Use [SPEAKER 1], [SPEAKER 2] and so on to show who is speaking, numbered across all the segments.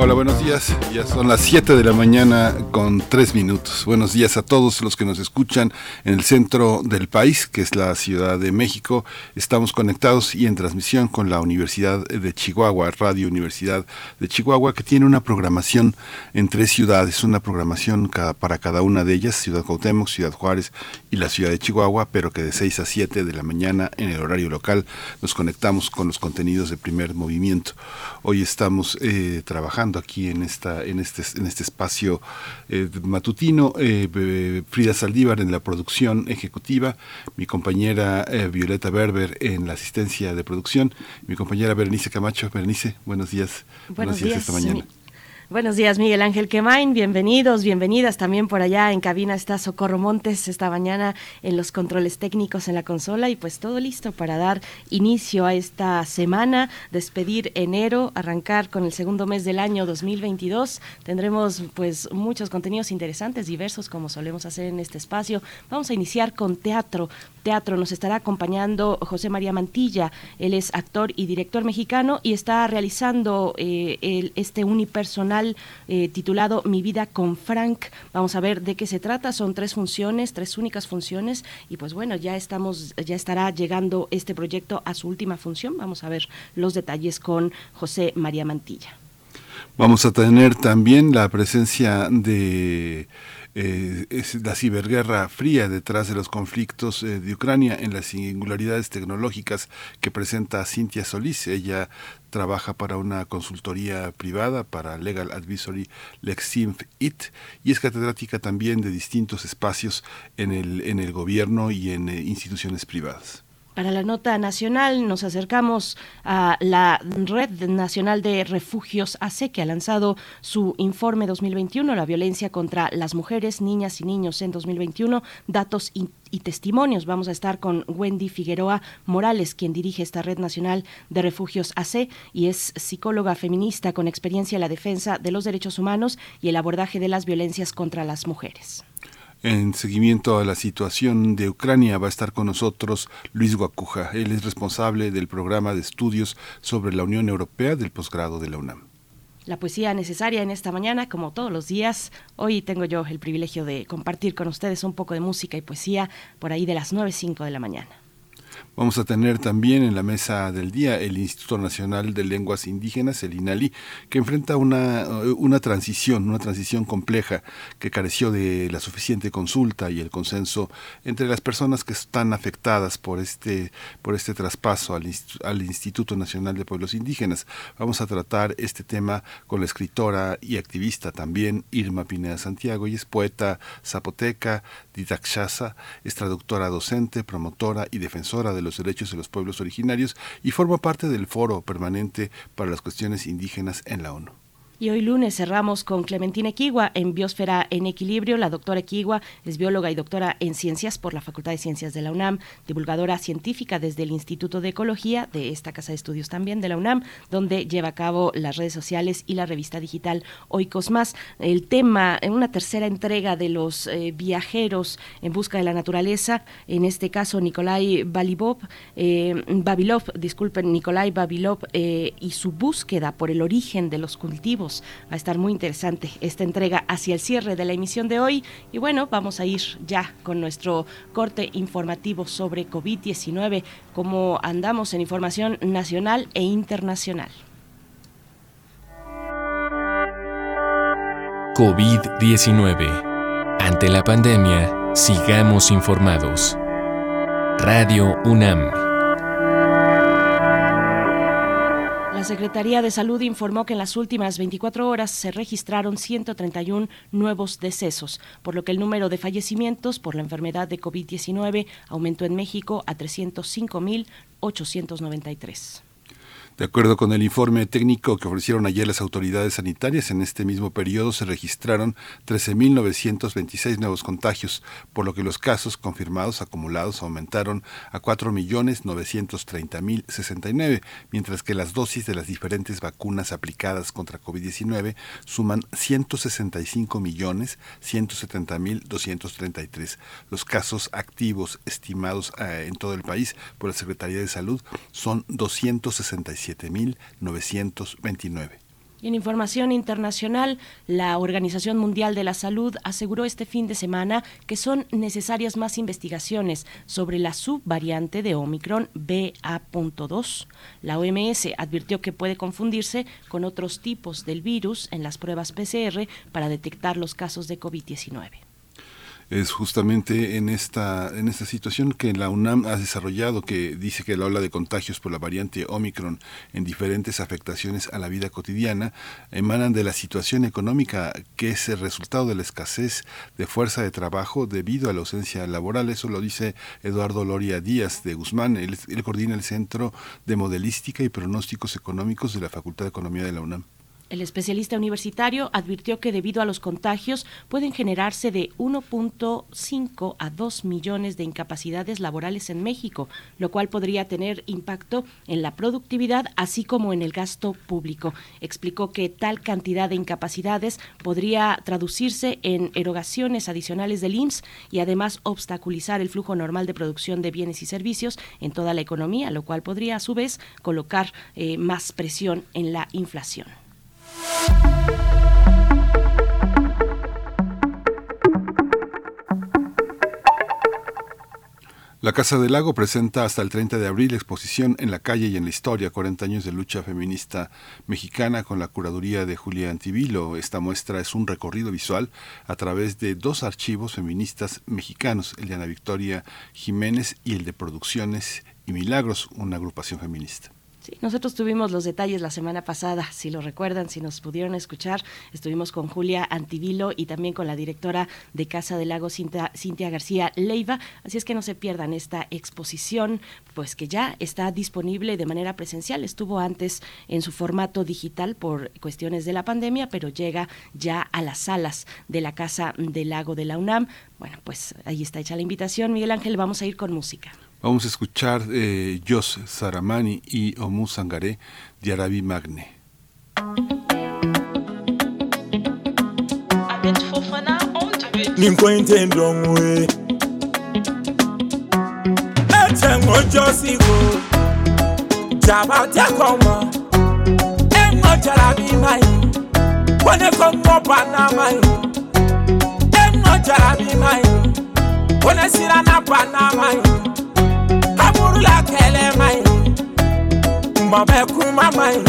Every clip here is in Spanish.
[SPEAKER 1] Hola, buenos días. Ya son las 7 de la mañana con 3 minutos. Buenos días a todos los que nos escuchan en el centro del país, que es la Ciudad de México. Estamos conectados y en transmisión con la Universidad de Chihuahua, Radio Universidad de Chihuahua, que tiene una programación en tres ciudades, una programación para cada una de ellas, Ciudad Cuauhtémoc, Ciudad Juárez y la Ciudad de Chihuahua, pero que de 6 a 7 de la mañana en el horario local nos conectamos con los contenidos de primer movimiento. Hoy estamos eh, trabajando aquí en esta en este en este espacio eh, matutino eh, Frida Saldívar en la producción ejecutiva mi compañera eh, Violeta Berber en la asistencia de producción mi compañera Berenice Camacho. Berenice buenos días.
[SPEAKER 2] Buenos, días, esta mañana Buenos días, Miguel Ángel Quemain. Bienvenidos, bienvenidas también por allá en cabina está Socorro Montes esta mañana en los controles técnicos en la consola y pues todo listo para dar inicio a esta semana, despedir enero, arrancar con el segundo mes del año 2022. Tendremos pues muchos contenidos interesantes, diversos como solemos hacer en este espacio. Vamos a iniciar con teatro. Teatro nos estará acompañando José María Mantilla. Él es actor y director mexicano y está realizando eh, este unipersonal eh, titulado Mi vida con Frank. Vamos a ver de qué se trata. Son tres funciones, tres únicas funciones y pues bueno, ya estamos, ya estará llegando este proyecto a su última función. Vamos a ver los detalles con José María Mantilla.
[SPEAKER 1] Vamos a tener también la presencia de eh, es la ciberguerra fría detrás de los conflictos eh, de Ucrania en las singularidades tecnológicas que presenta Cintia Solís. Ella trabaja para una consultoría privada, para Legal Advisory LexInf IT, y es catedrática también de distintos espacios en el, en el gobierno y en eh, instituciones privadas.
[SPEAKER 2] Para la nota nacional nos acercamos a la Red Nacional de Refugios AC, que ha lanzado su informe 2021, la violencia contra las mujeres, niñas y niños en 2021, datos y, testimonios. Vamos a estar con Wendy Figueroa Morales, quien dirige esta Red Nacional de Refugios AC y es psicóloga feminista con experiencia en la defensa de los derechos humanos y el abordaje de las violencias contra las mujeres.
[SPEAKER 1] En seguimiento a la situación de Ucrania va a estar con nosotros Luis Guacuja. Él es responsable del programa de estudios sobre la Unión Europea del posgrado de la UNAM.
[SPEAKER 2] La poesía necesaria en esta mañana, como todos los días. Hoy tengo yo el privilegio de compartir con ustedes un poco de música y poesía por ahí de las 9.05 de la mañana.
[SPEAKER 1] Vamos a tener también en la mesa del día el Instituto Nacional de Lenguas Indígenas, el INALI, que enfrenta una, una transición, una transición compleja que careció de la suficiente consulta y el consenso entre las personas que están afectadas por este, por este traspaso al, al Instituto Nacional de Pueblos Indígenas. Vamos a tratar este tema con la escritora y activista también Irma Pineda Santiago, y es poeta zapoteca, didakshasa, es traductora docente, promotora y defensora de los derechos de los pueblos originarios y forma parte del Foro Permanente para las Cuestiones Indígenas en la ONU.
[SPEAKER 2] Y hoy lunes cerramos con Clementina Equigua en Biosfera en Equilibrio. La doctora Equigua es bióloga y doctora en ciencias por la Facultad de Ciencias de la UNAM, divulgadora científica desde el Instituto de Ecología de esta Casa de Estudios también de la UNAM, donde lleva a cabo las redes sociales y la revista digital Oikos Más. El tema, una tercera entrega de los eh, viajeros en busca de la naturaleza, en este caso Nikolai Balibov, eh, Babilov, disculpen, Nikolai Babilov eh, y su búsqueda por el origen de los cultivos Va a estar muy interesante esta entrega hacia el cierre de la emisión de hoy. Y bueno, vamos a ir ya con nuestro corte informativo sobre COVID-19, cómo andamos en información nacional e internacional.
[SPEAKER 3] COVID-19. Ante la pandemia, sigamos informados. Radio UNAM.
[SPEAKER 2] La Secretaría de Salud informó que en las últimas 24 horas se registraron 131 nuevos decesos, por lo que el número de fallecimientos por la enfermedad de COVID-19 aumentó en México a 305.893.
[SPEAKER 1] De acuerdo con el informe técnico que ofrecieron ayer las autoridades sanitarias, en este mismo periodo se registraron 13.926 nuevos contagios, por lo que los casos confirmados acumulados aumentaron a 4.930.069, mientras que las dosis de las diferentes vacunas aplicadas contra COVID-19 suman 165.170.233. Los casos activos estimados eh, en todo el país por la Secretaría de Salud son 267 7929.
[SPEAKER 2] en información internacional, la Organización Mundial de la Salud aseguró este fin de semana que son necesarias más investigaciones sobre la subvariante de Omicron BA.2. La OMS advirtió que puede confundirse con otros tipos del virus en las pruebas PCR para detectar los casos de COVID-19
[SPEAKER 1] es justamente en esta, en esta situación que la UNAM ha desarrollado, que dice que la ola de contagios por la variante Omicron en diferentes afectaciones a la vida cotidiana emanan de la situación económica que es el resultado de la escasez de fuerza de trabajo debido a la ausencia laboral. Eso lo dice Eduardo Loria Díaz de Guzmán. Él, él coordina el Centro de Modelística y Pronósticos Económicos de la Facultad de Economía de la UNAM.
[SPEAKER 2] El especialista universitario advirtió que debido a los contagios pueden generarse de 1.5 a 2 millones de incapacidades laborales en México, lo cual podría tener impacto en la productividad así como en el gasto público. Explicó que tal cantidad de incapacidades podría traducirse en erogaciones adicionales del IMSS y además obstaculizar el flujo normal de producción de bienes y servicios en toda la economía, lo cual podría a su vez colocar eh, más presión en la inflación.
[SPEAKER 1] La Casa del Lago presenta hasta el 30 de abril exposición en la calle y en la historia, 40 años de lucha feminista mexicana con la curaduría de Julia Antivilo. Esta muestra es un recorrido visual a través de dos archivos feministas mexicanos, el de Ana Victoria Jiménez y el de Producciones y Milagros, una agrupación feminista
[SPEAKER 2] nosotros tuvimos los detalles la semana pasada, si lo recuerdan, si nos pudieron escuchar, estuvimos con Julia Antivilo y también con la directora de Casa del Lago, Cintia, Cintia García Leiva, así es que no se pierdan esta exposición, pues que ya está disponible de manera presencial, estuvo antes en su formato digital por cuestiones de la pandemia, pero llega ya a las salas de la Casa del Lago de la UNAM. Bueno, pues ahí está hecha la invitación, Miguel Ángel, vamos a ir con música.
[SPEAKER 1] Vamos a escuchar eh, Saramani y Omu Sangaré de Arabi Magne.
[SPEAKER 4] murula kɛlɛ ma ye kuma bɛ kuma ma ye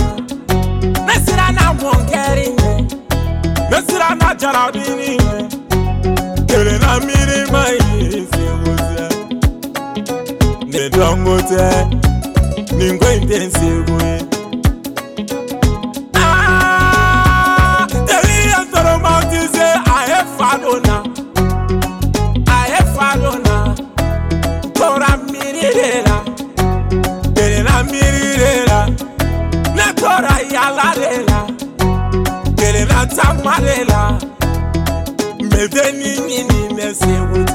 [SPEAKER 4] ne siranna mɔnkɛri ye ne siranna jarabini. Ye kelenna miiri ma ye seko tɛ ne dɔnko tɛ nin ko in tɛ n seko ye. ታማሌላ መደኒ ኒኒ ነሴውተ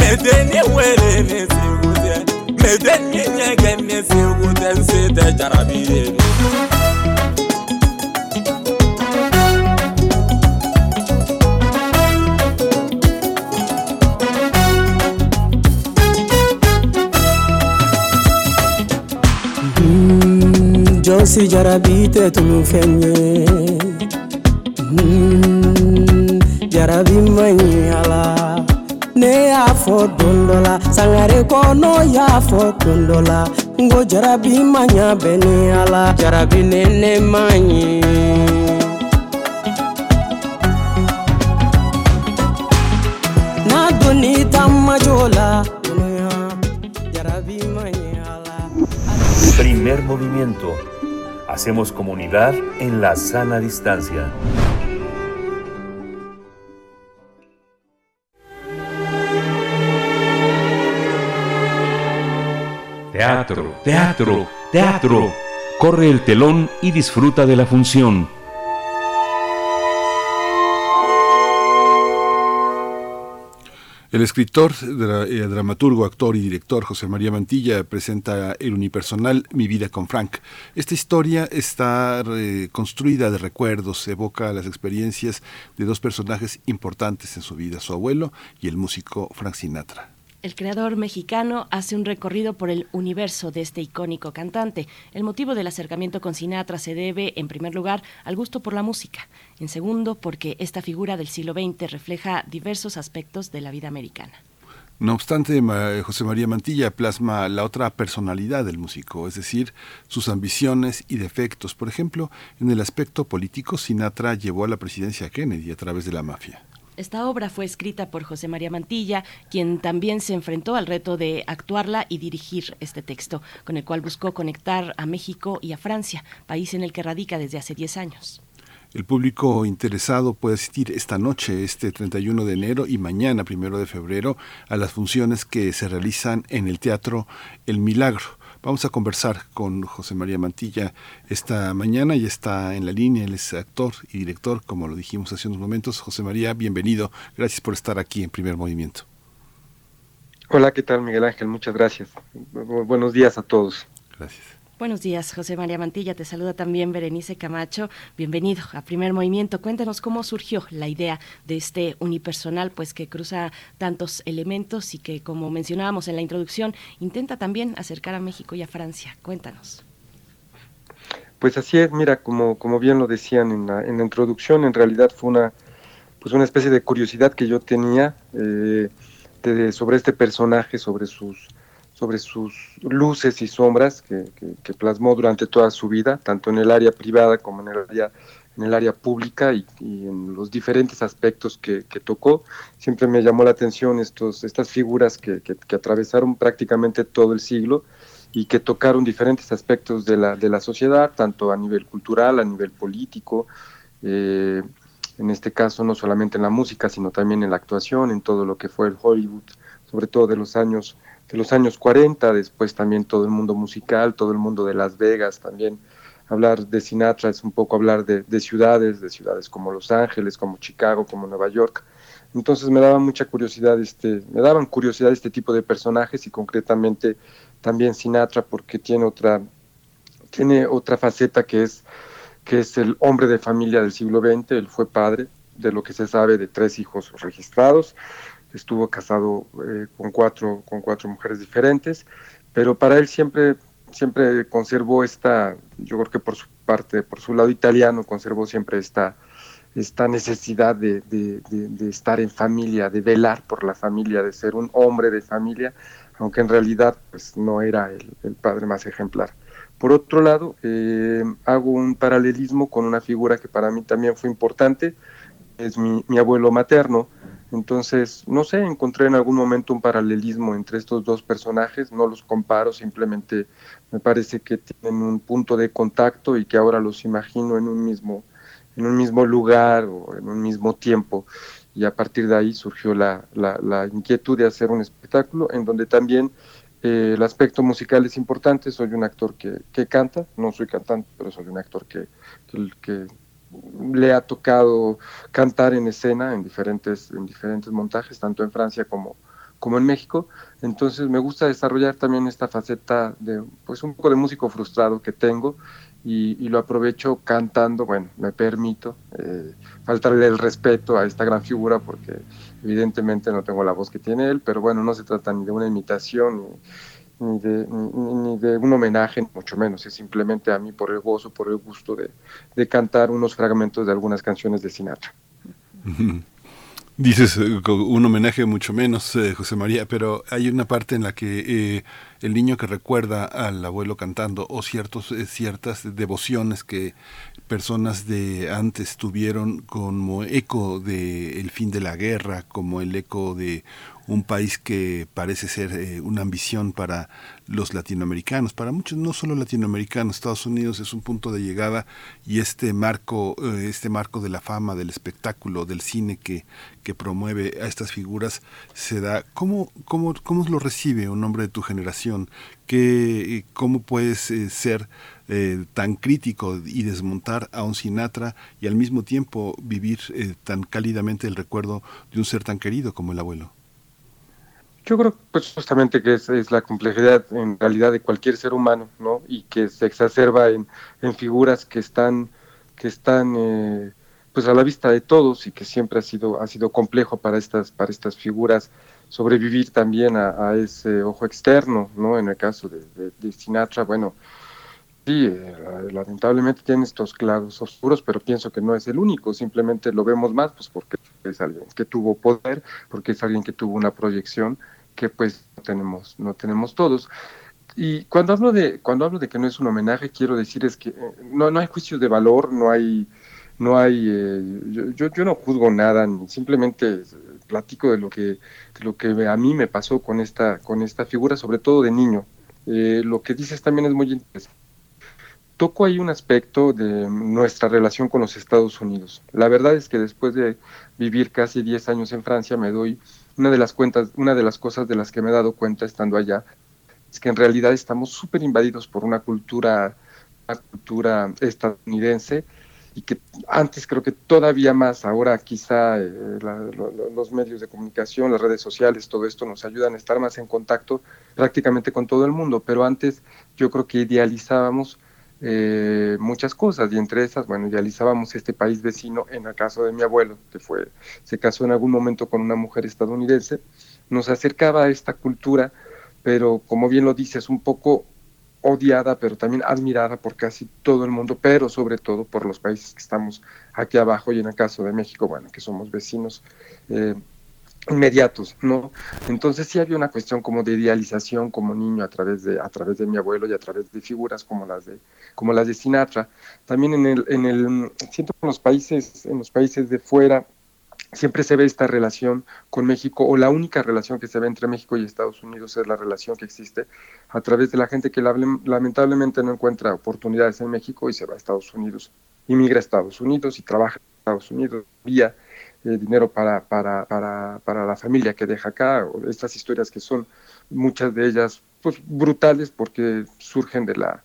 [SPEAKER 4] መደኒ ወሬ ነሴውተ መደኒ ነገን ነሴውተ እንሴተ ጀራቢዬኑ Josi jarabite tu fenye jarabi ye.
[SPEAKER 5] jɔnsi jarabi tɛ tunu fɛn ye Hmm, jarabi man ɲi a la ne y'a fɔ don dɔ la sangare kɔnɔ y'a fɔ don dɔ la n ko jarabi ma ɲa bɛ ni a la jarabi ne ne man ɲi n'a donni tamajo la
[SPEAKER 6] Primer movimiento. Hacemos comunidad en la sana distancia.
[SPEAKER 3] Teatro, teatro, teatro.
[SPEAKER 6] Corre el telón y disfruta de la función.
[SPEAKER 1] El escritor, eh, dramaturgo, actor y director José María Mantilla presenta el unipersonal Mi vida con Frank. Esta historia está construida de recuerdos, evoca las experiencias de dos personajes importantes en su vida, su abuelo y el músico Frank Sinatra.
[SPEAKER 2] El creador mexicano hace un recorrido por el universo de este icónico cantante. El motivo del acercamiento con Sinatra se debe, en primer lugar, al gusto por la música. En segundo, porque esta figura del siglo XX refleja diversos aspectos de la vida americana.
[SPEAKER 1] No obstante, José María Mantilla plasma la otra personalidad del músico, es decir, sus ambiciones y defectos. Por ejemplo, en el aspecto político, Sinatra llevó a la presidencia a Kennedy a través de la mafia.
[SPEAKER 2] Esta obra fue escrita por José María Mantilla, quien también se enfrentó al reto de actuarla y dirigir este texto, con el cual buscó conectar a México y a Francia, país en el que radica desde hace 10 años.
[SPEAKER 1] El público interesado puede asistir esta noche, este 31 de enero y mañana, primero de febrero, a las funciones que se realizan en el Teatro El Milagro. Vamos a conversar con José María Mantilla esta mañana y está en la línea, él es actor y director, como lo dijimos hace unos momentos. José María, bienvenido, gracias por estar aquí en Primer Movimiento.
[SPEAKER 7] Hola, ¿qué tal Miguel Ángel? Muchas gracias. buenos días a todos.
[SPEAKER 1] Gracias.
[SPEAKER 2] Buenos días, José María Mantilla. Te saluda también Berenice Camacho. Bienvenido a Primer Movimiento. Cuéntanos cómo surgió la idea de este unipersonal, pues que cruza tantos elementos y que, como mencionábamos en la introducción, intenta también acercar a México y a Francia. Cuéntanos.
[SPEAKER 7] Pues así es, mira, como, como bien lo decían en la, en la introducción, en realidad fue una, pues una especie de curiosidad que yo tenía eh, sobre este personaje, sobre sus sobre sus luces y sombras que, plasmó durante toda su vida, tanto en el área privada como en el área, en el área pública y, en los diferentes aspectos que, tocó. Siempre me llamó la atención estos, estas figuras que, atravesaron prácticamente todo el siglo y que tocaron diferentes aspectos de la, de la sociedad, tanto a nivel cultural, a nivel político, eh, en este caso no solamente en la música, sino también en la actuación, en todo lo que fue el Hollywood, sobre todo de los años de los años 40, después también todo el mundo musical, todo el mundo de Las Vegas, también hablar de Sinatra es un poco hablar de, ciudades, de ciudades como Los Ángeles, como Chicago, como Nueva York. Entonces me daba mucha curiosidad, este, me daban curiosidad este tipo de personajes y concretamente también Sinatra porque tiene otra, tiene otra faceta que es, que es el hombre de familia del siglo XX, él fue padre, de lo que se sabe de tres hijos registrados, estuvo casado eh, con, cuatro, con cuatro mujeres diferentes, pero para él siempre, siempre conservó esta, yo creo que por su parte, por su lado italiano, conservó siempre esta, esta necesidad de, de, estar en familia, de velar por la familia, de ser un hombre de familia, aunque en realidad pues, no era el, padre más ejemplar. Por otro lado, eh, hago un paralelismo con una figura que para mí también fue importante, es mi, mi abuelo materno, entonces, no sé, encontré en algún momento un paralelismo entre estos dos personajes, no los comparo, simplemente me parece que tienen un punto de contacto y que ahora los imagino en un mismo, en un mismo lugar o en un mismo tiempo. Y a partir de ahí surgió la, la, inquietud de hacer un espectáculo en donde también eh, el aspecto musical es importante. Soy un actor que, que canta, no soy cantante, pero soy un actor que, que, que le ha tocado cantar en escena en diferentes, en diferentes montajes, tanto en Francia como, como en México. Entonces me gusta desarrollar también esta faceta de pues un poco de músico frustrado que tengo y, lo aprovecho cantando, bueno, me permito eh, faltarle el respeto a esta gran figura porque evidentemente no tengo la voz que tiene él, pero bueno, no se trata ni de una imitación ni de, ni, de un homenaje, mucho menos, es simplemente a mí por el gozo, por el gusto de, cantar unos fragmentos de algunas canciones de Sinatra.
[SPEAKER 1] Dices eh, un homenaje mucho menos, eh, José María, pero hay una parte en la que eh, el niño que recuerda al abuelo cantando o ciertos, ciertas devociones que personas de antes tuvieron como eco de el fin de la guerra, como el eco de un país que parece ser eh, una ambición para los latinoamericanos, para muchos, no solo latinoamericanos, Estados Unidos es un punto de llegada y este marco, eh, este marco de la fama, del espectáculo, del cine que, que promueve a estas figuras, se da, ¿cómo, cómo, cómo lo recibe un hombre de tu generación? ¿Qué, ¿Cómo puedes eh, ser eh, tan crítico y desmontar a un Sinatra y al mismo tiempo vivir tan cálidamente el recuerdo de un ser tan querido como el abuelo?
[SPEAKER 7] Yo creo pues justamente que es, la complejidad en realidad de cualquier ser humano, ¿no? Y que se exacerba en, en figuras que están, que están eh, pues a la vista de todos y que siempre ha sido, ha sido complejo para estas, para estas figuras sobrevivir también a, ese ojo externo, ¿no? En el caso de, de, Sinatra, bueno, sí, eh, lamentablemente tiene estos claros oscuros, pero pienso que no es el único, simplemente lo vemos más, pues porque es alguien que tuvo poder, porque es alguien que tuvo una proyección que pues no tenemos, no tenemos todos. Y cuando hablo de, cuando hablo de que no es un homenaje, quiero decir es que eh, no, no hay juicios de valor, no hay, no hay, eh, yo, yo, no juzgo nada, simplemente platico de lo que, de lo que a mí me pasó con esta, con esta figura, sobre todo de niño. Eh, lo que dices también es muy interesante. Toco ahí un aspecto de nuestra relación con los Estados Unidos. La verdad es que después de vivir casi 10 años en Francia, me doy una de las cuentas, una de las cosas de las que me he dado cuenta estando allá es que en realidad estamos súper invadidos por una cultura, una cultura estadounidense y que antes creo que todavía más, ahora quizá eh, los medios de comunicación, las redes sociales, todo esto nos ayudan a estar más en contacto prácticamente con todo el mundo, pero antes yo creo que idealizábamos eh, muchas cosas y entre esas, bueno, idealizábamos este país vecino en el caso de mi abuelo, que fue, se casó en algún momento con una mujer estadounidense, nos acercaba a esta cultura, pero como bien lo dices, un poco odiada, pero también admirada por casi todo el mundo, pero sobre todo por los países que estamos aquí abajo y en el caso de México, bueno, que somos vecinos. Eh, inmediatos, ¿no? Entonces sí había una cuestión como de idealización como niño a través de a través de mi abuelo y a través de figuras como las de como las de Sinatra. También en el en el siento en los países en los países de fuera siempre se ve esta relación con México o la única relación que se ve entre México y Estados Unidos es la relación que existe a través de la gente que lamentablemente no encuentra oportunidades en México y se va a Estados Unidos, inmigra a Estados Unidos y trabaja en Estados Unidos vía eh, dinero para, para, para, para, la familia que deja acá, o estas historias que son muchas de ellas pues brutales porque surgen de la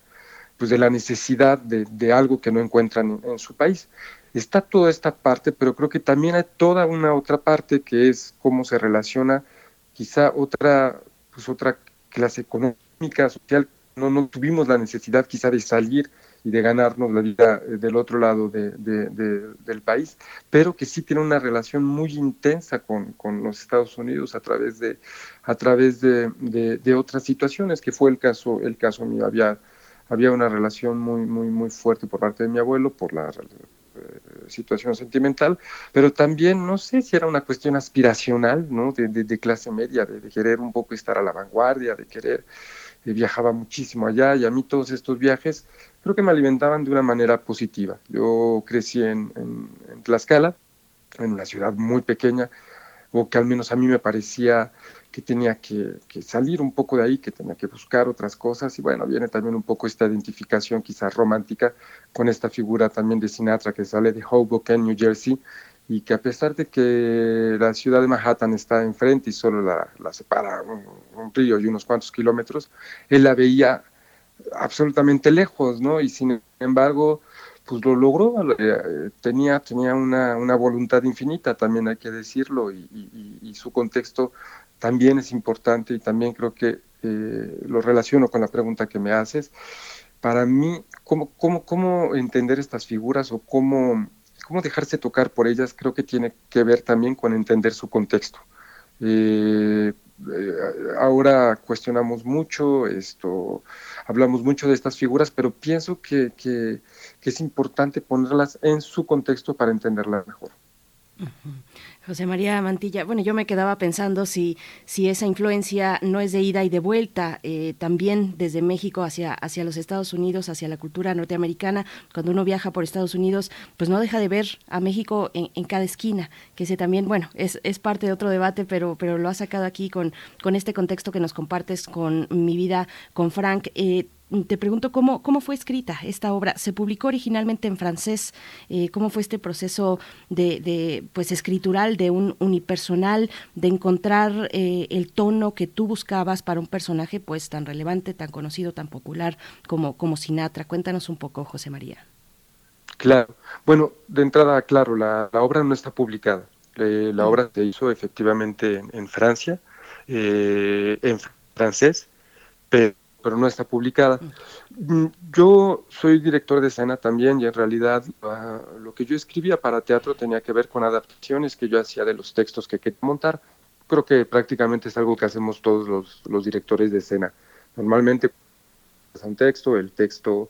[SPEAKER 7] pues de la necesidad de, de algo que no encuentran en, su país. Está toda esta parte, pero creo que también hay toda una otra parte que es cómo se relaciona quizá otra pues otra clase económica, social, no, no tuvimos la necesidad quizá de salir y de ganarnos la vida eh, del otro lado de, del país, pero que sí tiene una relación muy intensa con, con los Estados Unidos a través de a través de, otras situaciones, que fue el caso el caso mío había había una relación muy muy muy fuerte por parte de mi abuelo por la eh, situación sentimental, pero también no sé si era una cuestión aspiracional, ¿no? De, de clase media, de, querer un poco estar a la vanguardia, de querer viajaba muchísimo allá y a mí todos estos viajes creo que me alimentaban de una manera positiva. Yo crecí en, en, Tlaxcala, en una ciudad muy pequeña, o que al menos a mí me parecía que tenía que, salir un poco de ahí, que tenía que buscar otras cosas. Y bueno, viene también un poco esta identificación quizás romántica con esta figura también de Sinatra que sale de Hoboken, New Jersey, y que a pesar de que la ciudad de Manhattan está enfrente y solo la, separa un, un, río y unos cuantos kilómetros, él la veía absolutamente lejos, ¿no? Y sin embargo, pues lo logró, eh, tenía, tenía una, una, voluntad infinita, también hay que decirlo, y, su contexto también es importante y también creo que eh, lo relaciono con la pregunta que me haces. Para mí, ¿cómo, cómo, cómo entender estas figuras o cómo, cómo dejarse tocar por ellas? Creo que tiene que ver también con entender su contexto. Eh, eh, ahora cuestionamos mucho esto, hablamos mucho de estas figuras, pero pienso que, es importante ponerlas en su contexto para entenderlas mejor.
[SPEAKER 2] José María Mantilla, bueno, yo me quedaba pensando si, si esa influencia no es de ida y de vuelta, eh, también desde México hacia, hacia los Estados Unidos, hacia la cultura norteamericana, cuando uno viaja por Estados Unidos, pues no deja de ver a México en, en cada esquina, que ese también, bueno, es, es parte de otro debate, pero, pero lo ha sacado aquí con, con este contexto que nos compartes con mi vida con Frank. Eh, te pregunto cómo, cómo fue escrita esta obra. Se publicó originalmente en francés. Eh, ¿Cómo fue este proceso de, de, pues escritural de un unipersonal, de encontrar eh, el tono que tú buscabas para un personaje pues tan relevante, tan conocido, tan popular como, como Sinatra? Cuéntanos un poco, José María.
[SPEAKER 7] Claro. Bueno, de entrada, claro, la, la obra no está publicada. Eh, la obra se hizo efectivamente en, en Francia, eh, en francés, pero pero no está publicada. Mm, yo soy director de escena también y en realidad uh, lo que yo escribía para teatro tenía que ver con adaptaciones que yo hacía de los textos que quería montar. Creo que prácticamente es algo que hacemos todos los, los directores de escena. Normalmente es un texto, el texto,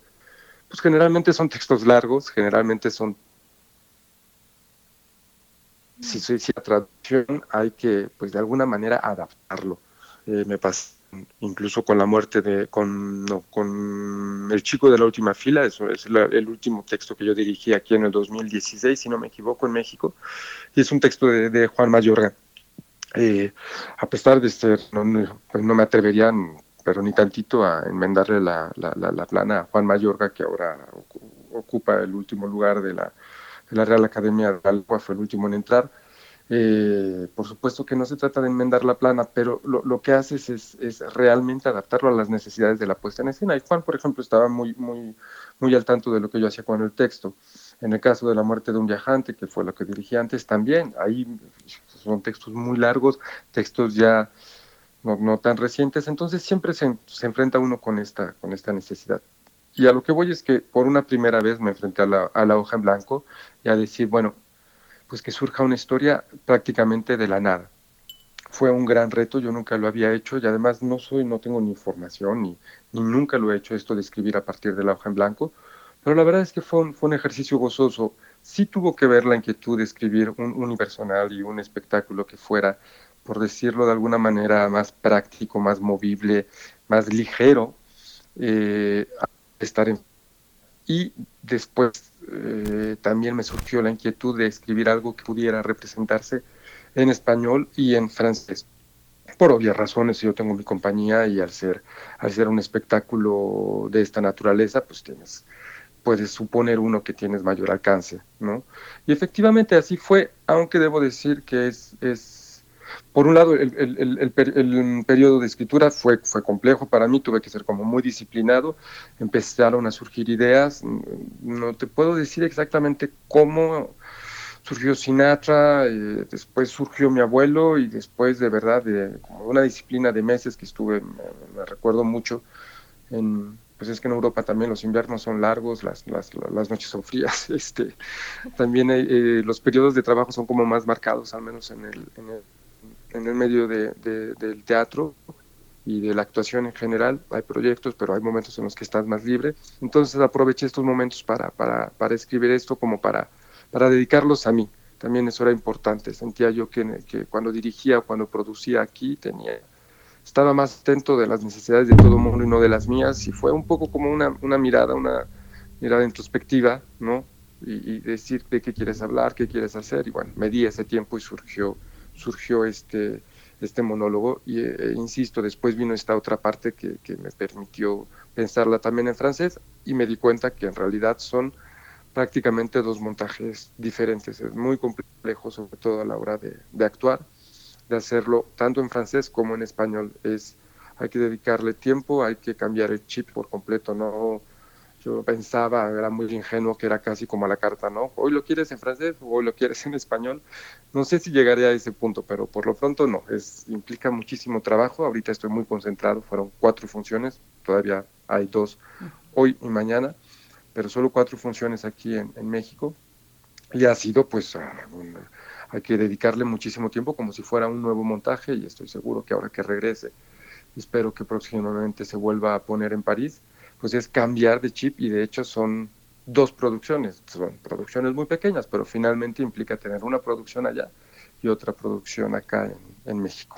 [SPEAKER 7] pues generalmente son textos largos, generalmente son... Si, si la traducción hay que, pues de alguna manera, adaptarlo. Eh, me pasa incluso con la muerte de con, no, con el chico de la última fila, eso es la, el último texto que yo dirigí aquí en el 2016, si no me equivoco, en México, y es un texto de, Juan Mayorga. Eh, a pesar de ser, no, no, pues me atrevería, pero ni tantito, a enmendarle la, la, la, la plana a Juan Mayorga, que ahora ocupa el último lugar de la, de la Real Academia de Alba, fue el último en entrar eh, por supuesto que no se trata de enmendar la plana, pero lo, que haces es, realmente adaptarlo a las necesidades de la puesta en escena. Y Juan, por ejemplo, estaba muy, muy, muy al tanto de lo que yo hacía con el texto. En el caso de la muerte de un viajante, que fue lo que dirigí antes, también ahí son textos muy largos, textos ya no, tan recientes, entonces siempre se, enfrenta uno con esta, con esta necesidad. Y a lo que voy es que por una primera vez me enfrenté a la hoja en blanco y a decir, bueno, pues que surja una historia prácticamente de la nada. Fue un gran reto, yo nunca lo había hecho y además no soy, no tengo ni información ni, ni nunca lo he hecho esto de escribir a partir de la hoja en blanco, pero la verdad es que fue un, fue un ejercicio gozoso. Sí tuvo que ver la inquietud de escribir un unipersonal y un espectáculo que fuera, por decirlo de alguna manera, más práctico, más movible, más ligero, eh, estar en y después eh, también me surgió la inquietud de escribir algo que pudiera representarse en español y en francés. Por obvias razones, yo tengo mi compañía y al ser, al ser un espectáculo de esta naturaleza, pues tienes, puedes suponer uno que tienes mayor alcance, ¿no? Y efectivamente así fue, aunque debo decir que es, es por un lado, el, el, el, periodo de escritura fue, fue complejo para mí, tuve que ser como muy disciplinado, empezaron a surgir ideas, no te puedo decir exactamente cómo surgió Sinatra, eh, después surgió mi abuelo y después de verdad de como una disciplina de meses que estuve, me, recuerdo mucho, en, pues es que en Europa también los inviernos son largos, las, las, las noches son frías, este, también eh, los periodos de trabajo son como más marcados, al menos en el, en el en el medio de, de, del teatro y de la actuación en general. Hay proyectos, pero hay momentos en los que estás más libre. Entonces aproveché estos momentos para, para, para escribir esto como para, para dedicarlos a mí. También eso era importante. Sentía yo que, cuando dirigía cuando producía aquí tenía estaba más atento de las necesidades de todo el mundo y no de las mías y fue un poco como una, una mirada, una mirada introspectiva, ¿no? Y, y decir de qué quieres hablar, qué quieres hacer y bueno, me di ese tiempo y surgió surgió este, este monólogo y, eh, insisto, después vino esta otra parte que, que, me permitió pensarla también en francés y me di cuenta que en realidad son prácticamente dos montajes diferentes. Es muy complejo, sobre todo a la hora de, de actuar, de hacerlo tanto en francés como en español. Es, hay que dedicarle tiempo, hay que cambiar el chip por completo, no yo pensaba, era muy ingenuo que era casi como a la carta, ¿no? Hoy lo quieres en francés o hoy lo quieres en español. No sé si llegaría a ese punto, pero por lo pronto no. Es, implica muchísimo trabajo. Ahorita estoy muy concentrado. Fueron cuatro funciones. Todavía hay dos hoy y mañana, pero solo cuatro funciones aquí en, en México. Y ha sido, pues, un, hay que dedicarle muchísimo tiempo como si fuera un nuevo montaje y estoy seguro que ahora que regrese, espero que próximamente se vuelva a poner en París pues es cambiar de chip y de hecho son dos producciones, son producciones muy pequeñas, pero finalmente implica tener una producción allá y otra producción acá en México.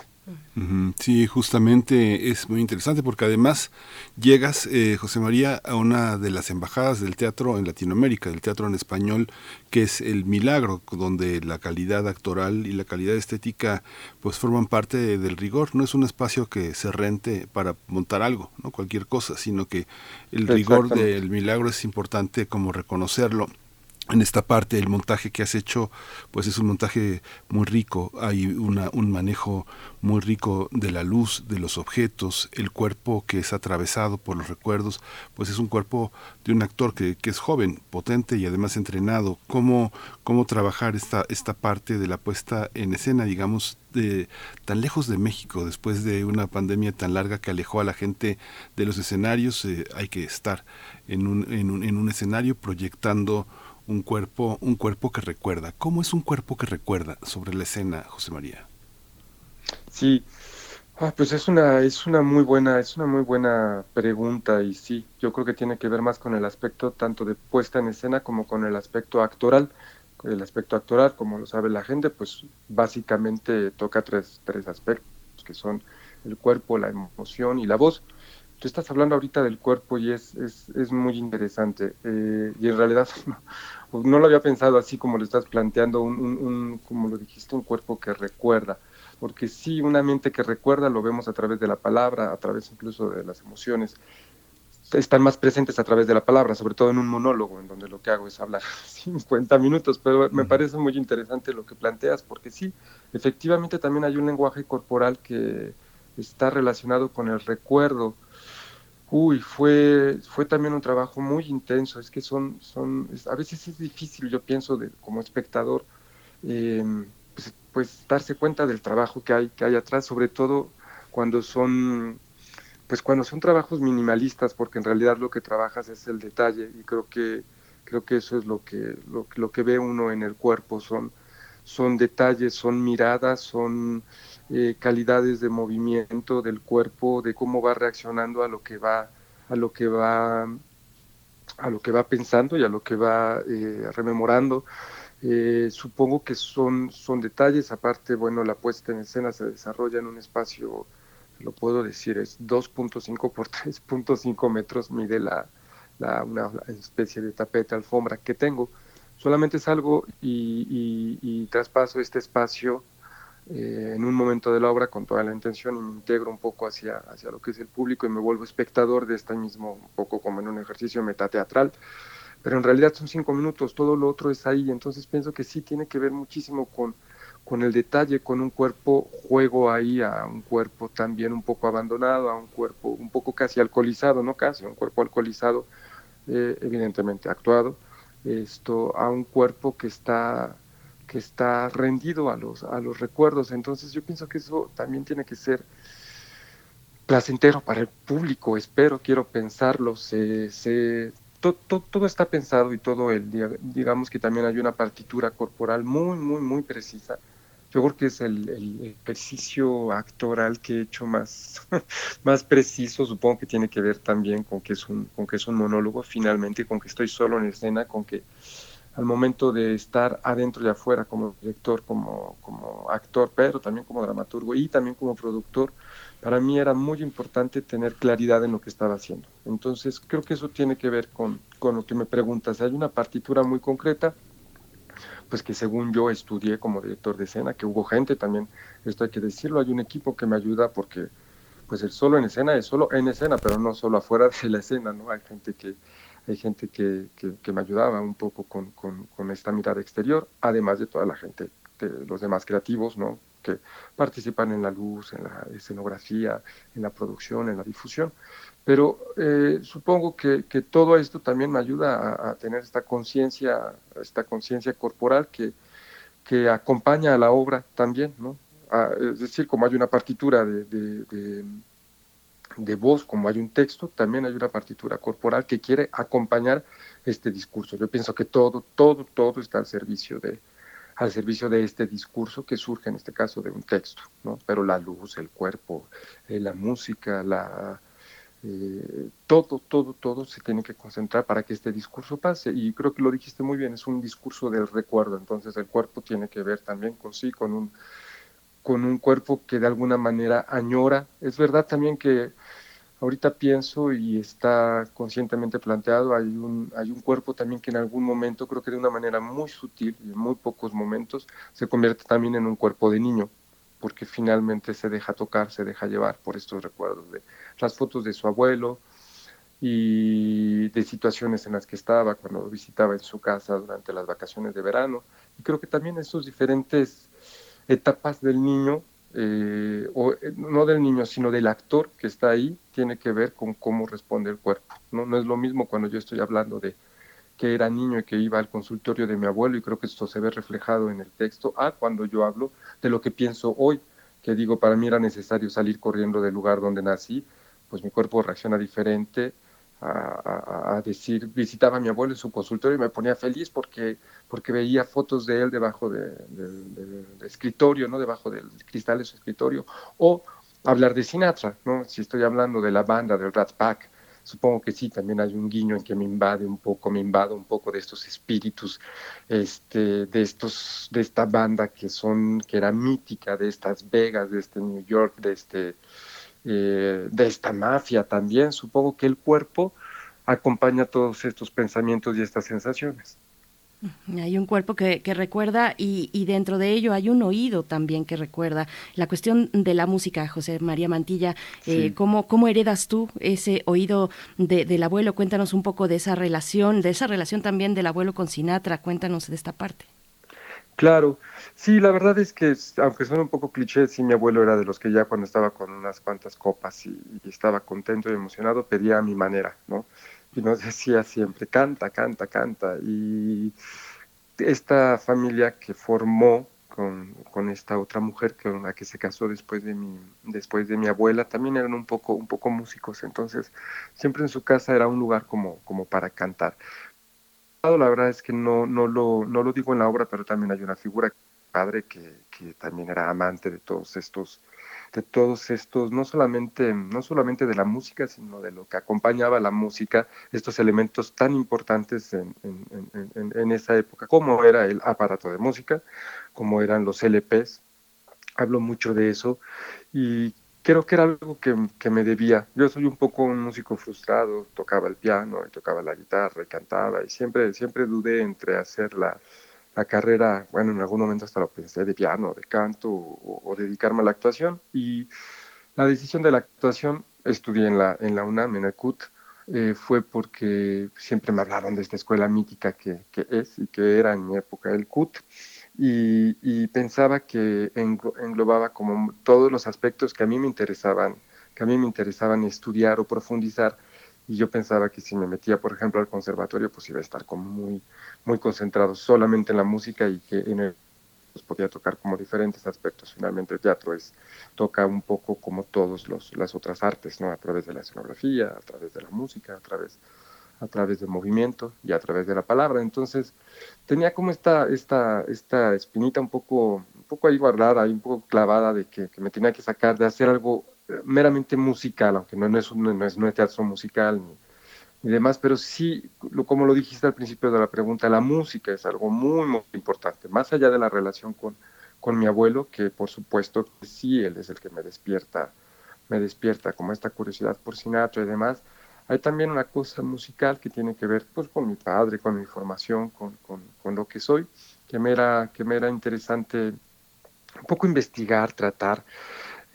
[SPEAKER 1] Sí, justamente es muy interesante porque además llegas, eh, José María, a una de las embajadas del teatro en Latinoamérica, del teatro en español, que es El Milagro, donde la calidad actoral y la calidad estética pues forman parte del rigor. No es un espacio que se rente para montar algo, no cualquier cosa, sino que el rigor del Milagro es importante como reconocerlo en esta parte el montaje que has hecho pues es un montaje muy rico. Hay una, un manejo muy rico de la luz de los objetos el cuerpo que es atravesado por los recuerdos pues es un cuerpo de un actor que, que es joven potente y además entrenado. Cómo cómo trabajar esta esta parte de la puesta en escena digamos de, tan lejos de México después de una pandemia tan larga que alejó a la gente de los escenarios eh, hay que estar en un, en un, en un escenario proyectando un cuerpo, un cuerpo que recuerda. ¿Cómo es un cuerpo que recuerda sobre la escena, José María?
[SPEAKER 7] Sí, ah, pues es una, es una muy buena, es una muy buena pregunta y sí, yo creo que tiene que ver más con el aspecto tanto de puesta en escena como con el aspecto actoral. El aspecto actoral, como lo sabe la gente, pues básicamente toca tres, tres aspectos, que son el cuerpo, la emoción y la voz. Tú estás hablando ahorita del cuerpo y es, es, es muy interesante. Eh, y en realidad no, lo había pensado así como lo estás planteando, un, un, como lo dijiste, un cuerpo que recuerda. Porque sí, una mente que recuerda lo vemos a través de la palabra, a través incluso de las emociones. Están más presentes a través de la palabra, sobre todo en un monólogo, en donde lo que hago es hablar 50 minutos. Pero me parece muy interesante lo que planteas, porque sí, efectivamente también hay un lenguaje corporal que está relacionado con el recuerdo Uy, fue, fue también un trabajo muy intenso. Es que son, son, a veces es difícil, yo pienso, de, como espectador, em, pues, pues, darse cuenta del trabajo que hay, que hay atrás, sobre todo cuando son, pues cuando son trabajos minimalistas, porque en realidad lo que trabajas es el detalle y creo que, creo que eso es lo que, lo, lo que ve uno en el cuerpo, son, son detalles, son miradas, son eh, calidades de movimiento del cuerpo, de cómo va reaccionando a lo que va, a lo que va, a lo que va pensando y a lo que va eh, rememorando. Eh, supongo que son, son detalles, aparte, bueno, la puesta en escena se desarrolla en un espacio, lo puedo decir, es 2.5 por 3.5 metros, mide la, una especie de tapete, alfombra que tengo. Solamente salgo y, y traspaso este espacio eh, en un momento de la obra con toda la intención y me integro un poco hacia, hacia lo que es el público y me vuelvo espectador de este mismo, un poco como en un ejercicio metateatral. Pero en realidad son cinco minutos, todo lo otro es ahí, entonces pienso que sí tiene que ver muchísimo con, con el detalle, con un cuerpo, juego ahí a un cuerpo también un poco abandonado, a un cuerpo un poco casi alcoholizado, no casi, un cuerpo alcoholizado, eh, evidentemente actuado, esto, a un cuerpo que está que está rendido a los, a los recuerdos. Entonces yo pienso que eso también tiene que ser placentero para el público, espero, quiero pensarlo, se, se, todo está pensado y todo el, digamos que también hay una partitura corporal muy, muy, muy precisa. Yo creo que es el, ejercicio actoral que he hecho más, más preciso, supongo que tiene que ver también con que, es un, con que es un monólogo finalmente, con que estoy solo en escena, con que al momento de estar adentro y afuera como director, como, como actor, pero también como dramaturgo y también como productor, para mí era muy importante tener claridad en lo que estaba haciendo. Entonces creo que eso tiene que ver con, con lo que me preguntas. Hay una partitura muy concreta, pues que según yo estudié como director de escena, que hubo gente también, esto hay que decirlo, hay un equipo que me ayuda porque pues el solo en escena es solo en escena, pero no solo afuera de la escena, ¿no? Hay gente que hay gente que, que, me ayudaba un poco con, con, esta mirada exterior, además de toda la gente, los demás creativos, ¿no? que participan en la luz, en la escenografía, en la producción, en la difusión. Pero eh, supongo que, que, todo esto también me ayuda a, tener esta conciencia, esta conciencia corporal que, que acompaña a la obra también, ¿no? es decir, como hay una partitura de voz, como hay un texto, también hay una partitura corporal que quiere acompañar este discurso. Yo pienso que todo, todo, todo está al servicio de, al servicio de este discurso que surge en este caso de un texto, ¿no? Pero la luz, el cuerpo, eh, la música, la, eh, todo, todo, todo se tiene que concentrar para que este discurso pase. Y creo que lo dijiste muy bien, es un discurso del recuerdo. Entonces el cuerpo tiene que ver también con sí, con un, con un cuerpo que de alguna manera añora. Es verdad también que ahorita pienso y está conscientemente planteado, hay un, hay un cuerpo también que en algún momento, creo que de una manera muy sutil y en muy pocos momentos, se convierte también en un cuerpo de niño porque finalmente se deja tocar, se deja llevar por estos recuerdos de las fotos de su abuelo y de situaciones en las que estaba cuando visitaba en su casa durante las vacaciones de verano. Y creo que también esas diferentes etapas del niño, eh, o eh, no del niño, sino del actor que está ahí, tiene que ver con cómo responde el cuerpo. No, no es lo mismo cuando yo estoy hablando de que era niño y que iba al consultorio de mi abuelo, y creo que esto se ve reflejado en el texto, a cuando yo hablo de lo que pienso hoy, que digo, para mí era necesario salir corriendo del lugar donde nací, pues mi cuerpo reacciona diferente a, decir, visitaba a mi abuelo en su consultorio y me ponía feliz porque, porque veía fotos de él debajo del escritorio, ¿no? debajo del cristal de su escritorio, o hablar de Sinatra, ¿no? si estoy hablando de la banda, del Rat Pack, supongo que sí, también hay un guiño en que me invade un poco, me invado un poco de estos espíritus, este, de estos, de esta banda que son, que era mítica, de estas Vegas, de este New York, de este, eh, de esta mafia también, supongo que el cuerpo acompaña todos estos pensamientos y estas sensaciones.
[SPEAKER 2] Hay un cuerpo que, recuerda y, dentro de ello hay un oído también que recuerda. La cuestión de la música, José María Mantilla, eh, ¿cómo, heredas tú ese oído del abuelo? Cuéntanos un poco de esa relación, de esa relación también del abuelo con Sinatra. Cuéntanos de esta parte.
[SPEAKER 7] Claro, sí, la verdad es que, aunque suene un poco cliché, sí, mi abuelo era de los que ya cuando estaba con unas cuantas copas y, estaba contento y emocionado, pedía a mi manera, ¿no? y nos decía siempre, canta, canta, canta. Y esta familia que formó con, con, esta otra mujer con la que se casó después de mi, después de mi abuela, también eran un poco, un poco músicos, entonces siempre en su casa era un lugar como, como para cantar. La verdad es que no, no, lo, no lo digo en la obra, pero también hay una figura padre que, que también era amante de todos estos de todos estos, no solamente, no solamente de la música, sino de lo que acompañaba la música, estos elementos tan importantes en, en, esa época, como era el aparato de música, como eran los LPs. Hablo mucho de eso y creo que era algo que, que, me debía. Yo soy un poco un músico frustrado, tocaba el piano y tocaba la guitarra y cantaba y siempre, siempre dudé entre hacer la, la carrera, bueno, en algún momento hasta lo pensé de piano, de canto o, dedicarme a la actuación. Y la decisión de la actuación, estudié en la, en la UNAM, en el CUT, eh, fue porque siempre me hablaron de esta escuela mítica que, que es y que era en mi época el CUT. Y, y, pensaba que englobaba como todos los aspectos que a mí me interesaban, que a mí me interesaban estudiar o profundizar y yo pensaba que si me metía, por ejemplo, al conservatorio, pues iba a estar como muy, muy concentrado solamente en la música y que en el pues podía tocar como diferentes aspectos. Finalmente el teatro es, toca un poco como todas las otras artes, ¿no? A través de la escenografía, a través de la música, a través, a través del movimiento y a través de la palabra. Entonces tenía como esta, esta, esta espinita un poco, un poco ahí guardada, y un poco clavada de que me tenía que sacar, de hacer algo meramente musical, aunque no, es, no, es, no es teatro musical ni, demás, pero sí, lo, como lo dijiste al principio de la pregunta, la música es algo muy, muy importante, más allá de la relación con, con mi abuelo, que por supuesto sí, él es el que me despierta, me despierta como esta curiosidad por Sinatra y demás, hay también una cosa musical que tiene que ver pues, con mi padre, con mi formación, con, con, con lo que soy, que me, era, que me era interesante un poco investigar, tratar.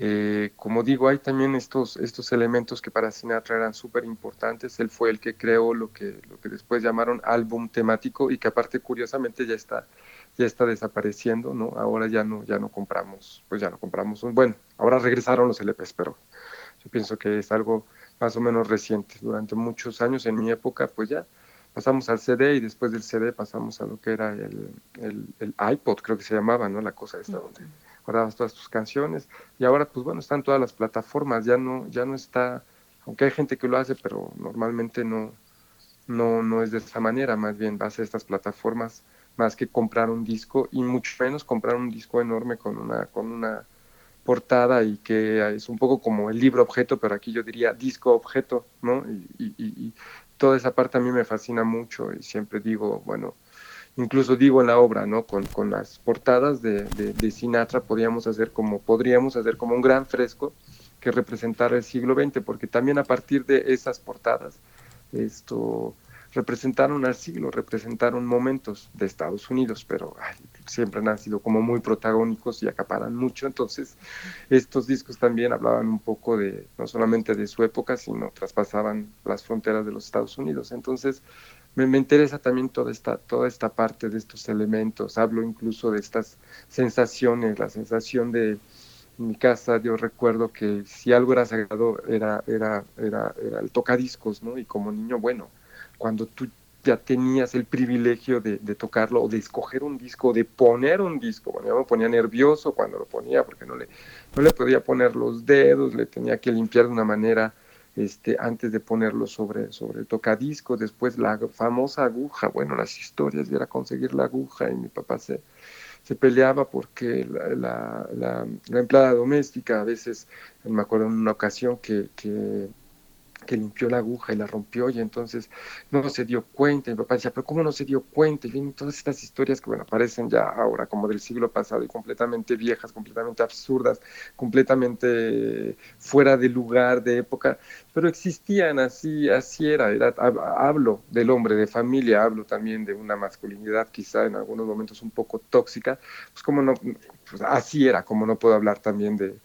[SPEAKER 7] Eh, como digo, hay también estos, estos elementos que para Sinatra eran súper importantes. Él fue el que creó lo que, lo que después llamaron álbum temático y que aparte curiosamente ya está, ya está desapareciendo, ¿no? Ahora ya no, ya no compramos, pues ya no compramos. bueno, ahora regresaron los LPs, pero yo pienso que es algo más o menos reciente. Durante muchos años, en mi época, pues ya pasamos al CD y después del CD pasamos a lo que era el, el, iPod, creo que se llamaba, ¿no? La cosa esta donde todas tus canciones. Y ahora pues bueno, están todas las plataformas, ya no, ya no está, aunque hay gente que lo hace, pero normalmente no, no, no es de esa manera, más bien vas a estas plataformas más que comprar un disco y mucho menos comprar un disco enorme con una, con una portada y que es un poco como el libro objeto, pero aquí yo diría disco objeto, ¿no? Y, toda esa parte a mí me fascina mucho y siempre digo, bueno, incluso digo en la obra, ¿no? Con, con las portadas de, de, Sinatra podríamos hacer como, podríamos hacer como un gran fresco que representara el siglo XX, porque también a partir de esas portadas, esto representaron al siglo, representaron momentos de Estados Unidos, pero siempre han sido como muy protagónicos y acaparan mucho. Entonces, estos discos también hablaban un poco de, no solamente de su época, sino traspasaban las fronteras de los Estados Unidos. Entonces, me, me interesa también toda esta, toda esta parte de estos elementos. Hablo incluso de estas sensaciones, la sensación de, en mi casa yo recuerdo que si algo era sagrado era, era, era, era el tocadiscos, ¿no? Y como niño, bueno, cuando tú ya tenías el privilegio de, tocarlo o de escoger un disco, de poner un disco. Bueno, yo me ponía nervioso cuando lo ponía porque no le, no le podía poner los dedos, le tenía que limpiar de una manera este, antes de ponerlo sobre, sobre el tocadisco. Después la famosa aguja, bueno, las historias era conseguir la aguja y mi papá se, se peleaba porque la, la, la, empleada doméstica a veces, me acuerdo en una ocasión que, que que limpió la aguja y la rompió y entonces no se dio cuenta. Y mi papá decía, pero ¿cómo no se dio cuenta? Y vienen todas estas historias que, bueno, aparecen ya ahora como del siglo pasado y completamente viejas, completamente absurdas, completamente fuera de lugar, de época, pero existían así, así era, hablo del hombre, de familia, hablo también de una masculinidad quizá en algunos momentos un poco tóxica, pues como no, pues así era, como no puedo hablar también de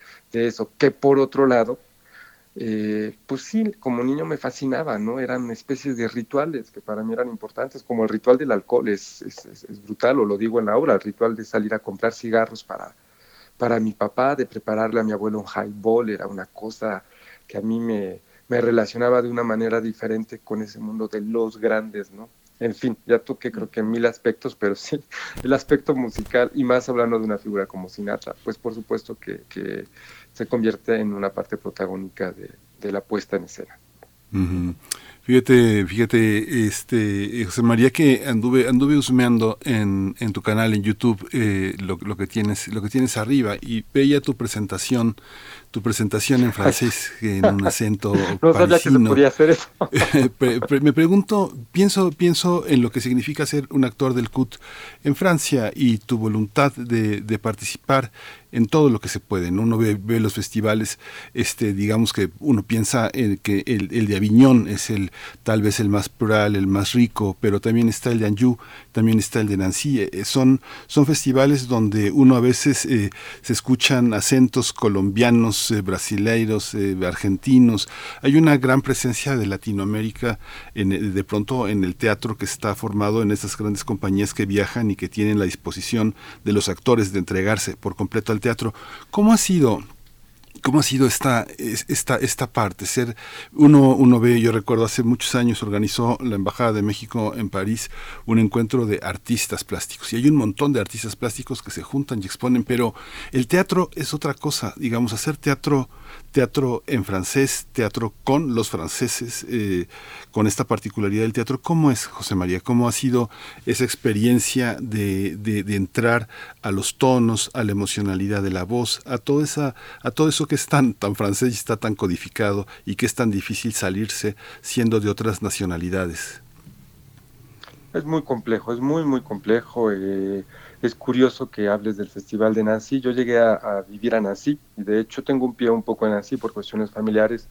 [SPEAKER 7] eso, que por otro lado, eh, pues sí, como niño me fascinaba, ¿no? Eran especies de rituales que para mí eran importantes, como el ritual del alcohol, es, es, es, brutal, o lo digo en la obra, el ritual de salir a comprar cigarros para, para mi papá, de prepararle a mi abuelo un highball, era una cosa que a mí me, me relacionaba de una manera diferente con ese mundo de los grandes, ¿no? En fin, ya toqué creo que mil aspectos, pero sí, el aspecto musical, y más hablando de una figura como Sinatra, pues por supuesto que, que se convierte en una parte protagónica de, de la puesta en escena.
[SPEAKER 1] Fíjate, fíjate, este José María que anduve anduve husmeando en, en tu canal en YouTube eh, lo, lo, que tienes lo que tienes arriba y veía tu presentación tu presentación en francés en un acento
[SPEAKER 7] no sabía que se podía hacer eso.
[SPEAKER 1] me pregunto, pienso, pienso en lo que significa ser un actor del CUT en Francia y tu voluntad de, de participar en todo lo que se puede. ¿no? Uno ve, ve, los festivales, este, digamos que uno piensa en que el, el, de Aviñón es el tal vez el más plural, el más rico, pero también está el de Anjou, también está el de Nancy. Eh, son, son festivales donde uno a veces eh, se escuchan acentos colombianos, eh, brasileiros, eh, argentinos. Hay una gran presencia de Latinoamérica de pronto en el teatro que está formado en esas grandes compañías que viajan y que tienen la disposición de los actores de entregarse por completo al teatro. ¿Cómo ha sido ¿Cómo ha sido esta, esta, esta parte? Ser uno, uno ve, yo recuerdo hace muchos años organizó la Embajada de México en París un encuentro de artistas plásticos. Y hay un montón de artistas plásticos que se juntan y exponen, pero el teatro es otra cosa. Digamos, hacer teatro teatro en francés, teatro con los franceses, eh, con esta particularidad del teatro. ¿Cómo es, José María? ¿Cómo ha sido esa experiencia de, de, entrar a los tonos, a la emocionalidad de la voz, a todo, esa, a todo eso que es tan, tan francés y está tan codificado y que es tan difícil salirse siendo de otras nacionalidades?
[SPEAKER 7] Es muy complejo, es muy, muy complejo. Eh, es curioso que hables del Festival de Nancy. Yo llegué a, a, vivir a Nancy y de hecho tengo un pie un poco en Nancy por cuestiones familiares.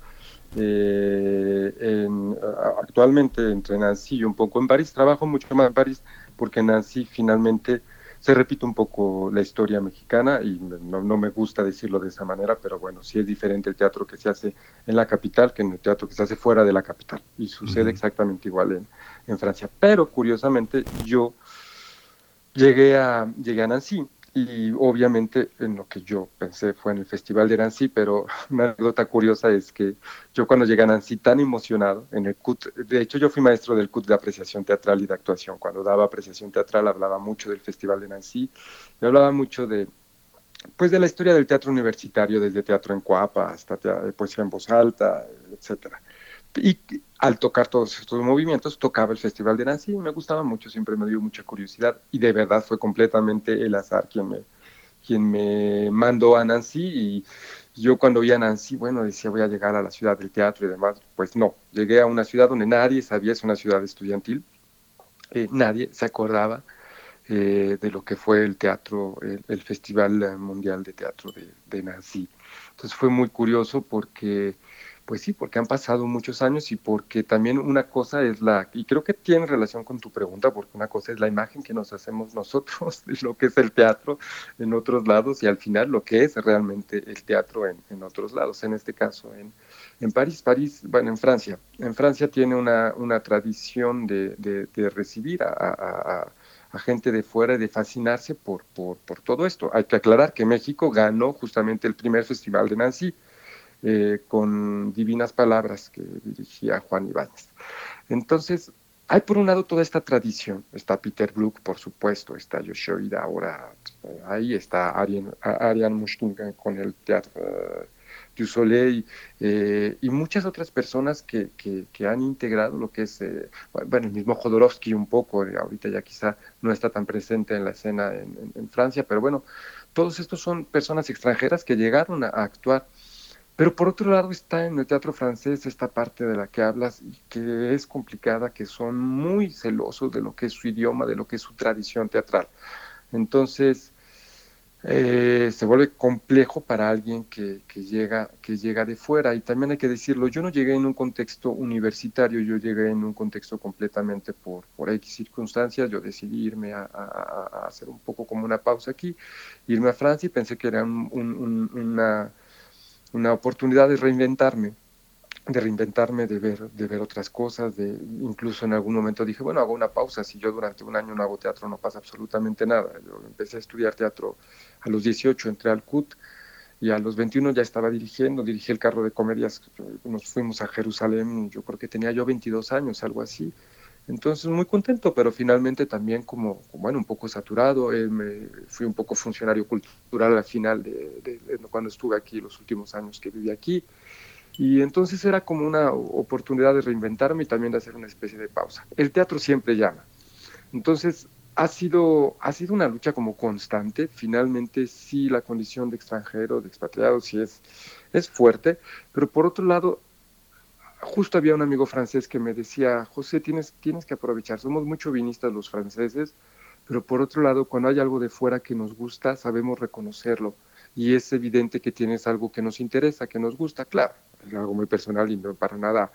[SPEAKER 7] Eh, en, actualmente entre Nancy y un poco en París. Trabajo mucho más en París porque Nancy finalmente se repite un poco la historia mexicana y no, no, me gusta decirlo de esa manera, pero bueno, sí es diferente el teatro que se hace en la capital que en el teatro que se hace fuera de la capital y sucede uh -huh. exactamente igual en, en Francia. Pero curiosamente yo llegué a, llegué a Nancy y obviamente en lo que yo pensé fue en el Festival de Nancy, pero una anécdota curiosa es que yo cuando llegué a Nancy tan emocionado en el CUT, de hecho yo fui maestro del CUT de apreciación teatral y de actuación, cuando daba apreciación teatral hablaba mucho del Festival de Nancy y hablaba mucho de pues de la historia del teatro universitario, desde teatro en cuapa hasta poesía en voz alta, etcétera. Y al tocar todos estos movimientos, tocaba el Festival de Nancy. Y me gustaba mucho, siempre me dio mucha curiosidad y de verdad fue completamente el azar quien me, quien me mandó a Nancy. Y yo cuando vi a Nancy, bueno, decía voy a llegar a la ciudad del teatro y demás, pues no, llegué a una ciudad donde nadie sabía, es una ciudad estudiantil, eh, nadie se acordaba eh, de lo que fue el teatro, el, Festival Mundial de Teatro de, de Nancy. Entonces fue muy curioso porque pues sí, porque han pasado muchos años y porque también una cosa es la, y creo que tiene relación con tu pregunta, porque una cosa es la imagen que nos hacemos nosotros de lo que es el teatro en otros lados y al final lo que es realmente el teatro en, en otros lados, en este caso en, en París, París, bueno, en Francia. En Francia tiene una, una tradición de, de, recibir a, a, a, gente de fuera y de fascinarse por, por, por todo esto. Hay que aclarar que México ganó justamente el primer festival de Nancy, eh, con divinas palabras que dirigía Juan Ibáñez. Entonces, hay por un lado toda esta tradición, está Peter Brook, por supuesto, está Yoshida ahora, eh, ahí está Ariane Mushkin con el Teatro uh, du Soleil y muchas otras personas que, que, han integrado lo que es, bueno, el mismo Jodorowsky un poco, ahorita ya quizá no está tan presente en la escena en, Francia, pero bueno, todos estos son personas extranjeras que llegaron a actuar pero por otro lado está en el teatro francés esta parte de la que hablas y que es complicada, que son muy celosos de lo que es su idioma, de lo que es su tradición teatral. Entonces, eh, se vuelve complejo para alguien que, llega, que llega de fuera. Y también hay que decirlo, yo no llegué en un contexto universitario, yo llegué en un contexto completamente por, por X circunstancias. Yo decidí irme a, hacer un poco como una pausa aquí, irme a Francia y pensé que era una una oportunidad de reinventarme, de reinventarme, de ver, de ver otras cosas, de incluso en algún momento dije, bueno, hago una pausa, si yo durante un año no hago teatro no pasa absolutamente nada. Yo empecé a estudiar teatro a los 18, entré al CUT y a los 21 ya estaba dirigiendo, dirigí el carro de comedias, nos fuimos a Jerusalén, yo creo que tenía yo 22 años, algo así. Entonces muy contento, pero finalmente también como, bueno, un poco saturado. Eh, me, fui un poco funcionario cultural al final de, cuando estuve aquí, los últimos años que viví aquí. Y entonces era como una oportunidad de reinventarme y también de hacer una especie de pausa. El teatro siempre llama. Entonces ha sido, ha sido una lucha como constante. Finalmente sí la condición de extranjero, de expatriado, sí es, es fuerte, pero por otro lado justo había un amigo francés que me decía, José, tienes, tienes que aprovechar, somos mucho vinistas los franceses, pero por otro lado, cuando hay algo de fuera que nos gusta, sabemos reconocerlo. Y es evidente que tienes algo que nos interesa, que nos gusta, claro, es algo muy personal y no para nada,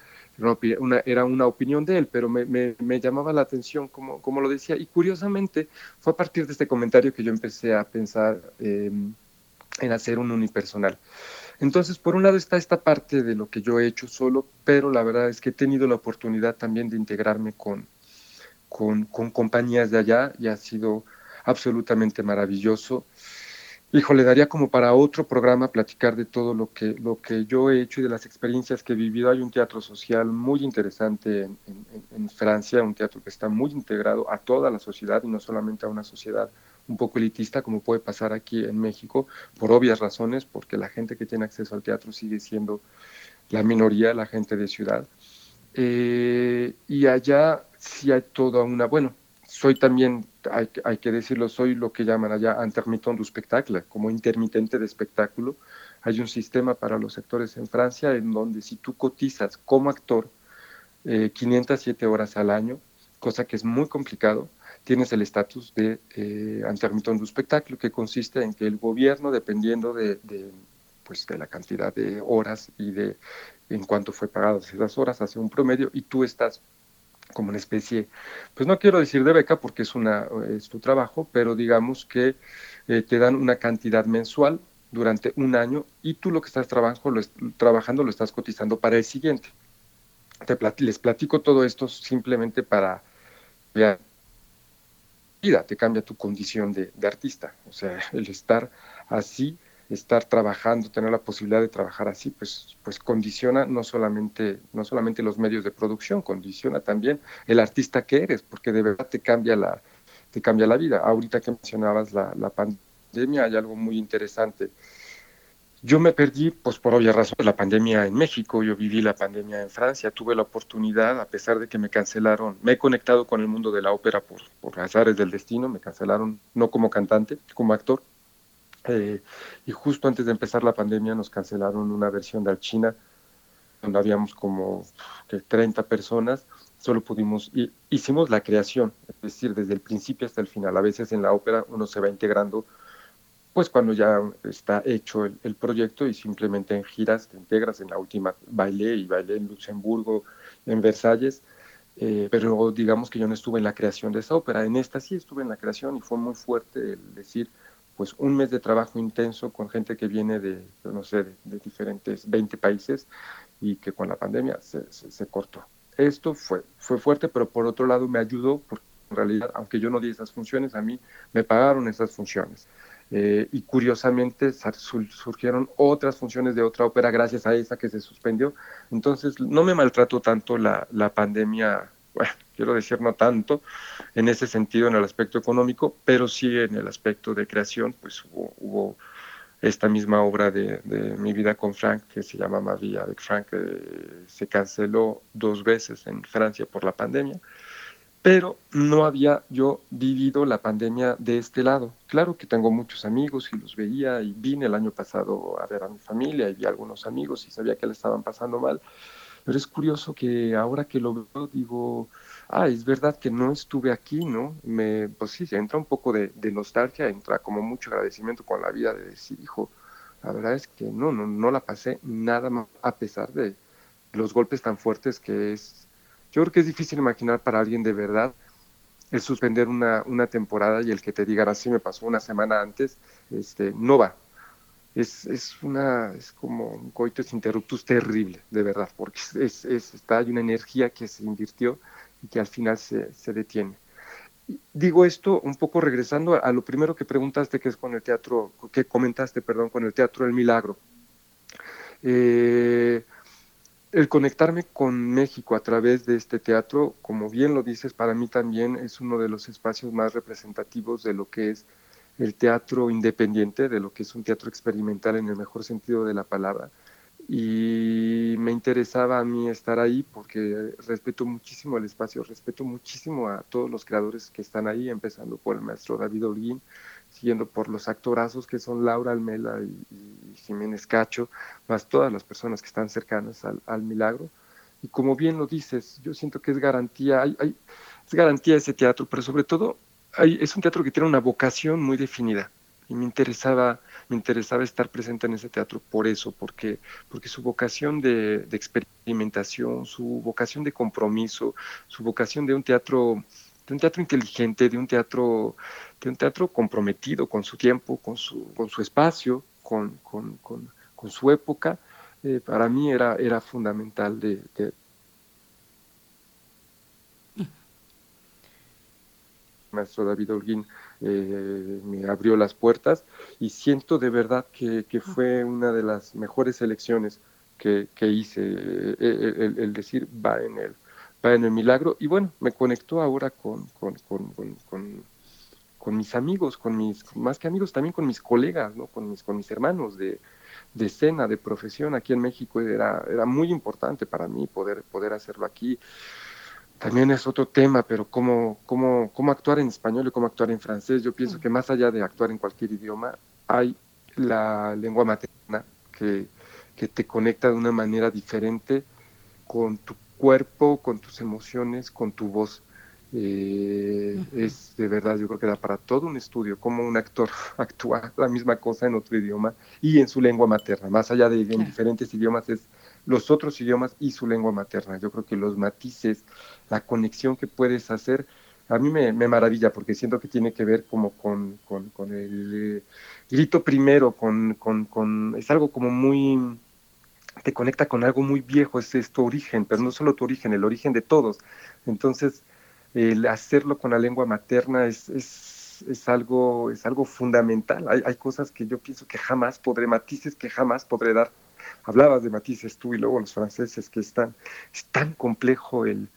[SPEAKER 7] era una opinión de él, pero me, me, llamaba la atención como, como, lo decía. Y curiosamente, fue a partir de este comentario que yo empecé a pensar eh, en hacer un unipersonal. Entonces, por un lado está esta parte de lo que yo he hecho solo, pero la verdad es que he tenido la oportunidad también de integrarme con, con, compañías de allá y ha sido absolutamente maravilloso. Hijo, le daría como para otro programa platicar de todo lo que, lo que yo he hecho y de las experiencias que he vivido. Hay un teatro social muy interesante en, en Francia, un teatro que está muy integrado a toda la sociedad y no solamente a una sociedad un poco elitista como puede pasar aquí en México, por obvias razones, porque la gente que tiene acceso al teatro sigue siendo la minoría, la gente de ciudad. Eh, y allá sí hay toda una, bueno, soy también, hay, hay, que decirlo, soy lo que llaman allá intermittent du spectacle, como intermitente de espectáculo. Hay un sistema para los actores en Francia en donde si tú cotizas como actor eh, 507 horas al año, cosa que es muy complicado, tienes el estatus de eh, intermittent du espectáculo, que consiste en que el gobierno, dependiendo de, pues, de la cantidad de horas y de en cuánto fue pagado esas horas, hace un promedio y tú estás como una especie, pues no quiero decir de beca porque es, una, es tu trabajo, pero digamos que eh, te dan una cantidad mensual durante un año y tú lo que estás trabajo, trabajando lo estás cotizando para el siguiente. Te les platico todo esto simplemente para vean vida, te cambia tu condición de, artista. O sea, el estar así, estar trabajando, tener la posibilidad de trabajar así, pues, pues condiciona no solamente, no solamente los medios de producción, condiciona también el artista que eres, porque de verdad te cambia la, te cambia la vida. Ahorita que mencionabas la, la pandemia, hay algo muy interesante yo me perdí, pues por obvias razones, la pandemia en México, yo viví la pandemia en Francia, tuve la oportunidad, a pesar de que me cancelaron, me he conectado con el mundo de la ópera por, por azares del destino, me cancelaron no como cantante, como actor. Eh, y justo antes de empezar la pandemia nos cancelaron una versión de China, donde habíamos como que 30 personas, solo pudimos, y, hicimos la creación, es decir, desde el principio hasta el final. A veces en la ópera uno se va integrando, pues cuando ya está hecho el, proyecto y simplemente en giras te integras. En la última bailé y bailé en Luxemburgo, en Versalles, eh, pero digamos que yo no estuve en la creación de esa ópera. En esta sí estuve en la creación y fue muy fuerte el decir, pues un mes de trabajo intenso con gente que viene de, no sé, de, diferentes 20 países y que con la pandemia se, se, cortó. Esto fue, fue fuerte, pero por otro lado me ayudó, porque en realidad, aunque yo no di esas funciones, a mí me pagaron esas funciones. Eh, y curiosamente surgieron otras funciones de otra ópera gracias a esa que se suspendió. Entonces no me maltrató tanto la, pandemia bueno, quiero decir no tanto en ese sentido en el aspecto económico, pero sí en el aspecto de creación, pues hubo, esta misma obra de, Mi vida con Frank, que se llama María de Frank, que se canceló dos veces en Francia por la pandemia, pero no había yo vivido la pandemia de este lado. Claro que tengo muchos amigos y los veía y vine el año pasado a ver a mi familia y vi a algunos amigos y sabía que le estaban pasando mal, pero es curioso que ahora que lo veo, digo, ah, es verdad que no estuve aquí, ¿no? Me, pues sí, entra un poco de, nostalgia, entra como mucho agradecimiento con la vida de decir, hijo, la verdad es que no, no, no la pasé nada más, a pesar de los golpes tan fuertes que es. Yo creo que es difícil imaginar para alguien de verdad el suspender una, una temporada y el que te digan así me pasó una semana antes, este, no va, es, es, una, es como un coitus interruptus terrible, de verdad, porque es, es, está, hay una energía que se invirtió y que al final se, se detiene. Digo esto un poco regresando a, lo primero que preguntaste, que es con el teatro, que comentaste, perdón, con el teatro del milagro. Eh, el conectarme con México a través de este teatro, como bien lo dices, para mí también es uno de los espacios más representativos de lo que es el teatro independiente, de lo que es un teatro experimental en el mejor sentido de la palabra. Y me interesaba a mí estar ahí porque respeto muchísimo el espacio, respeto muchísimo a todos los creadores que están ahí, empezando por el maestro David Holguín, siguiendo por los actorazos que son Laura Almela y, Jiménez Cacho, más todas las personas que están cercanas al, milagro. Y como bien lo dices, yo siento que es garantía, hay, hay, es garantía ese teatro, pero sobre todo es un teatro que tiene una vocación muy definida y me interesaba, me interesaba estar presente en ese teatro por eso, porque, porque su vocación de, experimentación, su vocación de compromiso, su vocación de un teatro, de un teatro inteligente, de un teatro, de un teatro comprometido con su tiempo, con su, con su espacio, con, con, con, su época, eh, para mí era, era fundamental de, maestro David Holguín eh, me abrió las puertas y siento de verdad que, fue una de las mejores elecciones que, hice, eh, eh, el, decir va en el, va en el milagro y bueno, me conectó ahora con, con, mis amigos, con mis, más que amigos, también con mis colegas, ¿no? con, mis, con mis hermanos de, de escena, de profesión aquí en México, era, era muy importante para mí poder, poder hacerlo aquí también es otro tema, pero cómo, cómo, cómo actuar en español y cómo actuar en francés. Yo pienso que más allá de actuar en cualquier idioma, hay la lengua materna que, que te conecta de una manera diferente con tu cuerpo, con tus emociones, con tu voz. Eh, es de verdad, yo creo que da para todo un estudio cómo un actor actúa la misma cosa en otro idioma y en su lengua materna. Más allá de en diferentes idiomas, es los otros idiomas y su lengua materna. Yo creo que los matices, la conexión que puedes hacer, a mí me, maravilla porque siento que tiene que ver como con, con, el eh, grito primero, con, con, es algo como muy, te conecta con algo muy viejo, es, tu origen, pero no solo tu origen, el origen de todos. Entonces, el hacerlo con la lengua materna es, es, es, algo, es algo fundamental. Hay, hay cosas que yo pienso que jamás podré, matices que jamás podré dar hablabas de matices tú y luego los franceses, que están, es tan complejo el,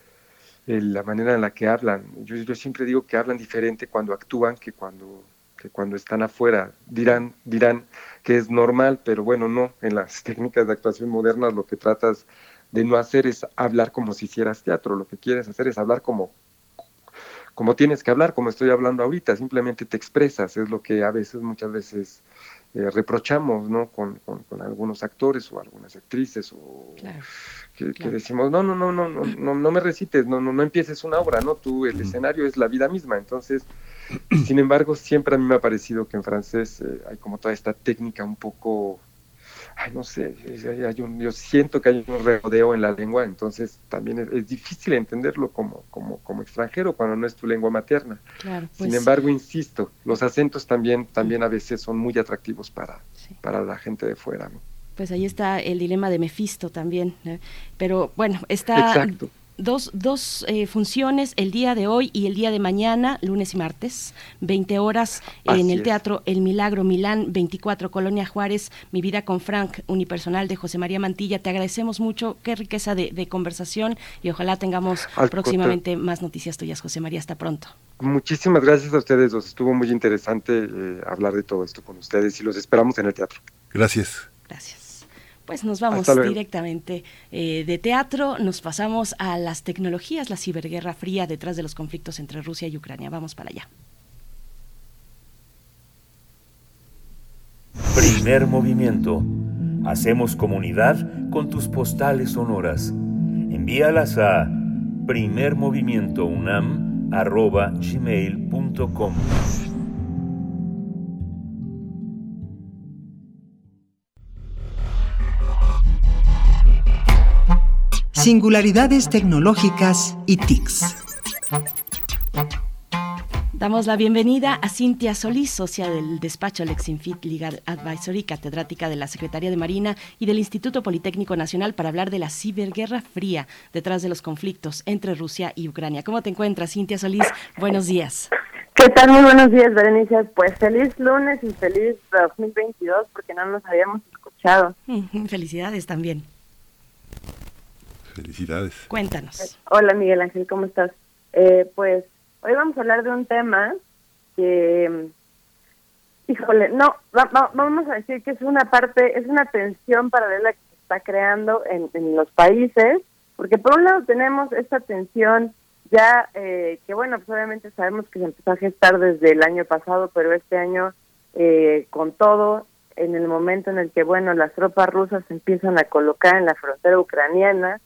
[SPEAKER 7] la manera en la que hablan. Yo, yo siempre digo que hablan diferente cuando actúan que cuando, que cuando están afuera. Dirán, dirán que es normal, pero bueno, no. En las técnicas de actuación modernas lo que tratas de no hacer es hablar como si hicieras teatro. Lo que quieres hacer es hablar como como tienes que hablar, como estoy hablando ahorita, simplemente te expresas, es lo que a veces, muchas veces eh, reprochamos, ¿no? Con, con, algunos actores o algunas actrices o que, decimos, no, no, no, no, no, no, no me recites, no, no, no empieces una obra, ¿no? Tú, el escenario es la vida misma, entonces, sin embargo, siempre a mí me ha parecido que en francés eh, hay como toda esta técnica un poco ay, no sé, yo siento que hay un rodeo en la lengua, entonces también es, difícil entenderlo como, como, como, extranjero cuando no es tu lengua materna. Sin pues embargo, insisto, los acentos también, también a veces son muy atractivos para, para la gente de fuera.
[SPEAKER 2] Pues ahí está el dilema de Mefisto también. Pero bueno, está... Exacto dos, dos eh, funciones el día de hoy y el día de mañana, lunes y martes, 20 horas en el Teatro El Milagro Milán 24, Colonia Juárez, Mi vida con Frank, unipersonal de José María Mantilla. Te agradecemos mucho, qué riqueza de, conversación y ojalá tengamos próximamente más noticias tuyas, José María. Hasta pronto.
[SPEAKER 7] Muchísimas gracias a ustedes, os estuvo muy interesante eh, hablar de todo esto con ustedes y los esperamos en el teatro.
[SPEAKER 1] Gracias.
[SPEAKER 2] Gracias pues nos vamos directamente eh, de teatro, nos pasamos a las tecnologías, la ciberguerra fría detrás de los conflictos entre Rusia y Ucrania. Vamos para allá.
[SPEAKER 6] Primer movimiento. Hacemos comunidad con tus postales sonoras. Envíalas a primermovimientounam.gmail.com
[SPEAKER 8] Singularidades tecnológicas y TICs.
[SPEAKER 2] Damos la bienvenida a Cintia Solís, socia del despacho Lexinfit Legal Advisory, catedrática de la Secretaría de Marina y del Instituto Politécnico Nacional para hablar de la ciberguerra fría detrás de los conflictos entre Rusia y Ucrania. ¿Cómo te encuentras, Cintia Solís? Buenos días.
[SPEAKER 9] ¿Qué tal? Muy buenos días, Berenice. Pues feliz lunes y feliz 2022 porque no nos habíamos escuchado.
[SPEAKER 2] Felicidades también.
[SPEAKER 1] Felicidades.
[SPEAKER 2] Cuéntanos.
[SPEAKER 9] Hola Miguel Ángel, ¿cómo estás? Eh, pues hoy vamos a hablar de un tema que, híjole, no, vamos a decir que es una parte, es una tensión paralela que se está creando en, en los países, porque por un lado tenemos esta tensión ya eh, que bueno, pues obviamente sabemos que se empezó a gestar desde el año pasado, pero este año eh, con todo, en el momento en el que bueno, las tropas rusas se empiezan a colocar en la frontera ucraniana,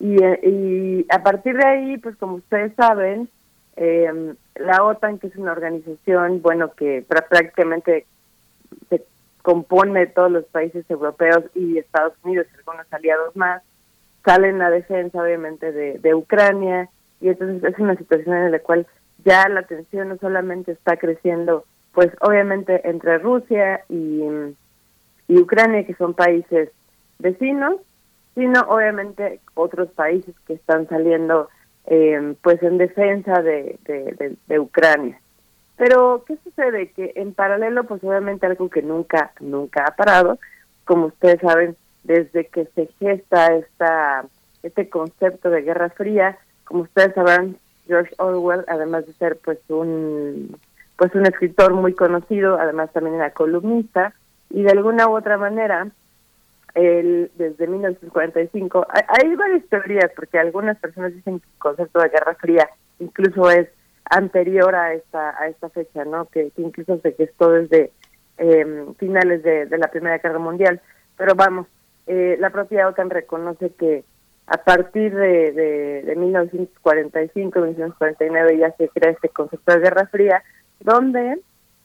[SPEAKER 9] y, y a partir de ahí, pues como ustedes saben, eh, la OTAN, que es una organización, bueno, que prácticamente se compone de todos los países europeos y Estados Unidos y algunos aliados más, salen a defensa, obviamente, de, de Ucrania, y entonces es una situación en la cual ya la tensión no solamente está creciendo, pues obviamente entre Rusia y, y Ucrania, que son países vecinos, sino obviamente otros países que están saliendo eh, pues en defensa de, de, Ucrania. Pero, ¿qué sucede? Que en paralelo, pues obviamente algo que nunca, nunca ha parado, como ustedes saben, desde que se gesta esta, este concepto de Guerra Fría, como ustedes sabrán, George Orwell, además de ser pues un pues un escritor muy conocido, además también era columnista, y de alguna u otra manera él desde 1945. Hay, varias teorías, porque algunas personas dicen que el concepto de Guerra Fría incluso es anterior a esta a esta fecha, ¿no? Que, incluso se gestó desde eh, finales de, la Primera Guerra Mundial. Pero vamos, eh, la propia OTAN reconoce que a partir de, de, de 1945, 1949 ya se crea este concepto de Guerra Fría, donde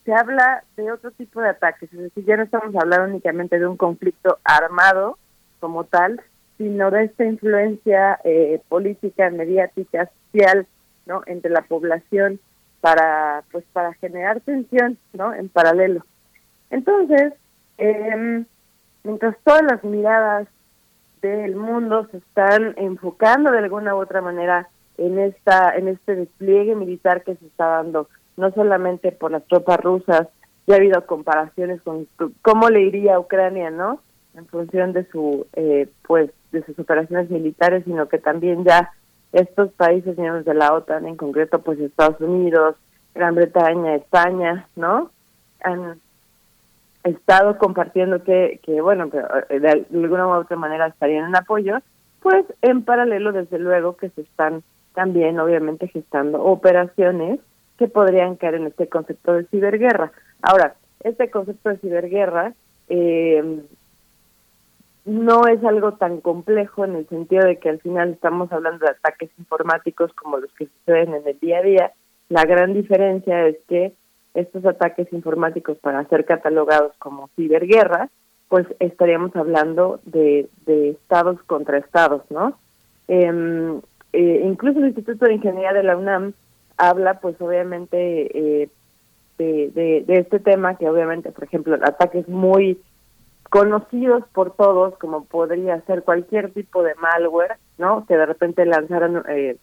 [SPEAKER 9] se habla de otro tipo de ataques, es decir, ya no estamos hablando únicamente de un conflicto armado como tal, sino de esta influencia eh, política, mediática, social, ¿no? entre la población para pues para generar tensión, ¿no? En paralelo. Entonces, eh, mientras todas las miradas del mundo se están enfocando de alguna u otra manera en esta en este despliegue militar que se está dando no solamente por las tropas rusas, ya ha habido comparaciones con cómo le iría a Ucrania, ¿no? En función de su, eh, pues, de sus operaciones militares, sino que también ya estos países miembros de la OTAN, en concreto, pues Estados Unidos, Gran Bretaña, España, ¿no? Han estado compartiendo que, que bueno, eh, de alguna u otra manera estarían en apoyo, pues en paralelo, desde luego, que se están también, obviamente, gestando operaciones que podrían caer en este concepto de ciberguerra. Ahora, este concepto de ciberguerra eh, no es algo tan complejo en el sentido de que al final estamos hablando de ataques informáticos como los que suceden en el día a día. La gran diferencia es que estos ataques informáticos para ser catalogados como ciberguerra, pues estaríamos hablando de, de estados contra estados, ¿no? Em, eh, incluso el Instituto de Ingeniería de la UNAM habla, pues obviamente, eh, de, este tema, que obviamente, por ejemplo, ataques muy conocidos por todos, como podría ser cualquier tipo de malware, ¿no? Que de repente lanzaron eh,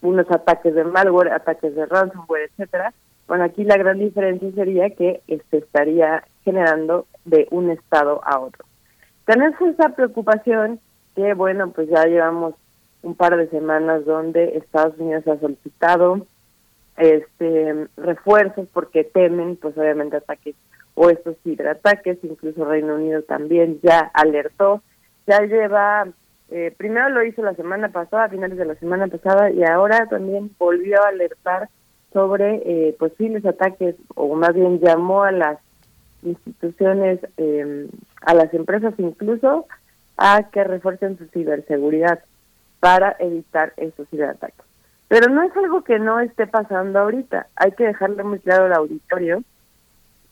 [SPEAKER 9] unos ataques de malware, ataques de ransomware, etcétera. Bueno, aquí la gran diferencia sería que este estaría generando de un estado a otro. Tenemos esa preocupación que, bueno, pues ya llevamos un par de semanas donde Estados Unidos ha solicitado este refuerzos porque temen, pues obviamente ataques o estos ciberataques, incluso Reino Unido también ya alertó, ya lleva, eh, primero lo hizo la semana pasada, a finales de la semana pasada, y ahora también volvió a alertar sobre eh, posibles ataques, o más bien llamó a las instituciones, eh, a las empresas incluso, a que refuercen su ciberseguridad para evitar esos ciberataques. Pero no es algo que no esté pasando ahorita, hay que dejarle muy claro al auditorio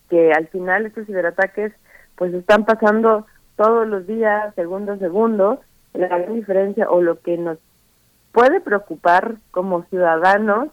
[SPEAKER 9] que al final estos ciberataques pues están pasando todos los días, segundo a segundo. La gran diferencia o lo que nos puede preocupar como ciudadanos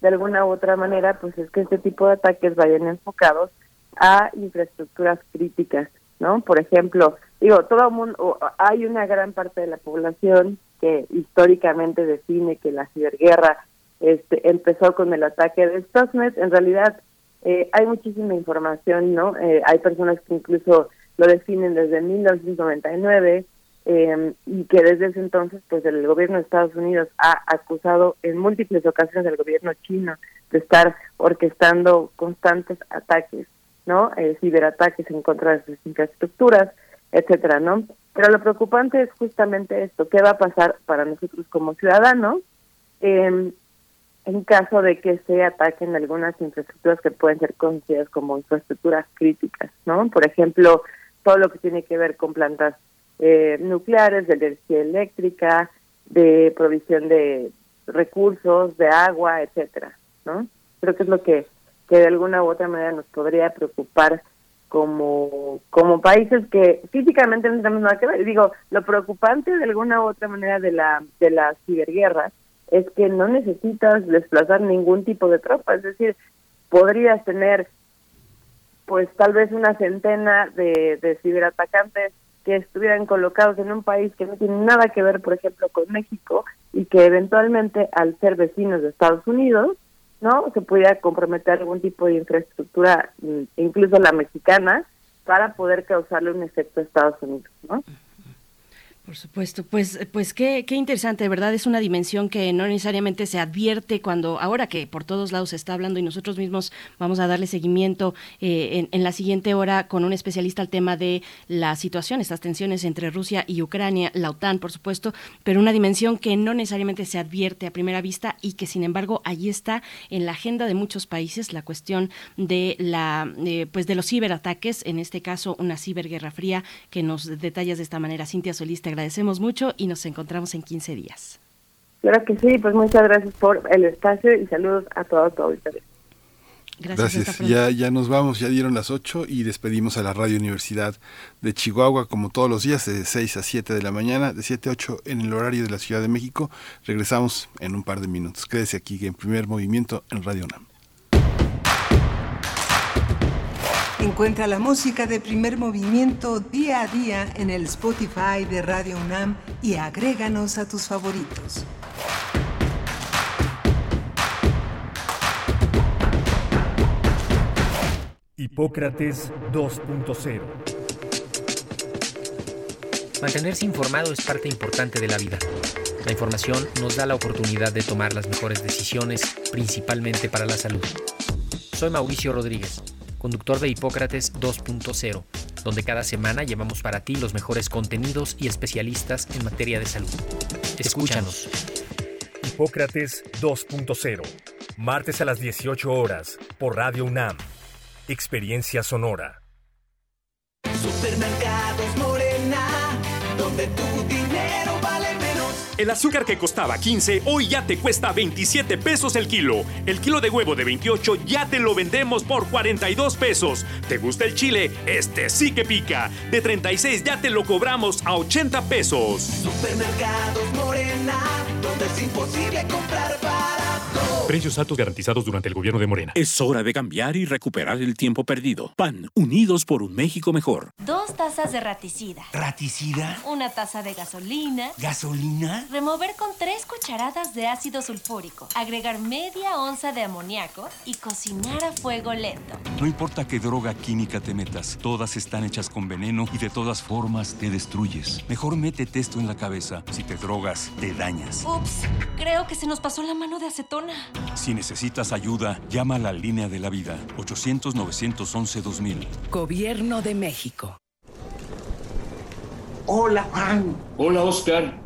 [SPEAKER 9] de alguna u otra manera, pues es que este tipo de ataques vayan enfocados a infraestructuras críticas, ¿no? Por ejemplo, digo, todo mundo, hay una gran parte de la población que históricamente define que la ciberguerra este, empezó con el ataque de Stuxnet. En realidad, eh, hay muchísima información, ¿no? Eh, hay personas que incluso lo definen desde 1999 eh, y que desde ese entonces, pues el gobierno de Estados Unidos ha acusado en múltiples ocasiones al gobierno chino de estar orquestando constantes ataques, ¿no? Eh, ciberataques en contra de sus infraestructuras, etcétera, ¿no? Pero lo preocupante es justamente esto, ¿qué va a pasar para nosotros como ciudadanos? Eh, en caso de que se ataquen algunas infraestructuras que pueden ser conocidas como infraestructuras críticas, ¿no? Por ejemplo, todo lo que tiene que ver con plantas eh, nucleares, de energía eléctrica, de provisión de recursos, de agua, etcétera, ¿no? Creo que es lo que, que de alguna u otra manera nos podría preocupar como, como países que físicamente no tenemos nada que ver. Digo, lo preocupante de alguna u otra manera de la, de la ciberguerra es que no necesitas desplazar ningún tipo de tropa, es decir, podrías tener pues tal vez una centena de ciberatacantes que estuvieran colocados en un país que no tiene nada que ver, por ejemplo, con México y que eventualmente al ser vecinos de Estados Unidos, ¿no? Se pudiera comprometer algún tipo de infraestructura, mm, incluso la mexicana, para poder causarle un efecto a Estados Unidos, ¿no?
[SPEAKER 2] Por supuesto, pues, pues qué, qué interesante, de verdad es una dimensión que no necesariamente se advierte cuando, ahora que por todos lados se está hablando y nosotros mismos vamos a darle seguimiento eh, en, la siguiente hora con un especialista al tema de la situación, estas tensiones entre Rusia y Ucrania, la OTAN, por supuesto, pero una dimensión que no necesariamente se advierte a primera vista y que sin embargo allí está en la agenda de muchos países la cuestión de la, eh, pues de los ciberataques, en este caso una ciberguerra fría que nos detallas de esta manera, Cintia Solista agradecemos mucho y nos encontramos en 15 días.
[SPEAKER 9] Claro que sí, pues muchas gracias por el espacio y saludos a todos tu auditorio.
[SPEAKER 1] Gracias. Ya, ya nos vamos, ya dieron las 8 y despedimos a la Radio Universidad de Chihuahua como todos los días de 6 a 7 de la mañana, de 7 a 8 en el horario de la Ciudad de México. Regresamos en un par de minutos. Quédese aquí en primer movimiento en Radio NAM.
[SPEAKER 8] Encuentra la música de primer movimiento día a día en el Spotify de Radio UNAM y agréganos a tus favoritos.
[SPEAKER 3] Hipócrates 2.0
[SPEAKER 10] Mantenerse informado es parte importante de la vida. La información nos da la oportunidad de tomar las mejores decisiones, principalmente para la salud. Soy Mauricio Rodríguez conductor de Hipócrates 2.0, donde cada semana llevamos para ti los mejores contenidos y especialistas en materia de salud. Escúchanos.
[SPEAKER 3] Hipócrates 2.0, martes a las 18 horas, por Radio UNAM. Experiencia Sonora.
[SPEAKER 11] Supermercados Morena, donde menos.
[SPEAKER 12] El azúcar que costaba 15 hoy ya te cuesta 27 pesos el kilo. El kilo de huevo de 28 ya te lo vendemos por 42 pesos. ¿Te gusta el chile? Este sí que pica. De 36 ya te lo cobramos a 80 pesos.
[SPEAKER 11] Supermercados Morena, donde es imposible comprar barato.
[SPEAKER 13] Precios altos garantizados durante el gobierno de Morena.
[SPEAKER 14] Es hora de cambiar y recuperar el tiempo perdido. PAN, unidos por un México mejor.
[SPEAKER 15] Dos tazas de raticida.
[SPEAKER 16] ¿Raticida?
[SPEAKER 15] Una taza de gasolina.
[SPEAKER 16] ¿Gasolina?
[SPEAKER 15] Remover con tres cucharadas de ácido sulfúrico. Agregar media onza de amoníaco y cocinar a fuego lento.
[SPEAKER 17] No importa qué droga química te metas, todas están hechas con veneno y de todas formas te destruyes. Mejor métete esto en la cabeza. Si te drogas, te dañas.
[SPEAKER 15] Ups, creo que se nos pasó la mano de acetona.
[SPEAKER 17] Si necesitas ayuda, llama a la línea de la vida 800-911-2000.
[SPEAKER 18] Gobierno de México.
[SPEAKER 19] Hola Juan.
[SPEAKER 20] Hola Oscar.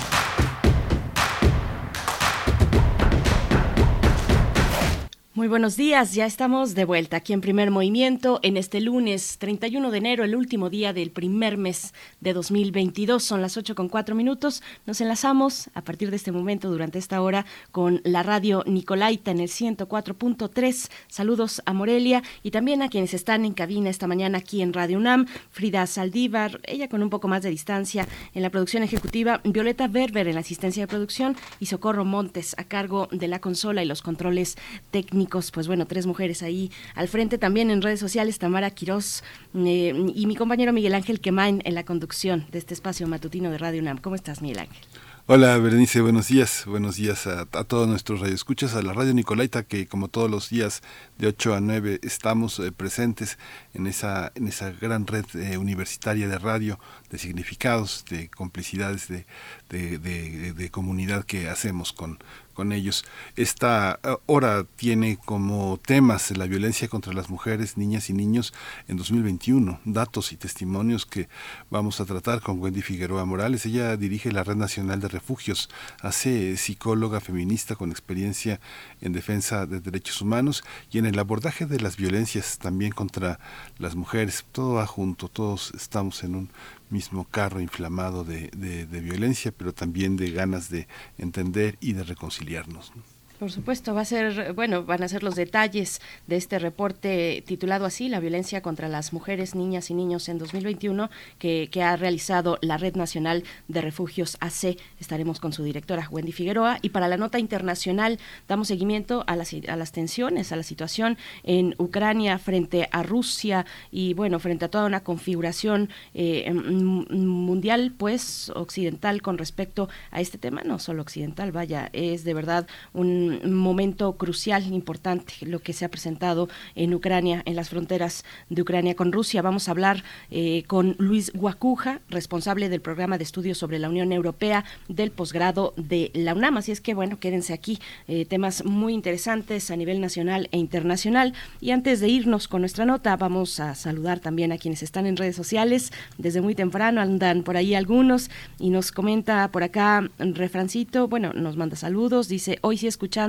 [SPEAKER 2] Muy buenos días, ya estamos de vuelta aquí en Primer Movimiento en este lunes 31 de enero, el último día del primer mes de 2022. Son las 8 con 4 minutos. Nos enlazamos a partir de este momento, durante esta hora, con la radio Nicolaita en el 104.3. Saludos a Morelia y también a quienes están en cabina esta mañana aquí en Radio UNAM. Frida Saldívar, ella con un poco más de distancia en la producción ejecutiva. Violeta Berber en la asistencia de producción y Socorro Montes a cargo de la consola y los controles técnicos pues bueno, tres mujeres ahí al frente. También en redes sociales, Tamara Quirós eh, y mi compañero Miguel Ángel Quemain en la conducción de este espacio matutino de Radio UNAM. ¿Cómo estás, Miguel Ángel?
[SPEAKER 1] Hola Berenice, buenos días, buenos días a, todos nuestros radioescuchas, a la Radio Nicolaita que como todos los días de 8 a 9 estamos eh, presentes en esa, en esa gran red eh, universitaria de radio, de significados, de complicidades, de, de, de, de comunidad que hacemos con, con ellos. Esta eh, hora tiene como temas la violencia contra las mujeres, niñas y niños en 2021, datos y testimonios que vamos a tratar con Wendy Figueroa Morales. Ella dirige la Red Nacional de Refugios, hace psicóloga feminista con experiencia en defensa de derechos humanos y en el abordaje de las violencias también contra las mujeres. Todo va junto, todos estamos en un mismo carro inflamado de, de, de violencia, pero también de ganas de entender y de reconciliarnos.
[SPEAKER 2] Por supuesto, va a ser, bueno, van a ser los detalles de este reporte titulado así, La violencia contra las mujeres, niñas y niños en 2021, que, que ha realizado la Red Nacional de Refugios AC. Estaremos con su directora, Wendy Figueroa. Y para la nota internacional, damos seguimiento a las, a las tensiones, a la situación en Ucrania frente a Rusia y, bueno, frente a toda una configuración eh, mundial, pues, occidental con respecto a este tema. No solo occidental, vaya, es de verdad un momento crucial, importante, lo que se ha presentado en Ucrania, en las fronteras de Ucrania con Rusia. Vamos a hablar eh, con Luis Guacuja, responsable del programa de estudios sobre la Unión Europea del posgrado de la UNAM. Así es que, bueno, quédense aquí, eh, temas muy interesantes a nivel nacional e internacional. Y antes de irnos con nuestra nota, vamos a saludar también a quienes están en redes sociales. Desde muy temprano andan por ahí algunos y nos comenta por acá Refrancito, bueno, nos manda saludos, dice, hoy sí escuchamos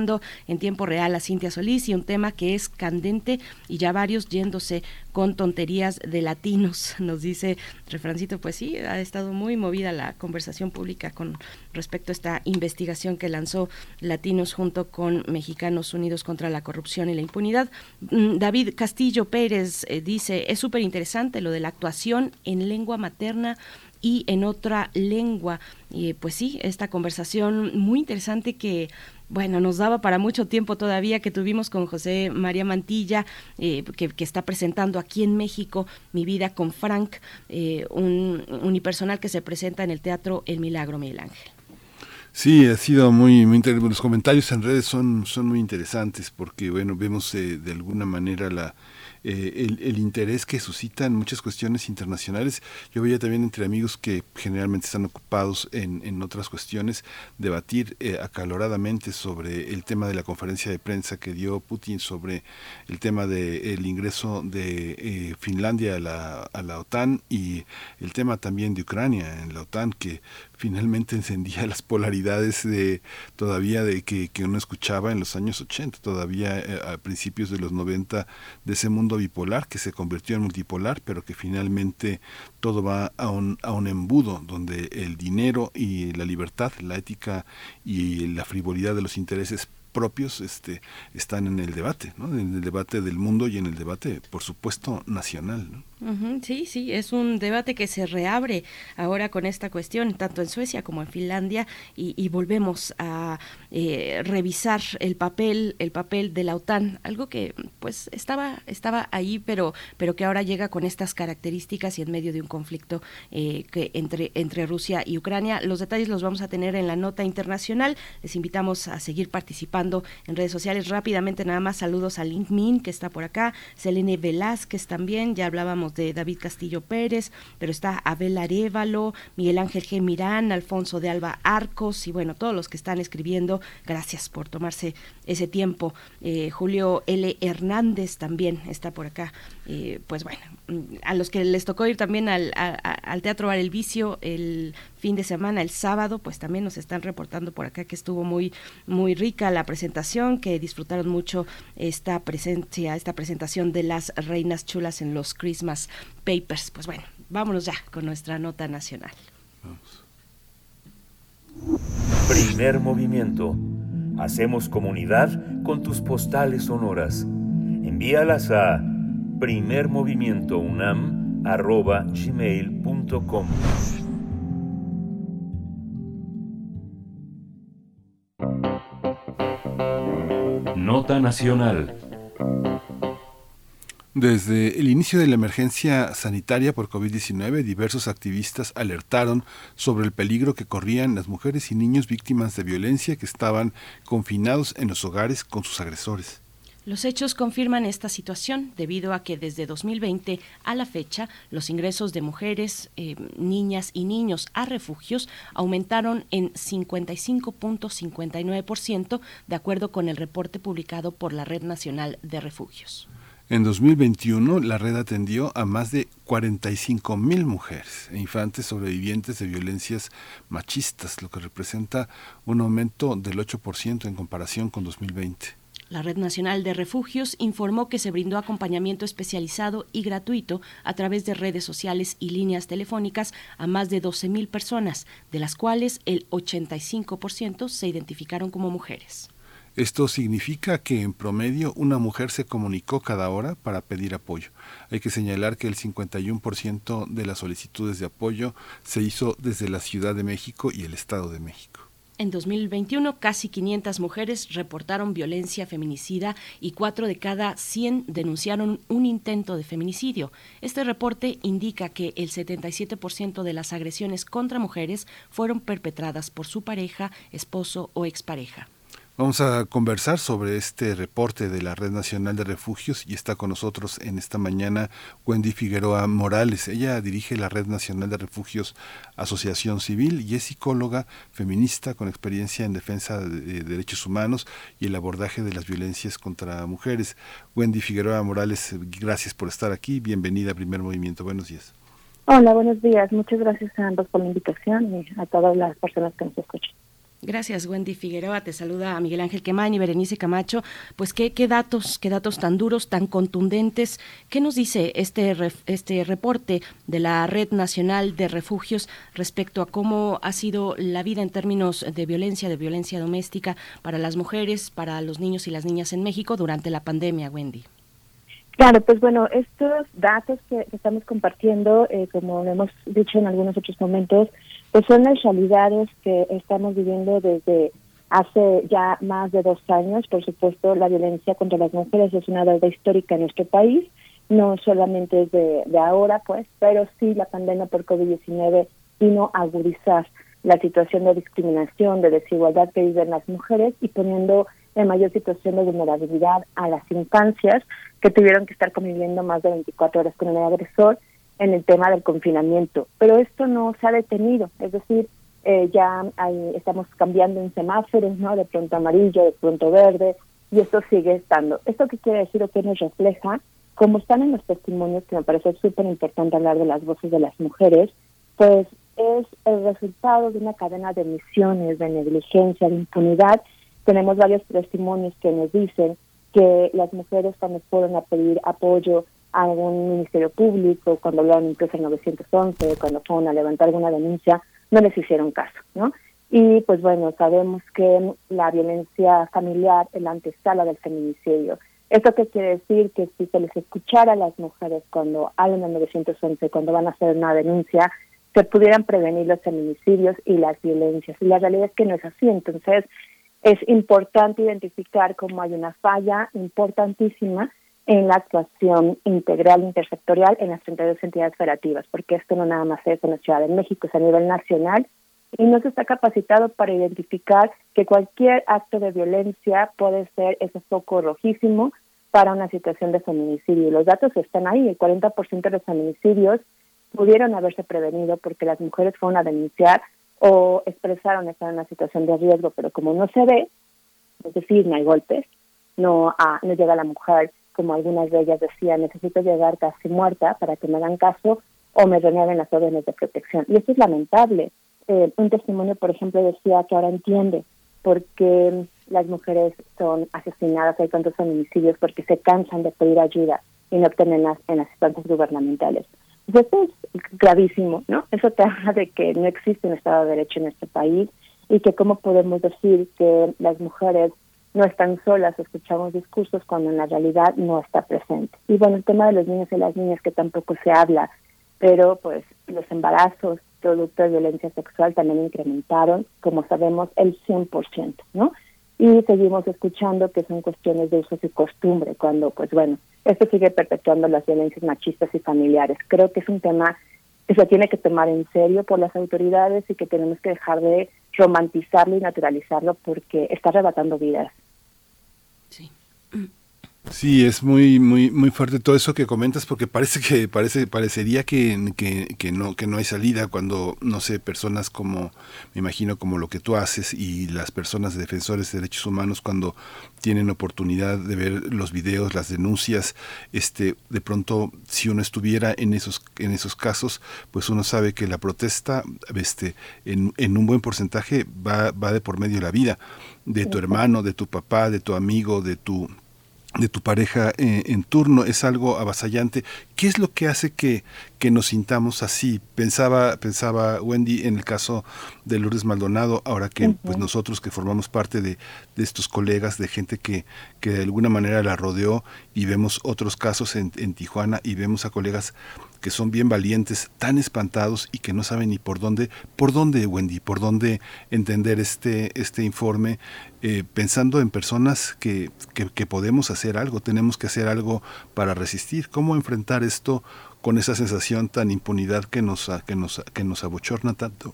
[SPEAKER 2] en tiempo real a Cintia Solís y un tema que es candente y ya varios yéndose con tonterías de latinos, nos dice Refrancito, pues sí, ha estado muy movida la conversación pública con respecto a esta investigación que lanzó Latinos junto con Mexicanos Unidos contra la Corrupción y la Impunidad. David Castillo Pérez eh, dice, es súper interesante lo de la actuación en lengua materna y en otra lengua. Pues sí, esta conversación muy interesante que bueno, nos daba para mucho tiempo todavía que tuvimos con José María Mantilla, eh, que, está presentando aquí en México Mi vida con Frank, eh, un unipersonal que se presenta en el Teatro El Milagro Miguel Ángel.
[SPEAKER 1] Sí, ha sido muy, muy interesante. Los comentarios en redes son, son muy interesantes porque, bueno, vemos eh, de alguna manera la, eh, el, interés que suscitan muchas cuestiones internacionales. Yo veía también entre amigos que generalmente están ocupados en, otras cuestiones, debatir eh, acaloradamente sobre el tema de la conferencia de prensa que dio Putin sobre el tema del ingreso de eh, Finlandia a la, a la OTAN y el tema también de Ucrania en la OTAN, que finalmente encendía las polaridades de todavía de que, uno escuchaba en los años 80, todavía a principios de los 90 de ese mundo bipolar que se convirtió en multipolar, pero que finalmente todo va a un, a un embudo donde el dinero y la libertad, la ética y la frivolidad de los intereses propios este, están en el debate, ¿no? en el debate del mundo y en el debate, por supuesto, nacional. ¿no?
[SPEAKER 2] Sí, sí, es un debate que se reabre ahora con esta cuestión, tanto en Suecia como en Finlandia, y, volvemos a eh, revisar el papel, el papel de la OTAN, algo que pues estaba, estaba ahí, pero, pero que ahora llega con estas características y en medio de un conflicto eh, que entre, entre Rusia y Ucrania. Los detalles los vamos a tener en la nota internacional. Les invitamos a seguir participando en redes sociales rápidamente. Nada más saludos a Link Min, que está por acá, Selene Velázquez también, ya hablábamos de David Castillo Pérez, pero está Abel Arevalo, Miguel Ángel G. Mirán, Alfonso de Alba Arcos y bueno, todos los que están escribiendo, gracias por tomarse ese tiempo. Eh, Julio L. Hernández también está por acá. Pues bueno, a los que les tocó ir también al, al Teatro Bar El Vicio el fin de semana, el sábado, pues también nos están reportando por acá que estuvo muy, muy rica la presentación, que disfrutaron mucho esta presencia, esta presentación de las reinas chulas en los Christmas Papers. Pues bueno, vámonos ya con nuestra nota nacional.
[SPEAKER 6] Primer movimiento. Hacemos comunidad con tus postales sonoras. Envíalas a primermovimientounam.gmail.com Nota Nacional.
[SPEAKER 1] Desde el inicio de la emergencia sanitaria por COVID-19, diversos activistas alertaron sobre el peligro que corrían las mujeres y niños víctimas de violencia que estaban confinados en los hogares con sus agresores.
[SPEAKER 2] Los hechos confirman esta situación debido a que desde 2020 a la fecha los ingresos de mujeres, eh, niñas y niños a refugios aumentaron en 55.59% de acuerdo con el reporte publicado por la Red Nacional de Refugios.
[SPEAKER 1] En 2021, la red atendió a más de 45 mil mujeres e infantes sobrevivientes de violencias machistas, lo que representa un aumento del 8% en comparación con 2020.
[SPEAKER 2] La Red Nacional de Refugios informó que se brindó acompañamiento especializado y gratuito a través de redes sociales y líneas telefónicas a más de 12.000 personas, de las cuales el 85% se identificaron como mujeres.
[SPEAKER 1] Esto significa que en promedio una mujer se comunicó cada hora para pedir apoyo. Hay que señalar que el 51% de las solicitudes de apoyo se hizo desde la Ciudad de México y el Estado de México.
[SPEAKER 2] En 2021, casi 500 mujeres reportaron violencia feminicida y 4 de cada 100 denunciaron un intento de feminicidio. Este reporte indica que el 77% de las agresiones contra mujeres fueron perpetradas por su pareja, esposo o expareja.
[SPEAKER 1] Vamos a conversar sobre este reporte de la Red Nacional de Refugios y está con nosotros en esta mañana Wendy Figueroa Morales. Ella dirige la Red Nacional de Refugios Asociación Civil y es psicóloga feminista con experiencia en defensa de derechos humanos y el abordaje de las violencias contra mujeres. Wendy Figueroa Morales, gracias por estar aquí. Bienvenida a Primer Movimiento. Buenos días.
[SPEAKER 16] Hola, buenos días. Muchas gracias a ambos por la invitación y a todas las personas que nos escuchan.
[SPEAKER 2] Gracias, Wendy Figueroa. Te saluda a Miguel Ángel Quemain y Berenice Camacho. Pues qué, qué datos, qué datos tan duros, tan contundentes. ¿Qué nos dice este, este reporte de la Red Nacional de Refugios respecto a cómo ha sido la vida en términos de violencia, de violencia doméstica para las mujeres, para los niños y las niñas en México durante la pandemia, Wendy?
[SPEAKER 16] Claro, pues bueno, estos datos que estamos compartiendo, eh, como hemos dicho en algunos otros momentos, pues son las realidades que estamos viviendo desde Hace ya más de dos años, por supuesto, la violencia contra las mujeres es una deuda histórica en nuestro país, no solamente es de, ahora, pues, pero sí la pandemia por COVID-19 vino a agudizar la situación de discriminación, de desigualdad que viven las mujeres y poniendo en mayor situación de vulnerabilidad a las infancias que tuvieron que estar conviviendo más de 24 horas con el agresor en el tema del confinamiento. Pero esto no se ha detenido, es decir, eh, ya hay, estamos cambiando en semáforos, ¿no? De pronto amarillo, de pronto verde, y esto sigue estando. ¿Esto qué quiere decir o qué nos refleja? Como están en los testimonios, que me parece súper importante hablar de las voces de las mujeres, pues es el resultado de una cadena de emisiones, de negligencia, de impunidad. Tenemos varios testimonios que nos dicen que las mujeres cuando fueron a pedir apoyo a algún ministerio público, cuando hablaron incluso en 911, cuando fueron a levantar alguna denuncia, no les hicieron caso, ¿no? Y pues bueno, sabemos que la violencia familiar es la antesala del feminicidio. ¿Esto qué quiere decir? Que si se les escuchara a las mujeres cuando hablan en 911, cuando van a hacer una denuncia, se pudieran prevenir los feminicidios y las violencias. Y la realidad es que no es así. Entonces, es importante identificar cómo hay una falla importantísima en la actuación integral intersectorial en las 32 entidades federativas, porque esto no nada más es en la Ciudad de México, es a nivel nacional y no se está capacitado para identificar que cualquier acto de violencia puede ser ese foco rojísimo para una situación de feminicidio. Los datos están ahí, el 40% de los feminicidios pudieron haberse prevenido porque las mujeres fueron a denunciar o expresaron estar en una situación de riesgo, pero como no se ve, es decir, no hay golpes, no, ah, no llega la mujer como algunas de ellas decían, necesito llegar casi muerta para que me hagan caso o me renueven las órdenes de protección. Y esto es lamentable. Eh, un testimonio, por ejemplo, decía que ahora entiende por qué las mujeres son asesinadas, hay tantos feminicidios, porque se cansan de pedir ayuda y no obtienen las, en las instancias gubernamentales. Pues esto es gravísimo, ¿no? Eso te habla de que no existe un Estado de Derecho en este país y que cómo podemos decir que las mujeres no están solas, escuchamos discursos cuando en la realidad no está presente. Y bueno, el tema de los niños y las niñas que tampoco se habla, pero pues los embarazos producto de violencia sexual también incrementaron, como sabemos, el 100%, ¿no? Y seguimos escuchando que son cuestiones de usos y costumbre, cuando pues bueno, esto sigue perpetuando las violencias machistas y familiares. Creo que es un tema que se tiene que tomar en serio por las autoridades y que tenemos que dejar de romantizarlo y naturalizarlo porque está arrebatando vidas.
[SPEAKER 1] Sí, es muy muy muy fuerte todo eso que comentas porque parece que parece parecería que, que, que, no que no hay salida cuando no sé personas como me imagino como lo que tú haces y las personas defensores de derechos humanos cuando tienen oportunidad de ver los videos, las denuncias, este de pronto si uno estuviera en esos en esos casos, pues uno sabe que la protesta este en, en un buen porcentaje va va de por medio de la vida de tu hermano, de tu papá, de tu amigo, de tu de tu pareja eh, en turno es algo avasallante. ¿Qué es lo que hace que, que nos sintamos así? Pensaba, pensaba Wendy en el caso de Lourdes Maldonado, ahora que pues nosotros que formamos parte de, de, estos colegas, de gente que, que de alguna manera la rodeó y vemos otros casos en, en Tijuana y vemos a colegas que son bien valientes, tan espantados y que no saben ni por dónde, por dónde, Wendy, por dónde entender este, este informe, eh, pensando en personas que, que, podemos hacer algo, tenemos que hacer algo para resistir. ¿Cómo enfrentar esto con esa sensación tan impunidad que nos, que nos, que nos abochorna tanto?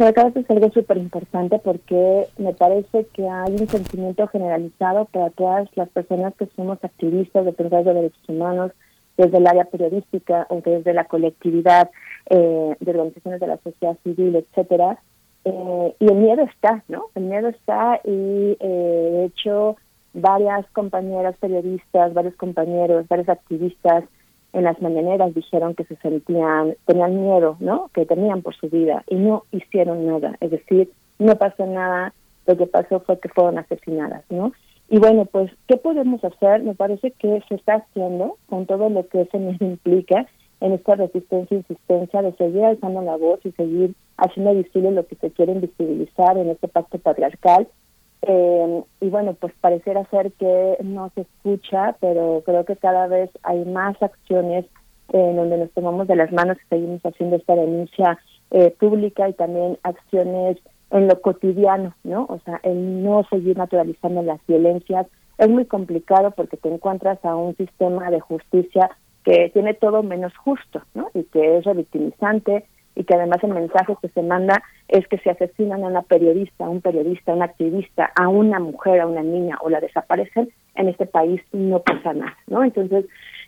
[SPEAKER 16] Acabas de algo súper importante porque me parece que hay un sentimiento generalizado para todas las personas que somos activistas, defensores de derechos humanos, desde el área periodística o desde la colectividad eh, de organizaciones de la sociedad civil, etcétera. Eh, y el miedo está, ¿no? El miedo está y eh, de hecho varias compañeras periodistas, varios compañeros, varios activistas en las mañaneras dijeron que se sentían, tenían miedo, ¿no? Que tenían por su vida y no hicieron nada. Es decir, no pasó nada, lo que pasó fue que fueron asesinadas, ¿no? Y bueno, pues, ¿qué podemos hacer? Me parece que se está haciendo con todo lo que eso nos implica en esta resistencia e insistencia de seguir alzando la voz y seguir haciendo visible lo que se quiere invisibilizar en este pacto patriarcal. Eh, y bueno, pues parecerá ser que no se escucha, pero creo que cada vez hay más acciones en donde nos tomamos de las manos y seguimos haciendo esta denuncia eh, pública y también acciones en lo cotidiano, ¿no? O sea, el no seguir naturalizando las violencias es muy complicado porque te encuentras a un sistema de justicia que tiene todo menos justo, ¿no? Y que es revictimizante y que además el mensaje que se manda es que si asesinan a una periodista, a un periodista, a un activista, a una mujer, a una niña o la desaparecen, en este país no pasa nada, ¿no? Entonces,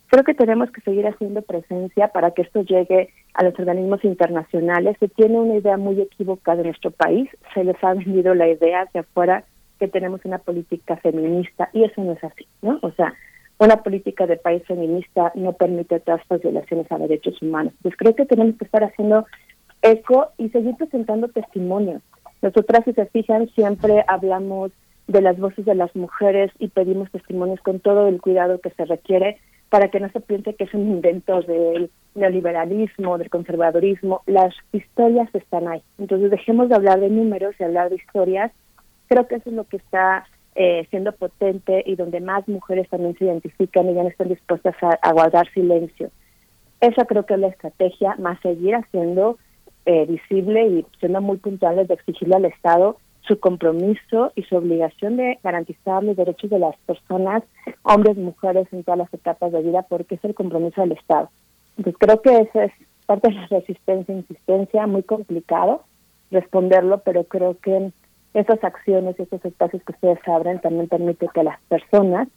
[SPEAKER 16] creo que tenemos que seguir haciendo presencia para que esto llegue a los organismos internacionales. Se tiene una idea muy equivocada de nuestro país, se les ha vendido la idea hacia afuera que tenemos una política feminista y eso no es así, ¿no? O sea, una política de país feminista no permite otras violaciones a derechos humanos. Pues creo que tenemos que estar haciendo eco y seguir presentando testimonios. Nosotras, si se fijan, siempre hablamos de las voces de las mujeres y pedimos testimonios con todo el cuidado que se requiere para que no se piense que es un invento del neoliberalismo, del conservadurismo. Las historias están ahí. Entonces dejemos de hablar de números y hablar de historias. Creo que eso es lo que está eh, siendo potente y donde más mujeres también se identifican y ya no están dispuestas a, guardar silencio. Esa creo que es la estrategia, más seguir haciendo eh, visible y siendo muy puntuales de exigirle al Estado su compromiso y su obligación de garantizar los derechos de las personas, hombres, mujeres, en todas las etapas de vida, porque es el compromiso del Estado. Entonces creo que esa es parte de la resistencia insistencia, muy complicado responderlo, pero creo que esas acciones y esos espacios que ustedes abren también permiten que las personas,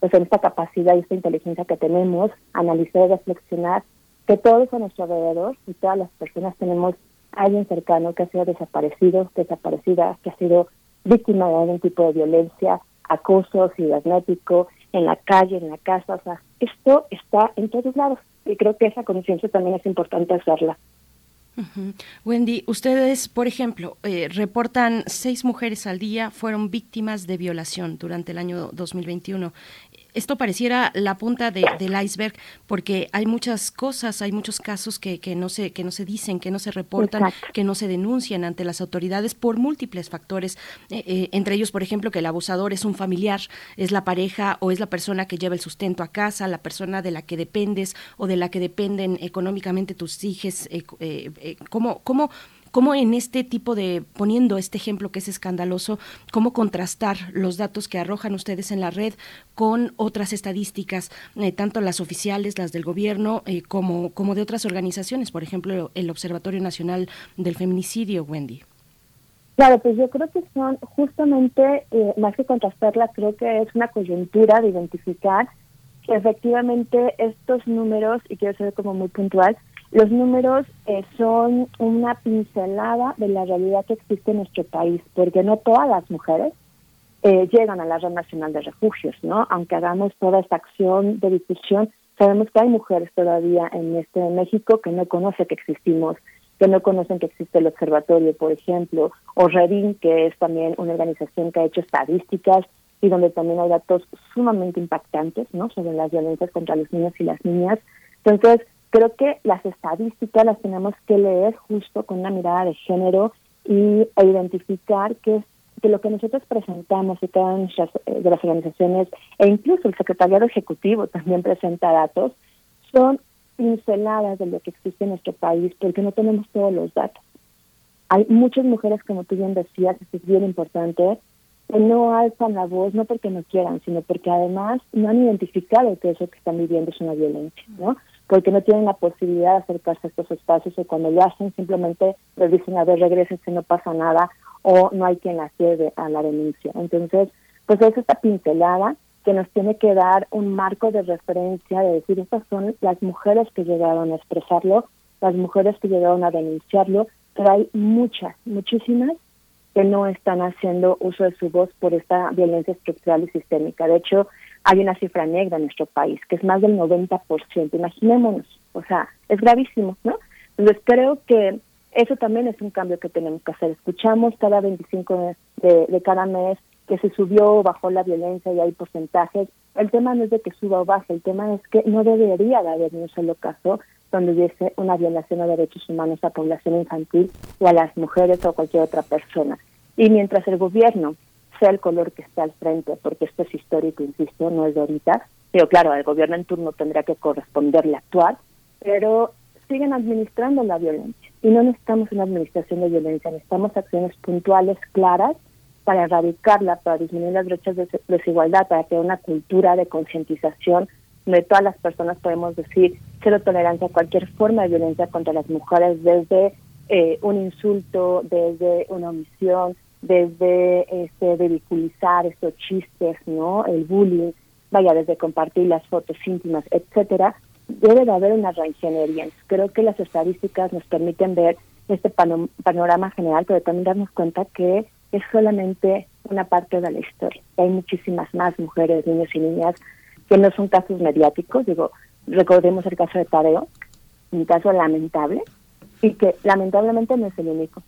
[SPEAKER 16] pues en esta capacidad y esta inteligencia que tenemos, analizar y reflexionar que todos a nuestro alrededor y todas las personas tenemos alguien cercano que ha sido desaparecido, desaparecida, que ha sido víctima de algún tipo de violencia, acoso cibernético, en la calle, en la casa, o sea, esto está en todos lados y creo que esa conciencia también es importante hacerla.
[SPEAKER 2] Wendy, ustedes, por ejemplo, eh, reportan seis mujeres al día fueron víctimas de violación durante el año 2021 esto pareciera la punta del iceberg porque hay muchas cosas, hay muchos casos que, que, no, se, que no se dicen, que no se reportan, que no se denuncian ante las autoridades por múltiples factores, eh, eh, entre ellos, por ejemplo, que el abusador es un familiar, es la pareja o es la persona que lleva el sustento a casa, la persona de la que dependes o de la que dependen económicamente tus hijos. Eh, ¿cómo, ¿Cómo cómo en este tipo de, poniendo este ejemplo que es escandaloso, cómo contrastar los datos que arrojan ustedes en la red con otras estadísticas, eh, tanto las oficiales, las del gobierno, eh, como, como de otras organizaciones, por ejemplo, el Observatorio Nacional del Feminicidio, Wendy.
[SPEAKER 16] Claro, pues yo creo que son justamente, eh, más que contrastarla, creo que es una coyuntura de identificar que efectivamente estos números, y quiero ser como muy puntual, los números eh, son una pincelada de la realidad que existe en nuestro país, porque no todas las mujeres eh, llegan a la Red Nacional de Refugios, ¿no? Aunque hagamos toda esta acción de difusión, sabemos que hay mujeres todavía en este México que no conocen que existimos, que no conocen que existe el observatorio, por ejemplo, o Redin, que es también una organización que ha hecho estadísticas y donde también hay datos sumamente impactantes, ¿no? Sobre las violencias contra los niños y las niñas. Entonces, Creo que las estadísticas las tenemos que leer justo con una mirada de género y e identificar que, que lo que nosotros presentamos y cada una eh, de las organizaciones e incluso el secretariado ejecutivo también presenta datos son pinceladas de lo que existe en nuestro país porque no tenemos todos los datos. Hay muchas mujeres, como tú bien decías, es bien importante, que no alzan la voz, no porque no quieran, sino porque además no han identificado que eso que están viviendo es una violencia, ¿no? Porque no tienen la posibilidad de acercarse a estos espacios o cuando lo hacen simplemente les dicen a ver regresen si no pasa nada o no hay quien la lleve a la denuncia. Entonces, pues es esta pincelada que nos tiene que dar un marco de referencia de decir estas son las mujeres que llegaron a expresarlo, las mujeres que llegaron a denunciarlo, pero hay muchas, muchísimas que no están haciendo uso de su voz por esta violencia estructural y sistémica. De hecho, hay una cifra negra en nuestro país, que es más del 90%. Imaginémonos, o sea, es gravísimo, ¿no? Entonces creo que eso también es un cambio que tenemos que hacer. Escuchamos cada 25 de, cada mes que se subió o bajó la violencia y hay porcentajes. El tema no es de que suba o baje, el tema es que no debería de haber ni un solo caso donde hubiese una violación de derechos humanos a la población infantil y a las mujeres o cualquier otra persona. Y mientras el gobierno sea el color que esté al frente, porque esto es histórico, insisto, no es de ahorita. Pero claro, el gobierno en turno tendría que corresponderle actuar, pero siguen administrando la violencia. Y no necesitamos una administración de violencia, necesitamos acciones puntuales, claras, para erradicarla, para disminuir las brechas de desigualdad, para crear una cultura de concientización donde todas las personas podemos decir cero tolerancia a cualquier forma de violencia contra las mujeres, desde eh, un insulto, desde una omisión, desde este, ridiculizar estos chistes, ¿no? El bullying, vaya, desde compartir las fotos íntimas, etcétera, debe de haber una reingeniería. Creo que las estadísticas nos permiten ver este panorama general, pero también darnos cuenta que es solamente una parte de la historia. Hay muchísimas más mujeres, niños y niñas que no son casos mediáticos. Digo, recordemos el caso de Tadeo, un caso lamentable y que lamentablemente no es el único,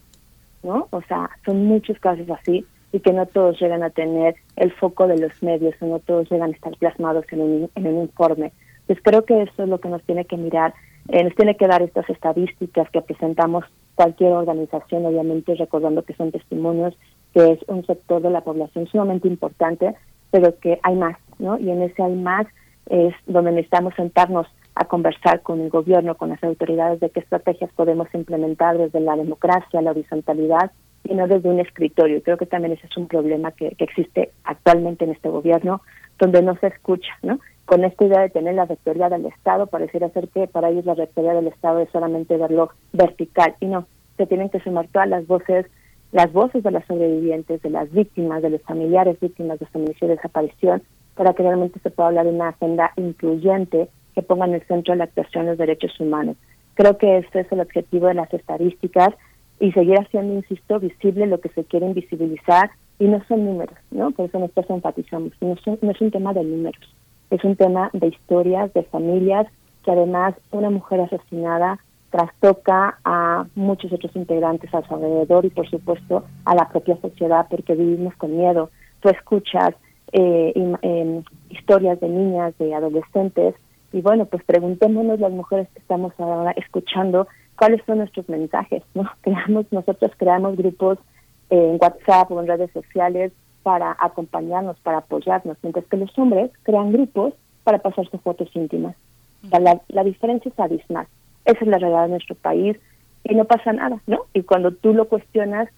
[SPEAKER 16] ¿no? O sea, son muchos casos así y que no todos llegan a tener el foco de los medios o no todos llegan a estar plasmados en un, en un informe. Pues creo que eso es lo que nos tiene que mirar, eh, nos tiene que dar estas estadísticas que presentamos cualquier organización, obviamente recordando que son testimonios, que es un sector de la población sumamente importante, pero que hay más, ¿no? Y en ese hay más es donde necesitamos sentarnos a conversar con el gobierno, con las autoridades de qué estrategias podemos implementar desde la democracia, la horizontalidad y no desde un escritorio. Creo que también ese es un problema que, que existe actualmente en este gobierno, donde no se escucha, ¿no? Con esta idea de tener la rectoría del Estado, pareciera ser que para ellos la rectoría del Estado es solamente verlo vertical, y no, se tienen que sumar todas las voces, las voces de las sobrevivientes, de las víctimas, de los familiares víctimas de feminicidio y desaparición, para que realmente se pueda hablar de una agenda incluyente que ponga en el centro de la actuación los derechos humanos. Creo que este es el objetivo de las estadísticas y seguir haciendo, insisto, visible lo que se quiere invisibilizar y no son números, ¿no? Por eso nosotros enfatizamos, no, no es un tema de números, es un tema de historias, de familias, que además una mujer asesinada trastoca a muchos otros integrantes a su alrededor y por supuesto a la propia sociedad porque vivimos con miedo. Tú escuchas eh, em, historias de niñas, de adolescentes y bueno, pues preguntémonos las mujeres que estamos ahora escuchando cuáles son nuestros mensajes, ¿no? Creamos, nosotros creamos grupos en WhatsApp o en redes sociales para acompañarnos, para apoyarnos, mientras que los hombres crean grupos para pasarse fotos íntimas. la, la diferencia es abismal. Esa es la realidad de nuestro país y no pasa nada, ¿no? Y cuando tú lo cuestionas,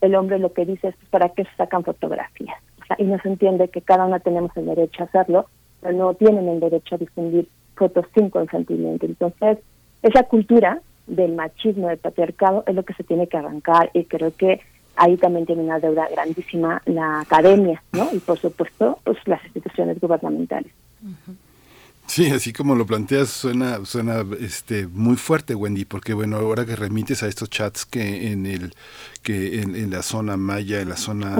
[SPEAKER 16] el hombre lo que dice es, pues, ¿para qué sacan fotografías? Y no se entiende que cada uno tenemos el derecho a hacerlo, no tienen el derecho a difundir fotos sin consentimiento. Entonces, esa cultura del machismo, del patriarcado, es lo que se tiene que arrancar y creo que ahí también tiene una deuda grandísima la academia, ¿no? Y por supuesto, pues las instituciones gubernamentales.
[SPEAKER 1] Sí, así como lo planteas suena suena este muy fuerte, Wendy, porque bueno, ahora que remites a estos chats que en el que en, la zona maya, en la zona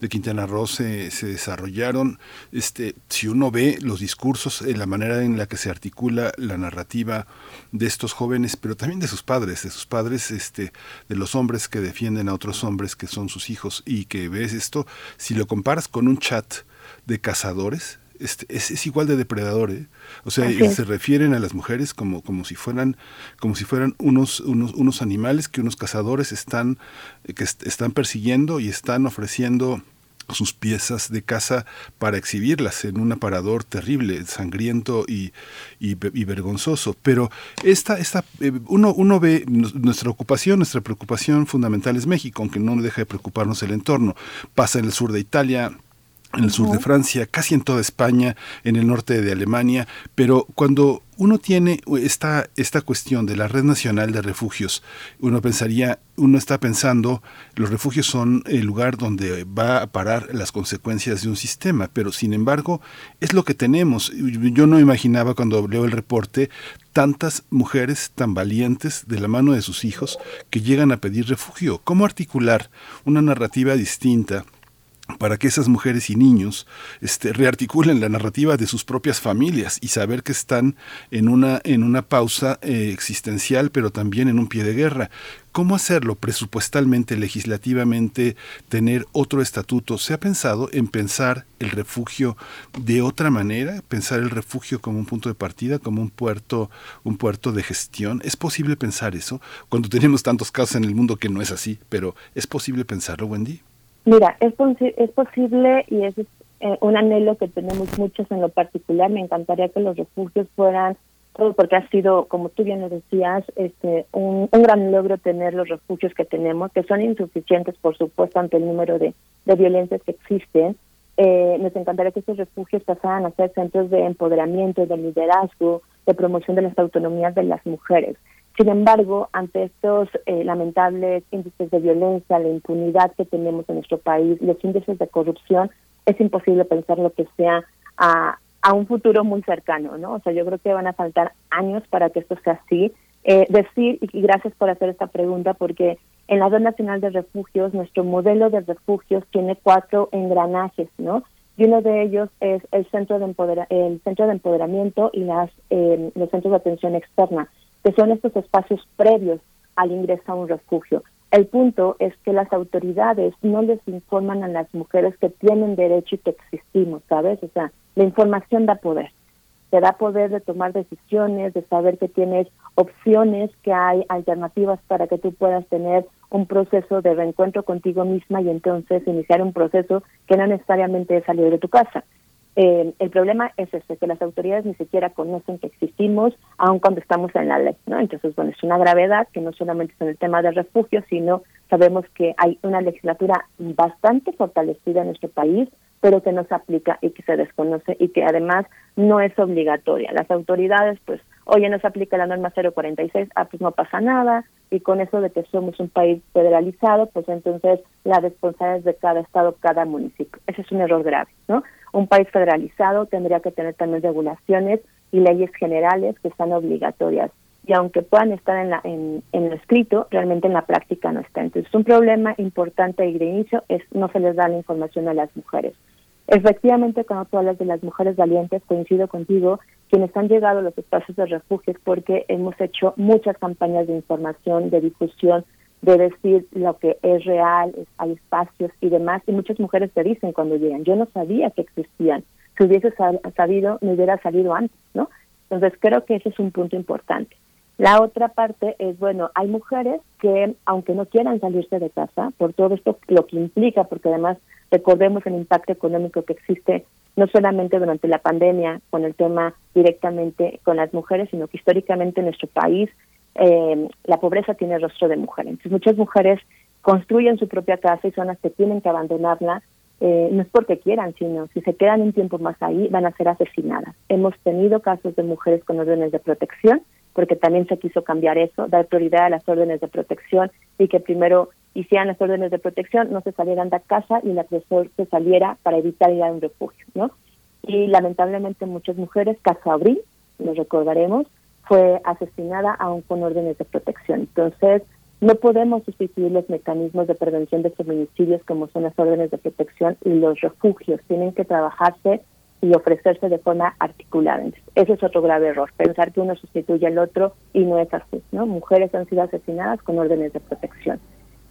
[SPEAKER 1] de Quintana Roo se, se, desarrollaron, este si uno ve los discursos, en la manera en la que se articula la narrativa de estos jóvenes, pero también de sus padres, de sus padres este de los hombres que defienden a otros hombres que son sus hijos y que ves esto, si lo comparas con un chat de cazadores, este, es, es, igual de depredador, ¿eh? O sea, se refieren a las mujeres como, como si fueran, como si fueran unos, unos, unos animales que unos cazadores están, que están persiguiendo y están ofreciendo sus piezas de caza para exhibirlas en un aparador terrible, sangriento y, y, vergonzoso. Pero esta, esta, eh, uno, uno ve nuestra ocupación, nuestra preocupación fundamental es México, aunque no deja de preocuparnos el entorno. Pasa en el sur de Italia, en el sur de Francia, casi en toda España, en el norte de Alemania, pero cuando uno tiene esta, esta cuestión de la Red Nacional de Refugios, uno pensaría, uno está pensando, los refugios son el lugar donde va a parar las consecuencias de un sistema, pero sin embargo es lo que tenemos. Yo no imaginaba cuando leo el reporte tantas mujeres tan valientes de la mano de sus hijos que llegan a pedir refugio. ¿Cómo articular una narrativa distinta? Para que esas mujeres y niños este, rearticulen la narrativa de sus propias familias y saber que están en una, en una pausa eh, existencial, pero también en un pie de guerra. ¿Cómo hacerlo presupuestalmente, legislativamente, tener otro estatuto? ¿Se ha pensado en pensar el refugio de otra manera? ¿Pensar el refugio como un punto de partida, como un puerto, un puerto de gestión? ¿Es posible pensar eso? Cuando tenemos tantos casos en el mundo que no es así, pero ¿es posible pensarlo, Wendy?
[SPEAKER 16] Mira, es, es posible y es eh, un anhelo que tenemos muchos en lo particular. Me encantaría que los refugios fueran todo porque ha sido, como tú bien lo decías, este, un, un, gran logro tener los refugios que tenemos, que son insuficientes, por supuesto, ante el número de, de violencias que existen. Eh, nos encantaría que estos refugios pasaran a ser centros de empoderamiento, de liderazgo, de promoción de las autonomías de las mujeres. Sin embargo, ante estos eh, lamentables índices de violencia, la impunidad que tenemos en nuestro país, los índices de corrupción, es imposible pensar lo que sea a, a un futuro muy cercano, ¿no? O sea, yo creo que van a faltar años para que esto sea así. Eh, decir, y gracias por hacer esta pregunta, porque en la Red Nacional de Refugios, nuestro modelo de refugios tiene cuatro engranajes, ¿no? Y uno de ellos es el centro de, empodera el centro de empoderamiento y las, eh, los centros de atención externa, que son estos espacios previos al ingreso a un refugio. El punto es que las autoridades no les informan a las mujeres que tienen derecho y que existimos, ¿sabes? O sea, la información da poder. Te da poder de tomar decisiones, de saber que tienes opciones, que hay alternativas para que tú puedas tener un proceso de reencuentro contigo misma y entonces iniciar un proceso que no necesariamente es salir de tu casa. Eh, el problema es ese, que las autoridades ni siquiera conocen que existimos, aun cuando estamos en la ley, ¿no? Entonces, bueno, es una gravedad que no solamente es en el tema de refugio, sino sabemos que hay una legislatura bastante fortalecida en nuestro país, pero que no se aplica y que se desconoce y que además no es obligatoria. Las autoridades, pues, oye, no se aplica la norma 046, ah, pues no pasa nada, y con eso de que somos un país federalizado, pues entonces la responsabilidad es de cada estado, cada municipio. Ese es un error grave, ¿no? Un país federalizado tendría que tener también regulaciones y leyes generales que sean obligatorias. Y aunque puedan estar en, la, en, en lo escrito, realmente en la práctica no está. Entonces, un problema importante de inicio es no se les da la información a las mujeres. Efectivamente, cuando tú hablas de las mujeres valientes, coincido contigo, quienes han llegado a los espacios de refugio es porque hemos hecho muchas campañas de información, de difusión, de decir lo que es real, hay espacios y demás, y muchas mujeres te dicen cuando llegan, yo no sabía que existían, si hubiese sabido, me hubiera salido antes, ¿no? Entonces creo que ese es un punto importante. La otra parte es, bueno, hay mujeres que, aunque no quieran salirse de casa, por todo esto lo que implica, porque además recordemos el impacto económico que existe no solamente durante la pandemia con el tema directamente con las mujeres, sino que históricamente en nuestro país eh, la pobreza tiene rostro de mujer. Entonces muchas mujeres construyen su propia casa y son las que tienen que abandonarla, eh, no es porque quieran, sino si se quedan un tiempo más ahí van a ser asesinadas. Hemos tenido casos de mujeres con órdenes de protección, porque también se quiso cambiar eso, dar prioridad a las órdenes de protección y que primero hicieran las órdenes de protección, no se salieran de casa y el agresor se saliera para evitar ir a un refugio, ¿no? Y lamentablemente muchas mujeres, caso Abril, lo recordaremos, fue asesinada aún con órdenes de protección. Entonces, no podemos sustituir los mecanismos de prevención de feminicidios como son las órdenes de protección y los refugios. Tienen que trabajarse y ofrecerse de forma articulada. ese es otro grave error, pensar que uno sustituye al otro y no es así. ¿no? Mujeres han sido asesinadas con órdenes de protección.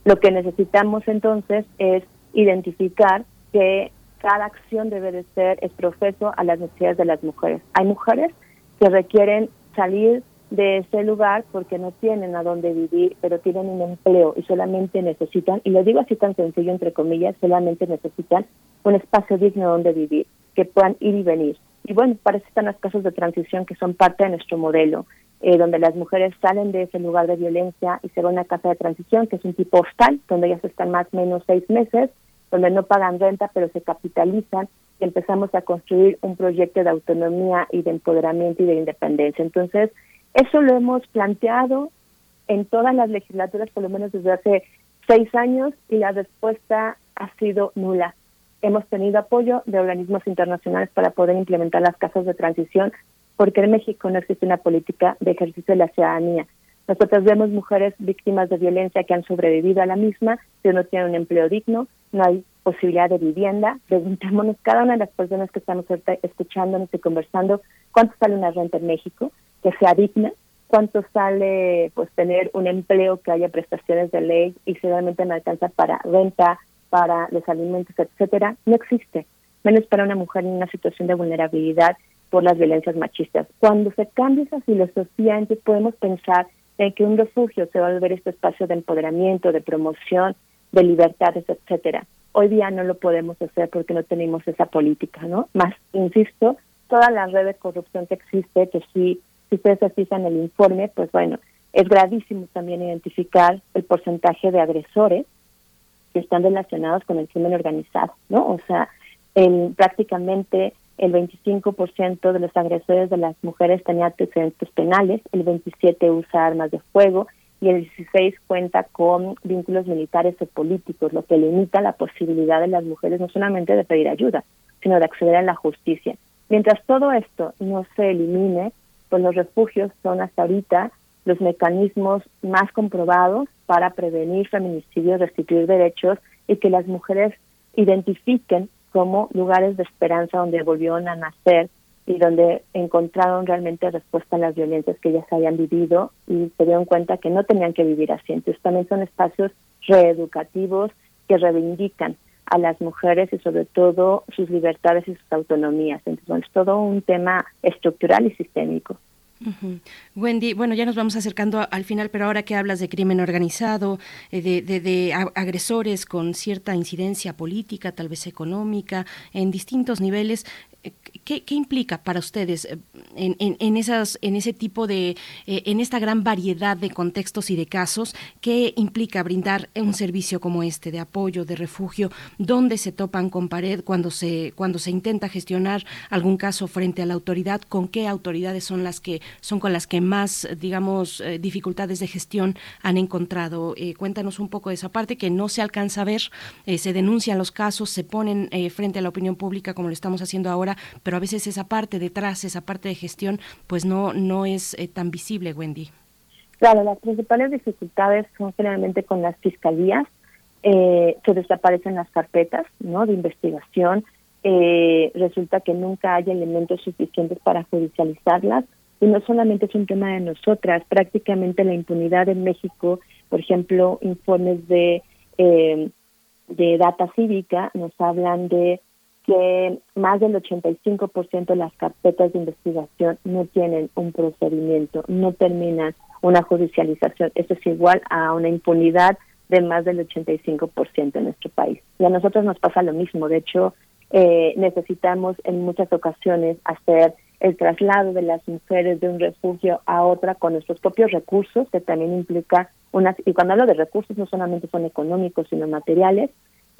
[SPEAKER 16] Lo que necesitamos entonces es identificar que cada acción debe de ser es profeso a las necesidades de las mujeres. Hay mujeres que requieren salir de ese lugar porque no tienen a dónde vivir, pero tienen un empleo y solamente necesitan, y lo digo así tan sencillo entre comillas, solamente necesitan un espacio digno donde vivir, que puedan ir y venir. Y bueno, para eso están las casas de transición que son parte de nuestro modelo, eh, donde las mujeres salen de ese lugar de violencia y se van a una casa de transición, que es un tipo hostal, donde ellas están más o menos seis meses, donde no pagan renta, pero se capitalizan y empezamos a construir un proyecto de autonomía y de empoderamiento y de independencia. Entonces, eso lo hemos planteado en todas las legislaturas, por lo menos desde hace seis años, y la respuesta ha sido nula. Hemos tenido apoyo de organismos internacionales para poder implementar las casas de transición, porque en México no existe una política de ejercicio de la ciudadanía. Nosotros vemos mujeres víctimas de violencia que han sobrevivido a la misma, pero no tienen un empleo digno, no hay posibilidad de vivienda. Preguntémonos cada una de las personas que estamos escuchándonos y conversando, ¿cuánto sale una renta en México? Que sea digna, cuánto sale pues tener un empleo que haya prestaciones de ley y si realmente no alcanza para renta, para los alimentos, etcétera, no existe, menos para una mujer en una situación de vulnerabilidad por las violencias machistas. Cuando se cambia esa filosofía, entonces podemos pensar en que un refugio se va a volver este espacio de empoderamiento, de promoción, de libertades, etcétera. Hoy día no lo podemos hacer porque no tenemos esa política, ¿no? Más, insisto, toda la red de corrupción que existe, que sí Si ustedes se fijan el informe, pues bueno, es gravísimo también identificar el porcentaje de agresores que están relacionados con el crimen organizado, ¿no? O sea, el, prácticamente el 25% de los agresores de las mujeres tenía antecedentes penales, el 27% usa armas de fuego y el 16% cuenta con vínculos militares o políticos, lo que limita la posibilidad de las mujeres no solamente de pedir ayuda, sino de acceder a la justicia. Mientras todo esto no se elimine, pues los refugios son hasta ahorita los mecanismos más comprobados para prevenir feminicidios, restituir derechos y que las mujeres identifiquen como lugares de esperanza donde volvieron a nacer y donde encontraron realmente respuesta a las violencias que ellas habían vivido y se dieron cuenta que no tenían que vivir así. Entonces también son espacios reeducativos que reivindican a las mujeres y sobre todo sus libertades y sus autonomías. Entonces es todo un tema estructural y sistémico.
[SPEAKER 2] Wendy, bueno, ya nos vamos acercando al final, pero ahora que hablas de crimen organizado, eh, de, de, agresores con cierta incidencia política, tal vez económica, en distintos niveles, ¿Qué, implica para ustedes eh, en, ese tipo de, eh, en esta gran variedad de contextos y de casos, qué implica brindar un servicio como este de apoyo, de refugio, dónde se topan con pared cuando se, cuando se intenta gestionar algún caso frente a la autoridad, con qué autoridades son las que son con las que más, digamos, eh, dificultades de gestión han encontrado. cuéntanos un poco de esa parte que no se alcanza a ver, se denuncian los casos, se ponen frente a la opinión pública como lo estamos haciendo ahora pero a veces esa parte detrás, esa parte de gestión, pues no, no es eh, tan visible, Wendy.
[SPEAKER 16] Claro, las principales dificultades son generalmente con las fiscalías, eh, se desaparecen las carpetas ¿no? de investigación, eh, resulta que nunca hay elementos suficientes para judicializarlas y no solamente es un tema de nosotras, prácticamente la impunidad en México, por ejemplo, informes de, de data cívica nos hablan de que más del 85% de las carpetas de investigación no tienen un procedimiento, no terminan una judicialización. Eso es igual a una impunidad de más del 85% en nuestro país. Y a nosotros nos pasa lo mismo. De hecho, eh, necesitamos en muchas ocasiones hacer el traslado de las mujeres de un refugio a otra con nuestros propios recursos, que también implica unas, y cuando hablo de recursos no solamente son económicos, sino materiales,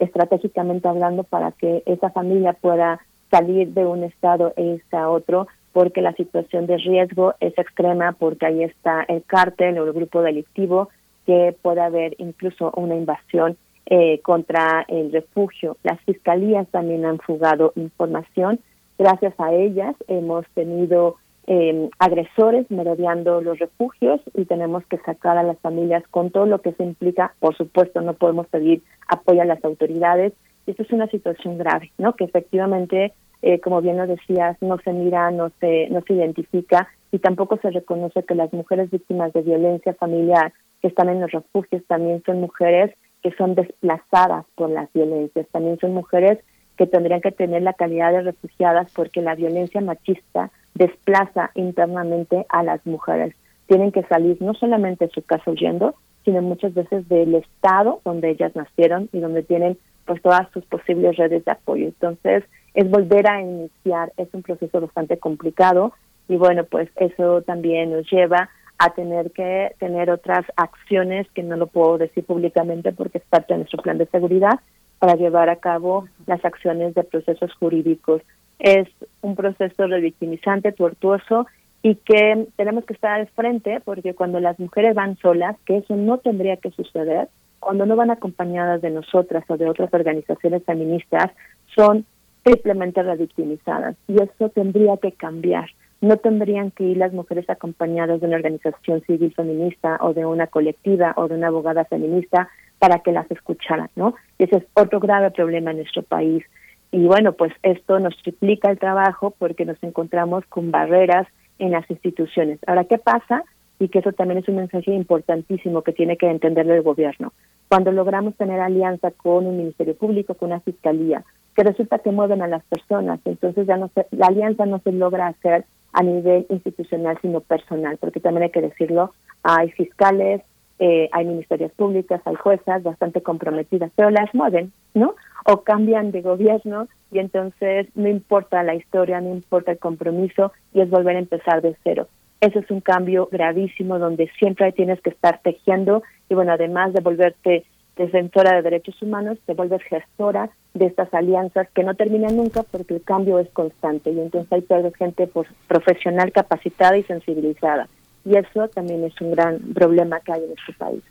[SPEAKER 16] estratégicamente hablando para que esa familia pueda salir de un estado e irse a otro porque la situación de riesgo es extrema porque ahí está el cártel o el grupo delictivo que puede haber incluso una invasión eh, contra el refugio. Las fiscalías también han fugado información. Gracias a ellas hemos tenido eh, agresores merodeando los refugios y tenemos que sacar a las familias con todo lo que se implica. Por supuesto, no podemos pedir apoyo a las autoridades. Esto es una situación grave, ¿no? Que efectivamente, eh, como bien lo decías, no se mira, no se, no se identifica y tampoco se reconoce que las mujeres víctimas de violencia familiar que están en los refugios también son mujeres que son desplazadas por las violencias, también son mujeres que tendrían que tener la calidad de refugiadas porque la violencia machista desplaza internamente a las mujeres. Tienen que salir no solamente de su casa huyendo, sino muchas veces del estado donde ellas nacieron y donde tienen pues todas sus posibles redes de apoyo. Entonces, es volver a iniciar, es un proceso bastante complicado y bueno, pues eso también nos lleva a tener que tener otras acciones que no lo puedo decir públicamente porque es parte de nuestro plan de seguridad para llevar a cabo las acciones de procesos jurídicos es un proceso revictimizante, tortuoso y que tenemos que estar al frente porque cuando las mujeres van solas, que eso no tendría que suceder, cuando no van acompañadas de nosotras o de otras organizaciones feministas, son triplemente revictimizadas y eso tendría que cambiar. No tendrían que ir las mujeres acompañadas de una organización civil feminista o de una colectiva o de una abogada feminista para que las escucharan, ¿no? Y ese es otro grave problema en nuestro país. Y bueno, pues esto nos triplica el trabajo porque nos encontramos con barreras en las instituciones. Ahora, ¿qué pasa? Y que eso también es un mensaje importantísimo que tiene que entender el gobierno. Cuando logramos tener alianza con un ministerio público, con una fiscalía, que resulta que mueven a las personas, entonces ya no se, la alianza no se logra hacer a nivel institucional, sino personal, porque también hay que decirlo, hay fiscales, eh, hay ministerios públicas, hay juezas bastante comprometidas, pero las mueven, ¿no? O cambian de gobierno y entonces no importa la historia, no importa el compromiso y es volver a empezar de cero. Ese es un cambio gravísimo donde siempre tienes que estar tejiendo y bueno, además de volverte defensora de derechos humanos, te vuelves gestora de estas alianzas que no terminan nunca porque el cambio es constante y entonces hay toda gente profesional capacitada y sensibilizada. Y eso también es un gran problema que hay en este país.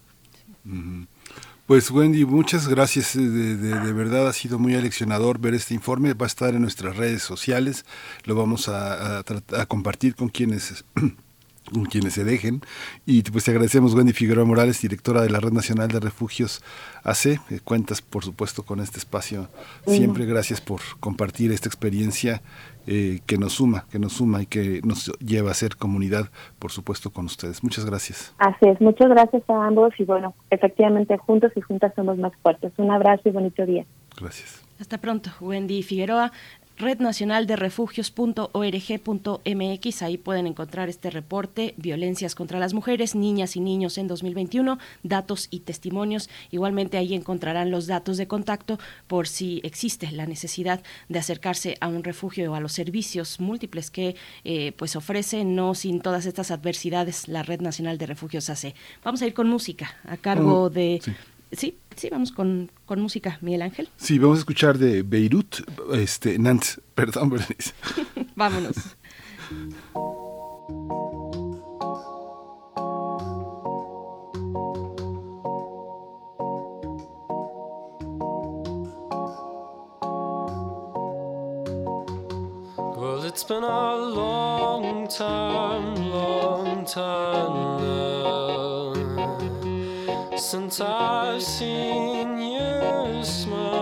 [SPEAKER 1] Pues Wendy, muchas gracias. De, de, verdad ha sido muy aleccionador ver este informe. Va a estar en nuestras redes sociales. Lo vamos a, a, compartir con quienes quienes se dejen. Y pues te agradecemos, Wendy Figueroa Morales, directora de la Red Nacional de Refugios AC. Cuentas, por supuesto, con este espacio. Siempre gracias por compartir esta experiencia eh, que nos suma, que nos suma y que nos lleva a ser comunidad, por supuesto, con ustedes. Muchas gracias.
[SPEAKER 16] Así es, muchas gracias a ambos y bueno, efectivamente juntos y juntas somos más fuertes. Un abrazo y bonito día.
[SPEAKER 1] Gracias.
[SPEAKER 2] Hasta pronto, Wendy Figueroa red nacional de refugios.org.mx. Ahí pueden encontrar este reporte, violencias contra las mujeres, niñas y niños en 2021, datos y testimonios. Igualmente ahí encontrarán los datos de contacto por si existe la necesidad de acercarse a un refugio o a los servicios múltiples que eh, pues ofrece, no sin todas estas adversidades, la red nacional de refugios hace. Vamos a ir con música a cargo de... Sí, sí, vamos con, con, música, Miguel Ángel.
[SPEAKER 1] Sí, vamos a escuchar de Beirut, este, Nantes, perdón, Berenice.
[SPEAKER 2] Vámonos.
[SPEAKER 21] Well, it's been a long time, long time now. Since I've seen you smile,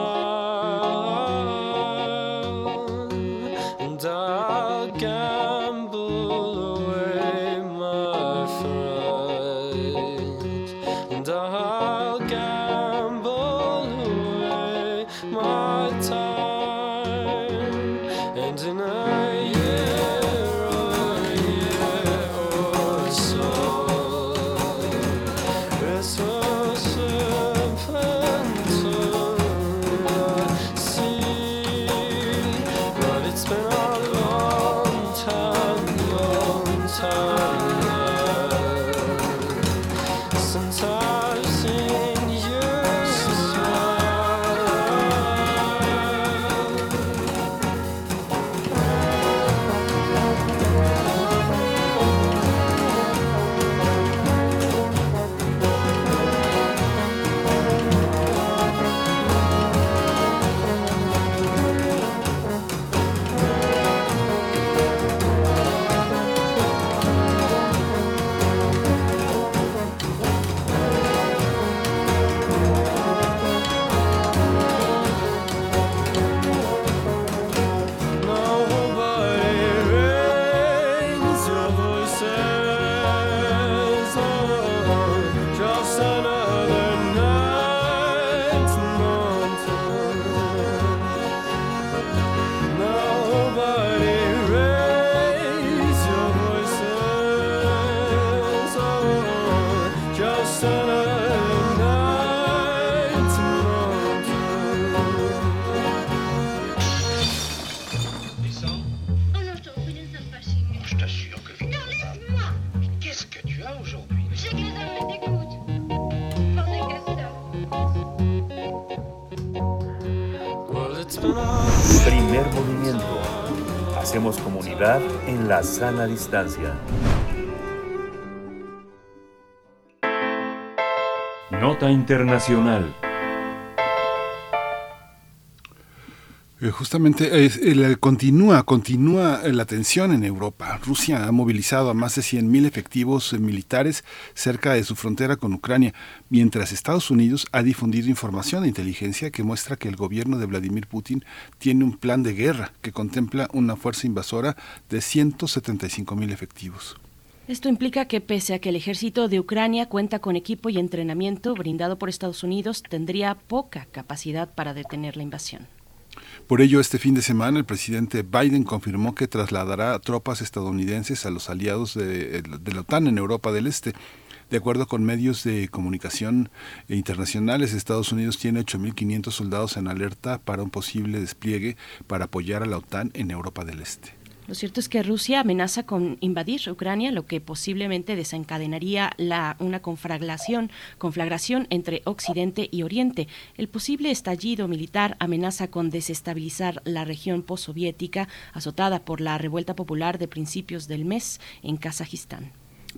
[SPEAKER 6] la sana distancia. Nota Internacional.
[SPEAKER 1] Justamente continúa, continúa la tensión en Europa. Rusia ha movilizado a más de 100.000 efectivos militares cerca de su frontera con Ucrania, mientras Estados Unidos ha difundido información de inteligencia que muestra que el gobierno de Vladimir Putin tiene un plan de guerra que contempla una fuerza invasora de 175.000 efectivos.
[SPEAKER 2] Esto implica que pese a que el ejército de Ucrania cuenta con equipo y entrenamiento brindado por Estados Unidos, tendría poca capacidad para detener la invasión.
[SPEAKER 1] Por ello, este fin de semana el presidente Biden confirmó que trasladará tropas estadounidenses a los aliados de, de la OTAN en Europa del Este. De acuerdo con medios de comunicación internacionales, Estados Unidos tiene 8.500 soldados en alerta para un posible despliegue para apoyar a la OTAN en Europa del Este.
[SPEAKER 2] Lo cierto es que Rusia amenaza con invadir Ucrania, lo que posiblemente desencadenaría la, una conflagración, conflagración entre Occidente y Oriente. El posible estallido militar amenaza con desestabilizar la región postsoviética azotada por la revuelta popular de principios del mes en Kazajistán.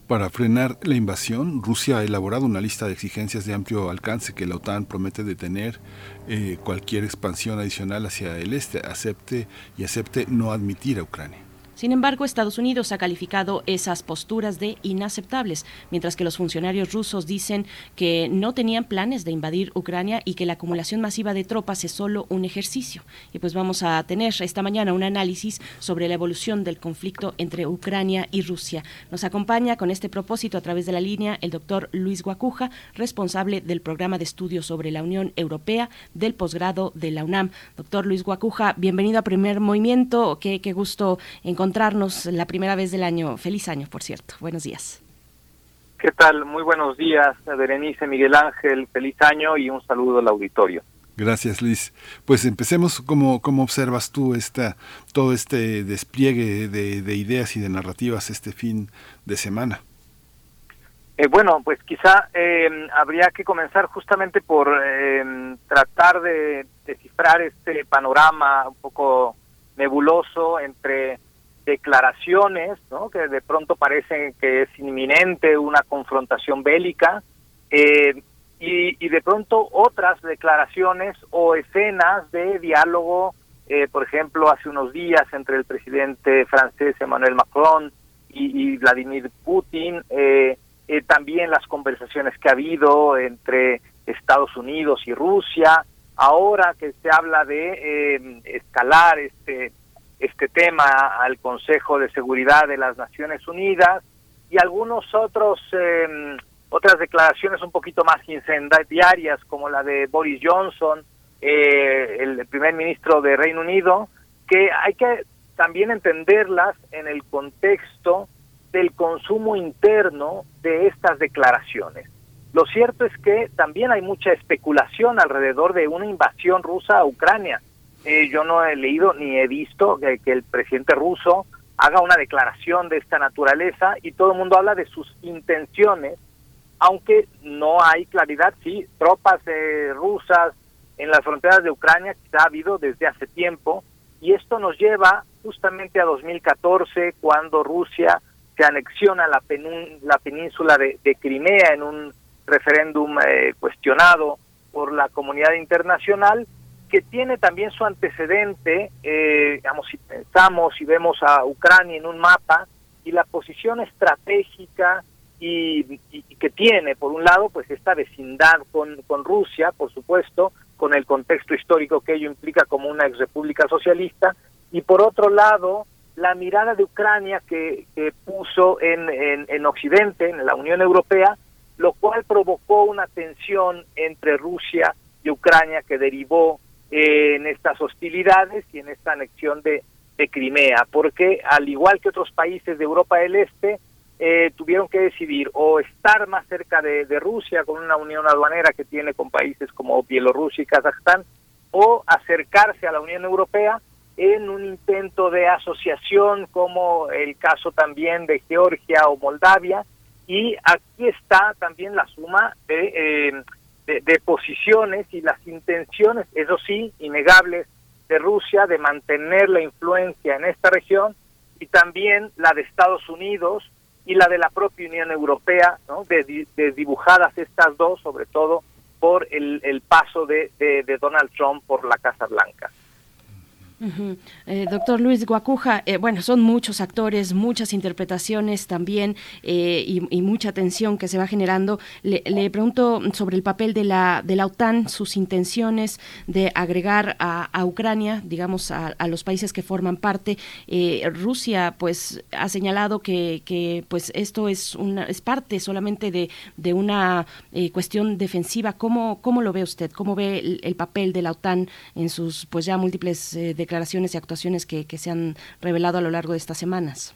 [SPEAKER 1] Para frenar la invasión, Rusia ha elaborado una lista de exigencias de amplio alcance que la OTAN promete detener eh, cualquier expansión adicional hacia el este, acepte y acepte no admitir a Ucrania.
[SPEAKER 2] Sin embargo, Estados Unidos ha calificado esas posturas de inaceptables, mientras que los funcionarios rusos dicen que no tenían planes de invadir Ucrania y que la acumulación masiva de tropas es solo un ejercicio. Y pues vamos a tener esta mañana un análisis sobre la evolución del conflicto entre Ucrania y Rusia. Nos acompaña con este propósito a través de la línea el doctor Luis Guacuja, responsable del programa de estudios sobre la Unión Europea del posgrado de la UNAM. Doctor Luis Guacuja, bienvenido a Primer Movimiento. Qué, gusto encontrar encontrarnos la primera vez del año. Feliz año, por cierto. Buenos días.
[SPEAKER 22] ¿Qué tal? Muy buenos días, Berenice, Miguel Ángel. Feliz año y un saludo al auditorio.
[SPEAKER 1] Gracias, Luis. Pues empecemos. ¿Cómo, cómo observas tú esta, todo este despliegue de, de ideas y de narrativas este fin de semana?
[SPEAKER 22] Eh, bueno, pues quizá eh, habría que comenzar justamente por eh, tratar de descifrar este panorama un poco nebuloso entre declaraciones, ¿no? que de pronto parece que es inminente una confrontación bélica, eh, y, y, de pronto otras declaraciones o escenas de diálogo, eh, por ejemplo, hace unos días entre el presidente francés Emmanuel Macron y, y Vladimir Putin, eh, también las conversaciones que ha habido entre Estados Unidos y Rusia, ahora que se habla de escalar este este tema al Consejo de Seguridad de las Naciones Unidas y algunos otros eh, otras declaraciones un poquito más incendiarias como la de Boris Johnson, eh, el primer ministro de Reino Unido, que hay que también entenderlas en el contexto del consumo interno de estas declaraciones. Lo cierto es que también hay mucha especulación alrededor de una invasión rusa a Ucrania eh, yo no he leído ni he visto que, el presidente ruso haga una declaración de esta naturaleza y todo el mundo habla de sus intenciones, aunque no hay claridad, sí, tropas eh, rusas en las fronteras de Ucrania que ha habido desde hace tiempo y esto nos lleva justamente a 2014 cuando Rusia se anexiona la, la península de, de, Crimea en un referéndum eh, cuestionado por la comunidad internacional que tiene también su antecedente, eh, digamos, si pensamos y vemos a Ucrania en un mapa y la posición estratégica y, y, que tiene, por un lado, pues esta vecindad con, con Rusia, por supuesto, con el contexto histórico que ello implica como una ex república socialista, y por otro lado, la mirada de Ucrania que, que puso en, en, en Occidente, en la Unión Europea, lo cual provocó una tensión entre Rusia y Ucrania que derivó eh, en estas hostilidades y en esta anexión de, Crimea, porque al igual que otros países de Europa del Este, eh, tuvieron que decidir o estar más cerca de, de, Rusia con una unión aduanera que tiene con países como Bielorrusia y Kazajstán, o acercarse a la Unión Europea en un intento de asociación como el caso también de Georgia o Moldavia, y aquí está también la suma de... Eh, de, de, posiciones y las intenciones, eso sí, innegables, de Rusia de mantener la influencia en esta región y también la de Estados Unidos y la de la propia Unión Europea, ¿no? desdibujadas de estas dos, sobre todo por el, el paso de, de, de Donald Trump por la Casa Blanca.
[SPEAKER 2] Uh doctor Luis Guacuja, eh, bueno, son muchos actores, muchas interpretaciones también eh, y, mucha tensión que se va generando. Le, le, pregunto sobre el papel de la, de la OTAN, sus intenciones de agregar a, Ucrania, digamos, a, a, los países que forman parte. Eh, Rusia, pues, ha señalado que, que pues, esto es, una, es parte solamente de, de una eh, cuestión defensiva. ¿Cómo, ¿Cómo lo ve usted? ¿Cómo ve el, el papel de la OTAN en sus, pues, ya múltiples eh, declaraciones y actuaciones que, que, se han revelado a lo largo de estas semanas.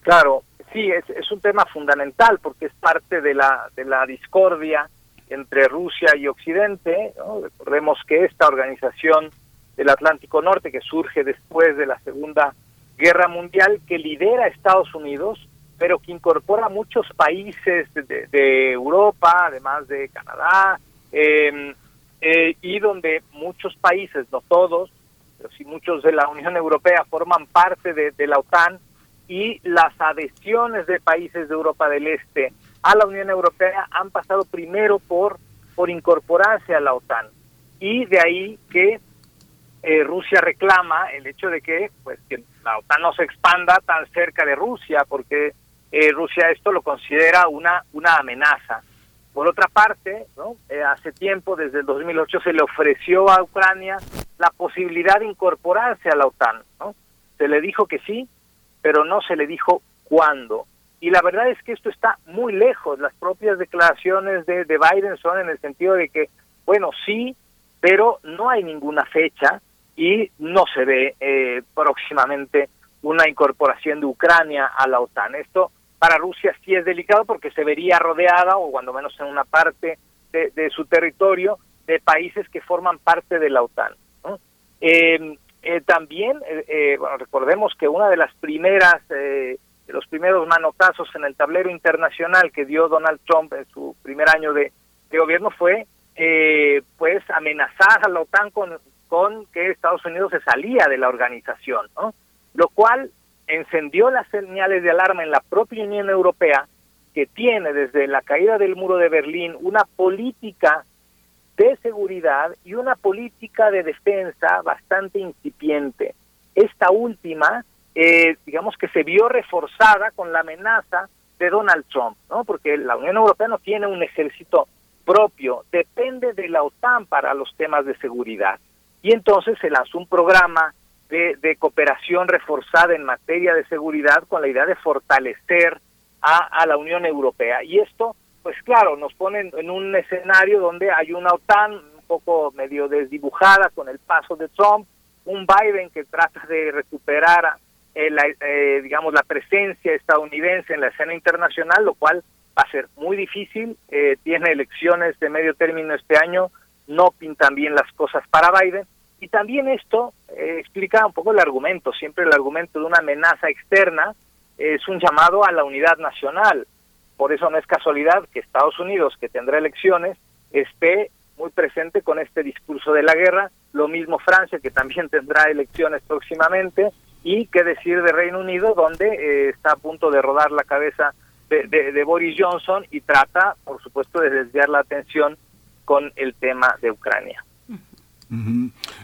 [SPEAKER 22] Claro, sí, es, es un tema fundamental porque es parte de la, de la discordia entre Rusia y Occidente. Recordemos que esta organización del Atlántico Norte, que surge después de la Segunda guerra mundial que lidera Estados Unidos, pero que incorpora muchos países de, de Europa, además de Canadá, eh, eh, y donde muchos países, no todos, pero sí muchos de la Unión Europea forman parte de, la OTAN y las adhesiones de países de Europa del Este a la Unión Europea han pasado primero por, por incorporarse a la OTAN. Y de ahí que eh, Rusia reclama el hecho de que pues que la OTAN no se expanda tan cerca de Rusia, porque eh, Rusia esto lo considera una, una amenaza. Por otra parte, ¿no? Eh, hace tiempo, desde el 2008, se le ofreció a Ucrania la posibilidad de incorporarse a la OTAN. ¿no? Se le dijo que sí, pero no se le dijo cuándo. Y la verdad es que esto está muy lejos. Las propias declaraciones de, de Biden son en el sentido de que, bueno, sí, pero no hay ninguna fecha y no se ve eh, próximamente una incorporación de Ucrania a la OTAN. Esto para Rusia sí es delicado porque se vería rodeada, o cuando menos en una parte de, de su territorio, de países que forman parte de la OTAN. Eh, eh, también, eh, eh, bueno, recordemos que una de las primeras, eh, de los primeros manotazos en el tablero internacional que dio Donald Trump en su primer año de, de gobierno fue, eh, pues, amenazar a la OTAN con, con que Estados Unidos se salía de la organización, ¿no? Lo cual encendió las señales de alarma en la propia Unión Europea, que tiene desde la caída del muro de Berlín una política de seguridad y una política de defensa bastante incipiente. Esta última, eh, digamos que se vio reforzada con la amenaza de Donald Trump, ¿no? Porque la Unión Europea no tiene un ejército propio, depende de la OTAN para los temas de seguridad. Y entonces se lanzó un programa de, de cooperación reforzada en materia de seguridad con la idea de fortalecer a, a la Unión Europea. Y esto pues claro, nos ponen en un escenario donde hay una OTAN un poco medio desdibujada con el paso de Trump, un Biden que trata de recuperar, eh, la, eh, digamos, la presencia estadounidense en la escena internacional, lo cual va a ser muy difícil. Eh, tiene elecciones de medio término este año, no pintan bien las cosas para Biden. Y también esto eh, explica un poco el argumento, siempre el argumento de una amenaza externa es un llamado a la unidad nacional por eso no es casualidad que Estados Unidos, que tendrá elecciones, esté muy presente con este discurso de la guerra, lo mismo Francia, que también tendrá elecciones próximamente, y qué decir de Reino Unido, donde eh, está a punto de rodar la cabeza de, de, de, Boris Johnson y trata, por supuesto, de desviar la atención con el tema de Ucrania.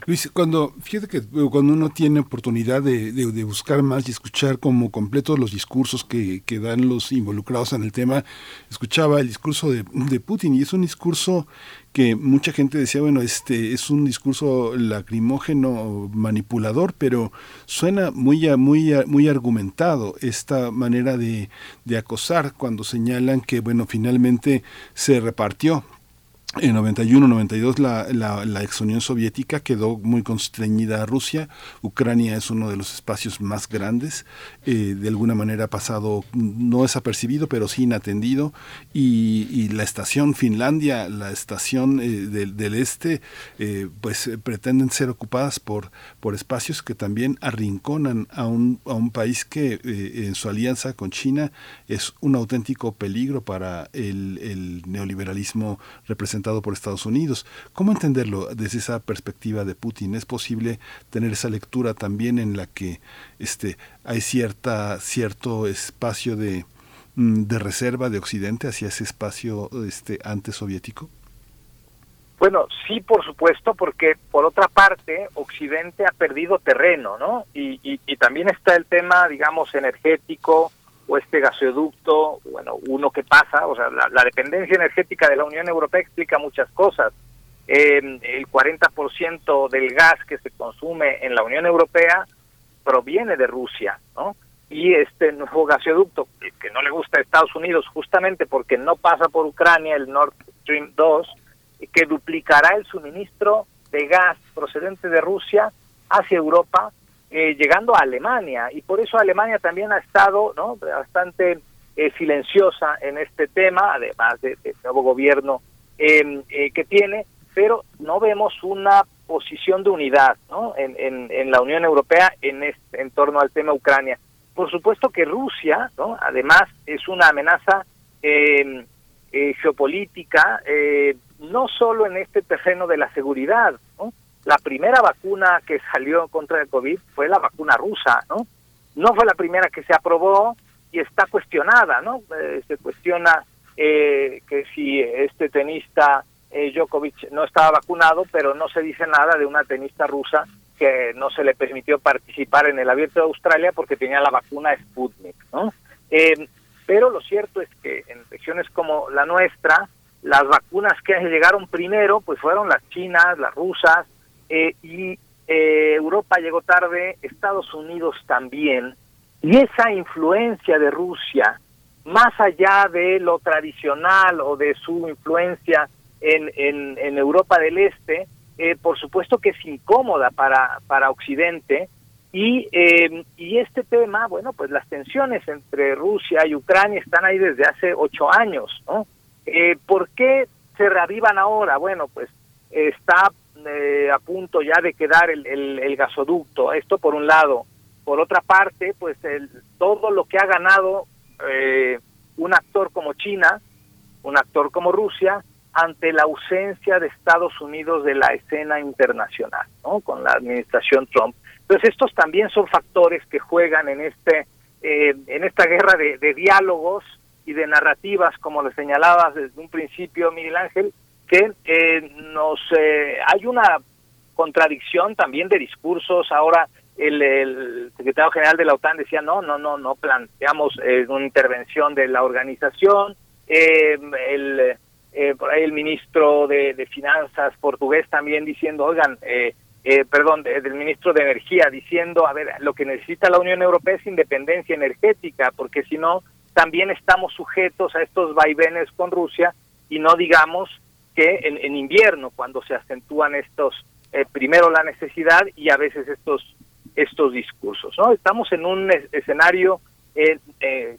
[SPEAKER 1] Luis, cuando fíjate que cuando uno tiene oportunidad de, de, buscar más y escuchar como completos los discursos que, que, dan los involucrados en el tema, escuchaba el discurso de, de, Putin y es un discurso que mucha gente decía, bueno, este es un discurso lacrimógeno manipulador, pero suena muy muy muy argumentado esta manera de, de acosar cuando señalan que bueno, finalmente se repartió en 91-92 la, la, la, ex Unión Soviética quedó muy constreñida a Rusia. Ucrania es uno de los espacios más grandes. Eh, de alguna manera ha pasado, no desapercibido, pero sí inatendido. Y, la estación Finlandia, la estación eh, del, del, este, eh, pues pretenden ser ocupadas por, por espacios que también arrinconan a un, a un país que en su alianza con China es un auténtico peligro para el, el neoliberalismo representado por Estados Unidos. ¿Cómo entenderlo desde esa perspectiva de Putin? ¿Es posible tener esa lectura también en la que este, hay cierta, cierto espacio de, de reserva de Occidente hacia ese espacio este, antes soviético?
[SPEAKER 22] Bueno, sí, por supuesto, porque por otra parte, Occidente ha perdido terreno, ¿no? Y también está el tema, digamos, energético, o este gasoducto, bueno, uno que pasa, o sea, la, dependencia energética de la Unión Europea explica muchas cosas. Eh, el 40% del gas que se consume en la Unión Europea proviene de Rusia, ¿no? Y este nuevo gasoducto, que no le gusta a Estados Unidos justamente porque no pasa por Ucrania, el Nord Stream 2, que duplicará el suministro de gas procedente de Rusia hacia Europa eh, llegando a Alemania y por eso Alemania también ha estado no bastante eh, silenciosa en este tema además del de nuevo gobierno eh, que tiene pero no vemos una posición de unidad ¿no? en, en, la Unión Europea en, este, en torno al tema Ucrania. Por supuesto que Rusia, ¿no? además, es una amenaza eh, eh, geopolítica, eh, no solo en este terreno de la seguridad. ¿no? La primera vacuna que salió contra el COVID fue la vacuna rusa, ¿no? No fue la primera que se aprobó y está cuestionada, ¿no? Eh, se cuestiona eh, que si este tenista eh, Djokovic no estaba vacunado, pero no se dice nada de una tenista rusa que no se le permitió participar en el Abierto de Australia porque tenía la vacuna Sputnik, ¿no? Eh, pero lo cierto es que en regiones como la nuestra, las vacunas que llegaron primero, pues fueron las chinas, las rusas, eh, y eh, Europa llegó tarde, Estados Unidos también, y esa influencia de Rusia, más allá de lo tradicional o de su influencia en, en, en Europa del Este, eh, por supuesto que es incómoda para, para Occidente, y, eh, y este tema, bueno, pues las tensiones entre Rusia y Ucrania están ahí desde hace ocho años, ¿no? Eh, ¿Por qué se reavivan ahora? Bueno, pues está eh, a punto ya de quedar el, el, gasoducto, esto por un lado. Por otra parte, pues el, todo lo que ha ganado eh, un actor como China, un actor como Rusia, ante la ausencia de Estados Unidos de la escena internacional, ¿no? Con la administración Trump. Entonces estos también son factores que juegan en este eh, en esta guerra de, de, diálogos y de narrativas, como lo señalabas desde un principio, Miguel Ángel, que eh, nos eh, hay una contradicción también de discursos. Ahora el, secretario general de la OTAN decía no, no, no, no planteamos eh, una intervención de la organización. el por ahí el ministro de, de, Finanzas portugués también diciendo, oigan, eh, eh, perdón, de, del ministro de Energía diciendo, a ver, lo que necesita la Unión Europea es independencia energética, porque si no, también estamos sujetos a estos vaivenes con Rusia y no digamos que en, en invierno, cuando se acentúan estos, eh, primero la necesidad y a veces estos, estos discursos, ¿no? Estamos en un es, escenario eh,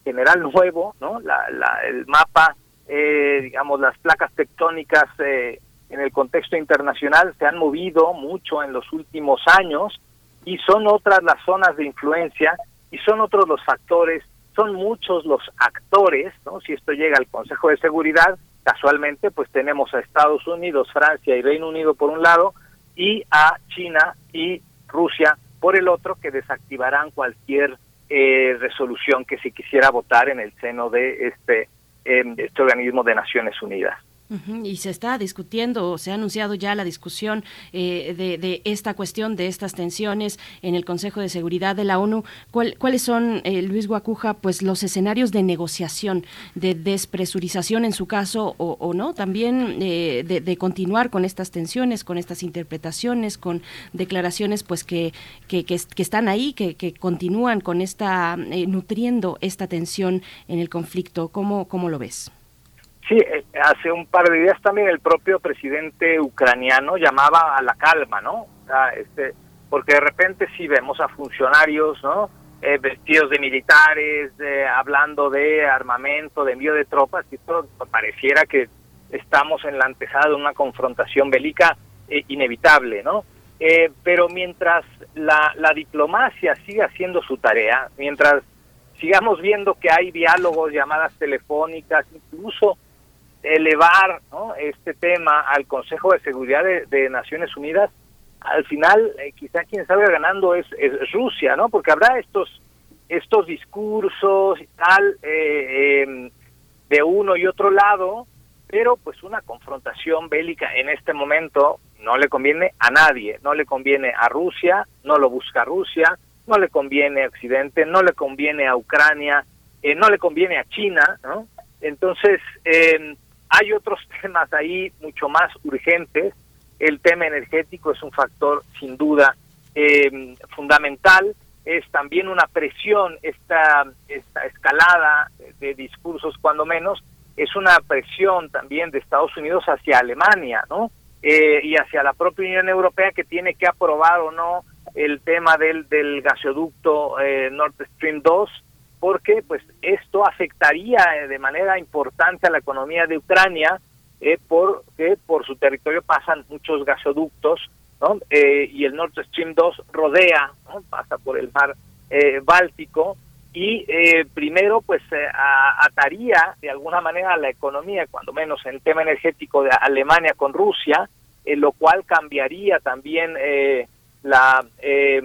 [SPEAKER 22] general nuevo, ¿no? La, la, el mapa, digamos, las placas tectónicas en el contexto internacional se han movido mucho en los últimos años y son otras las zonas de influencia y son otros los factores, son muchos los actores, ¿no? Si esto llega al Consejo de Seguridad, casualmente pues tenemos a Estados Unidos, Francia y Reino Unido por un lado y a China y Rusia por el otro que desactivarán cualquier eh, resolución que se quisiera votar en el seno de este, eh, este organismo de Naciones Unidas.
[SPEAKER 2] Y se está discutiendo, se ha anunciado ya la discusión eh, de, esta cuestión, de estas tensiones en el Consejo de Seguridad de la ONU. ¿Cuál, ¿Cuáles son, eh, Luis Guacuja, pues los escenarios de negociación, de despresurización en su caso o, no? También eh, de, continuar con estas tensiones, con estas interpretaciones, con declaraciones pues que están ahí, que, que continúan con esta, eh, nutriendo esta tensión en el conflicto. ¿Cómo, cómo lo ves?
[SPEAKER 22] Sí, eh, hace un par de días también el propio presidente ucraniano llamaba a la calma, ¿no? Este, porque de repente sí vemos a funcionarios, ¿no? Eh, vestidos de militares, hablando de armamento, de envío de tropas, y esto pareciera que estamos en la antesada de una confrontación bélica eh, inevitable, ¿no? Eh, pero mientras la, la diplomacia sigue haciendo su tarea, mientras sigamos viendo que hay diálogos, llamadas telefónicas, incluso elevar ¿no? este tema al Consejo de Seguridad de, Naciones Unidas, al final eh, quizá quien salga ganando es, es, Rusia, ¿no? Porque habrá estos estos discursos y tal eh, eh, de uno y otro lado, pero pues una confrontación bélica en este momento no le conviene a nadie, no le conviene a Rusia, no lo busca Rusia, no le conviene a Occidente, no le conviene a Ucrania, no le conviene a China, ¿no? Entonces, eh, hay otros temas ahí mucho más urgentes. El tema energético es un factor sin duda eh, fundamental. Es también una presión, esta, esta escalada de discursos cuando menos, es una presión también de Estados Unidos hacia Alemania, ¿no? Eh, y hacia la propia Unión Europea que tiene que aprobar o no el tema del, del gasoducto eh, Nord Stream 2 porque pues esto afectaría de manera importante a la economía de Ucrania eh, porque por su territorio pasan muchos gasoductos ¿no? Eh, y el Nord Stream 2 rodea, ¿no? pasa por el mar eh, Báltico y eh, primero pues eh, ataría de alguna manera a la economía, cuando menos en el tema energético de Alemania con Rusia, eh, lo cual cambiaría también eh, la eh,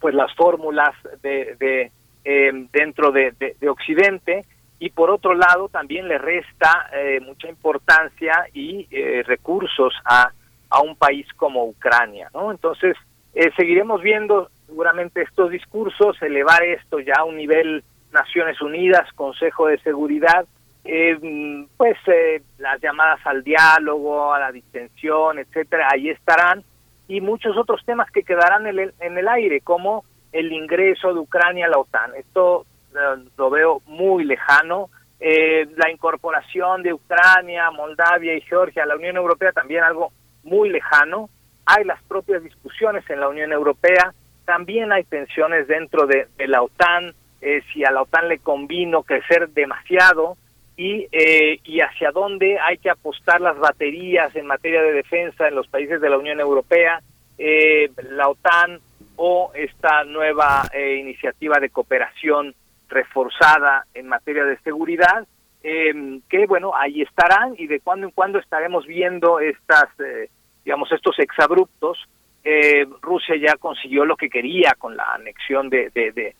[SPEAKER 22] pues las fórmulas de, de, eh, dentro de, de- de Occidente y por otro lado también le resta eh, mucha importancia y eh, recursos a, a un país como Ucrania, ¿no? Entonces eh, seguiremos viendo seguramente estos discursos, elevar esto ya a un nivel Naciones Unidas, Consejo de Seguridad, eh, pues eh, las llamadas al diálogo, a la distensión, etcétera, ahí estarán y muchos otros temas que quedarán en el, en el aire, como el ingreso de Ucrania a la OTAN. Esto eh, lo veo muy lejano. Eh, la incorporación de Ucrania, Moldavia y Georgia a la Unión Europea también algo muy lejano. Hay las propias discusiones en la Unión Europea, también hay tensiones dentro de, la OTAN, eh, si a la OTAN le convino crecer demasiado y, eh, y hacia dónde hay que apostar las baterías en materia de defensa en los países de la Unión Europea, eh, la OTAN o esta nueva eh, iniciativa de cooperación reforzada en materia de seguridad, eh, que bueno, ahí estarán y de cuando en cuando estaremos viendo estas, eh, digamos, estos exabruptos. Eh, Rusia ya consiguió lo que quería con la anexión de, de,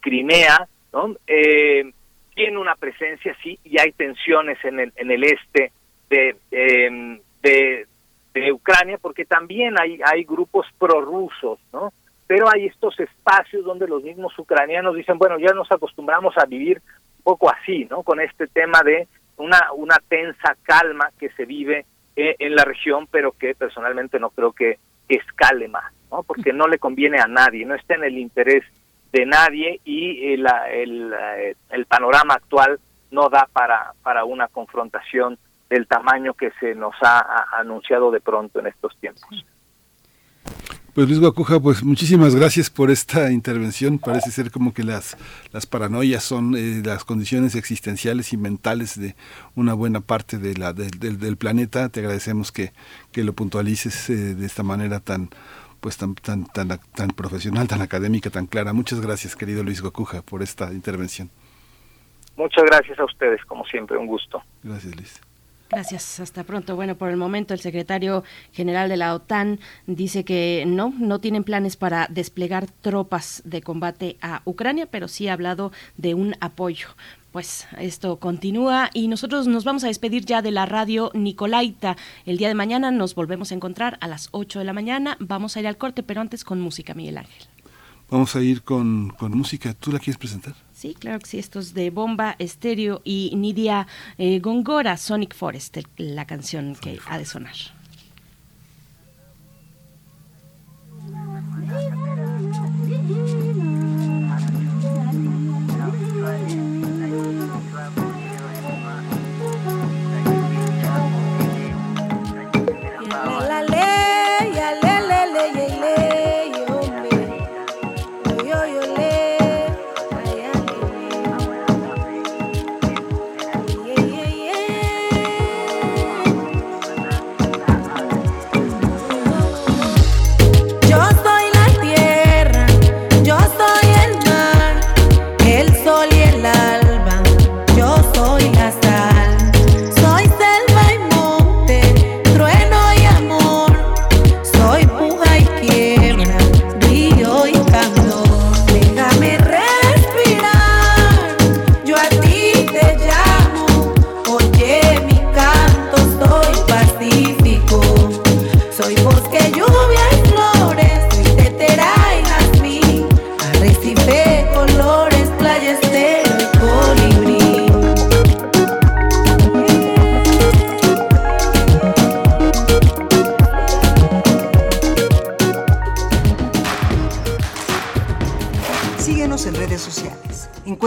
[SPEAKER 22] Crimea, ¿no? Eh, tiene una presencia, sí, y hay tensiones en el, en el este de, eh, de, de Ucrania, porque también hay, hay grupos prorrusos, ¿no? Pero hay estos espacios donde los mismos ucranianos dicen, bueno, ya nos acostumbramos a vivir un poco así, ¿no? Con este tema de una, una tensa calma que se vive eh, en la región, pero que personalmente no creo que, escale más, ¿no? Porque no le conviene a nadie, no está en el interés de nadie y eh, la- el, eh, el panorama actual no da para, para una confrontación del tamaño que se nos ha anunciado de pronto en estos tiempos.
[SPEAKER 1] Pues Luis Guacuja, pues muchísimas gracias por esta intervención. Parece ser como que las, las paranoias son eh, las condiciones existenciales y mentales de una buena parte de la, del- planeta. Te agradecemos que, que lo puntualices eh, de esta manera tan pues tan, tan, tan, tan profesional, tan académica, tan clara. Muchas gracias, querido Luis Guacuja, por esta intervención.
[SPEAKER 22] Muchas gracias a ustedes, como siempre, un gusto.
[SPEAKER 1] Gracias, Luis.
[SPEAKER 2] Gracias, hasta pronto. Bueno, por el momento el secretario general de la OTAN dice que no, no tienen planes para desplegar tropas de combate a Ucrania, pero sí ha hablado de un apoyo. Pues esto continúa y nosotros nos vamos a despedir ya de la radio Nicolaita. El día de mañana nos volvemos a encontrar a las 8 de la mañana. Vamos a ir al corte, pero antes con música, Miguel Ángel.
[SPEAKER 1] Vamos a ir con, con música. ¿Tú la quieres presentar?
[SPEAKER 2] Sí, claro que sí, estos de Bomba Estéreo y Nidia eh, Gongora, Sonic Forest, el- la canción que ha de sonar.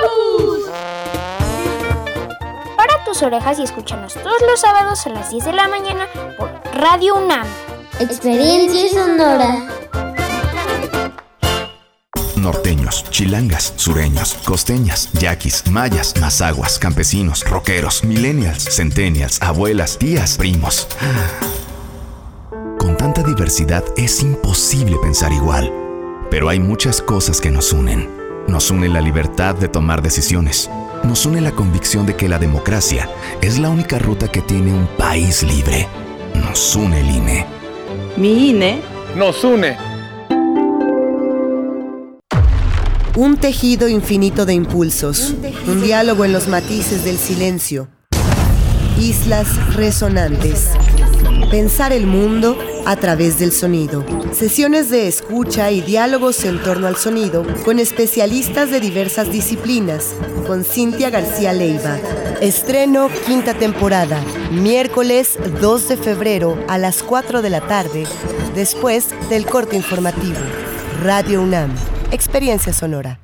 [SPEAKER 23] Pocus!
[SPEAKER 24] Para tus orejas y escúchanos todos los sábados a las 10 de la mañana por Radio UNAM.
[SPEAKER 23] Experiencia sonora.
[SPEAKER 25] Norteños, chilangas, sureños, costeñas, yaquis, mayas, mazaguas, campesinos, rockeros, millennials, centennials, abuelas, tías, primos. Con tanta diversidad es imposible pensar igual. Pero hay muchas cosas que nos unen. Nos une la libertad de tomar decisiones. Nos une la convicción de que la democracia es la única ruta que tiene un país libre. Nos une el INE.
[SPEAKER 26] Mi INE nos une.
[SPEAKER 27] Un tejido infinito de impulsos, un, diálogo en los matices del silencio. Islas resonantes. Pensar el mundo a través del sonido. Sesiones de escucha y diálogos en torno al sonido con especialistas de diversas disciplinas, con Cintia García Leiva. Estreno quinta temporada, miércoles 2 de febrero a las 4 de la tarde, después del corte informativo. Radio UNAM, experiencia sonora.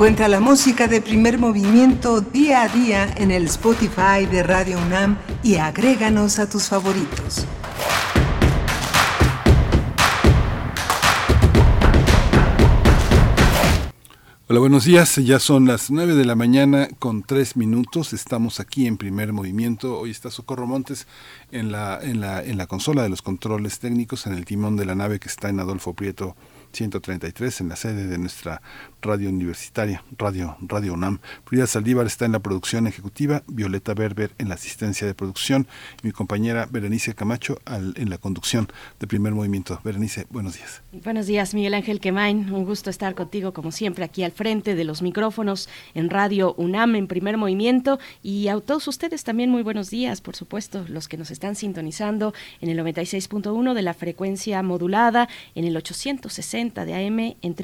[SPEAKER 8] Encuentra la música de primer movimiento día a día en el Spotify de Radio UNAM y agréganos a tus favoritos.
[SPEAKER 1] Hola, buenos días. Ya son las 9 de la mañana con 3 minutos. Estamos aquí en primer movimiento. Hoy está Socorro Montes en la, en la, en la consola de los controles técnicos, en el timón de la nave que está en Adolfo Prieto 133 en la sede de nuestra radio universitaria, Radio, radio UNAM. Frida Saldívar está en la producción ejecutiva, Violeta Berber en la asistencia de producción mi compañera Berenice Camacho al, en la conducción de primer movimiento. Berenice, buenos días.
[SPEAKER 2] Buenos días, Miguel Ángel Quemain. Un gusto estar contigo, como siempre, aquí al frente de los micrófonos en Radio UNAM en primer movimiento. Y a todos ustedes también muy buenos días, por supuesto, los que nos están sintonizando en el 96.1 de la frecuencia modulada, en el 860 de AM en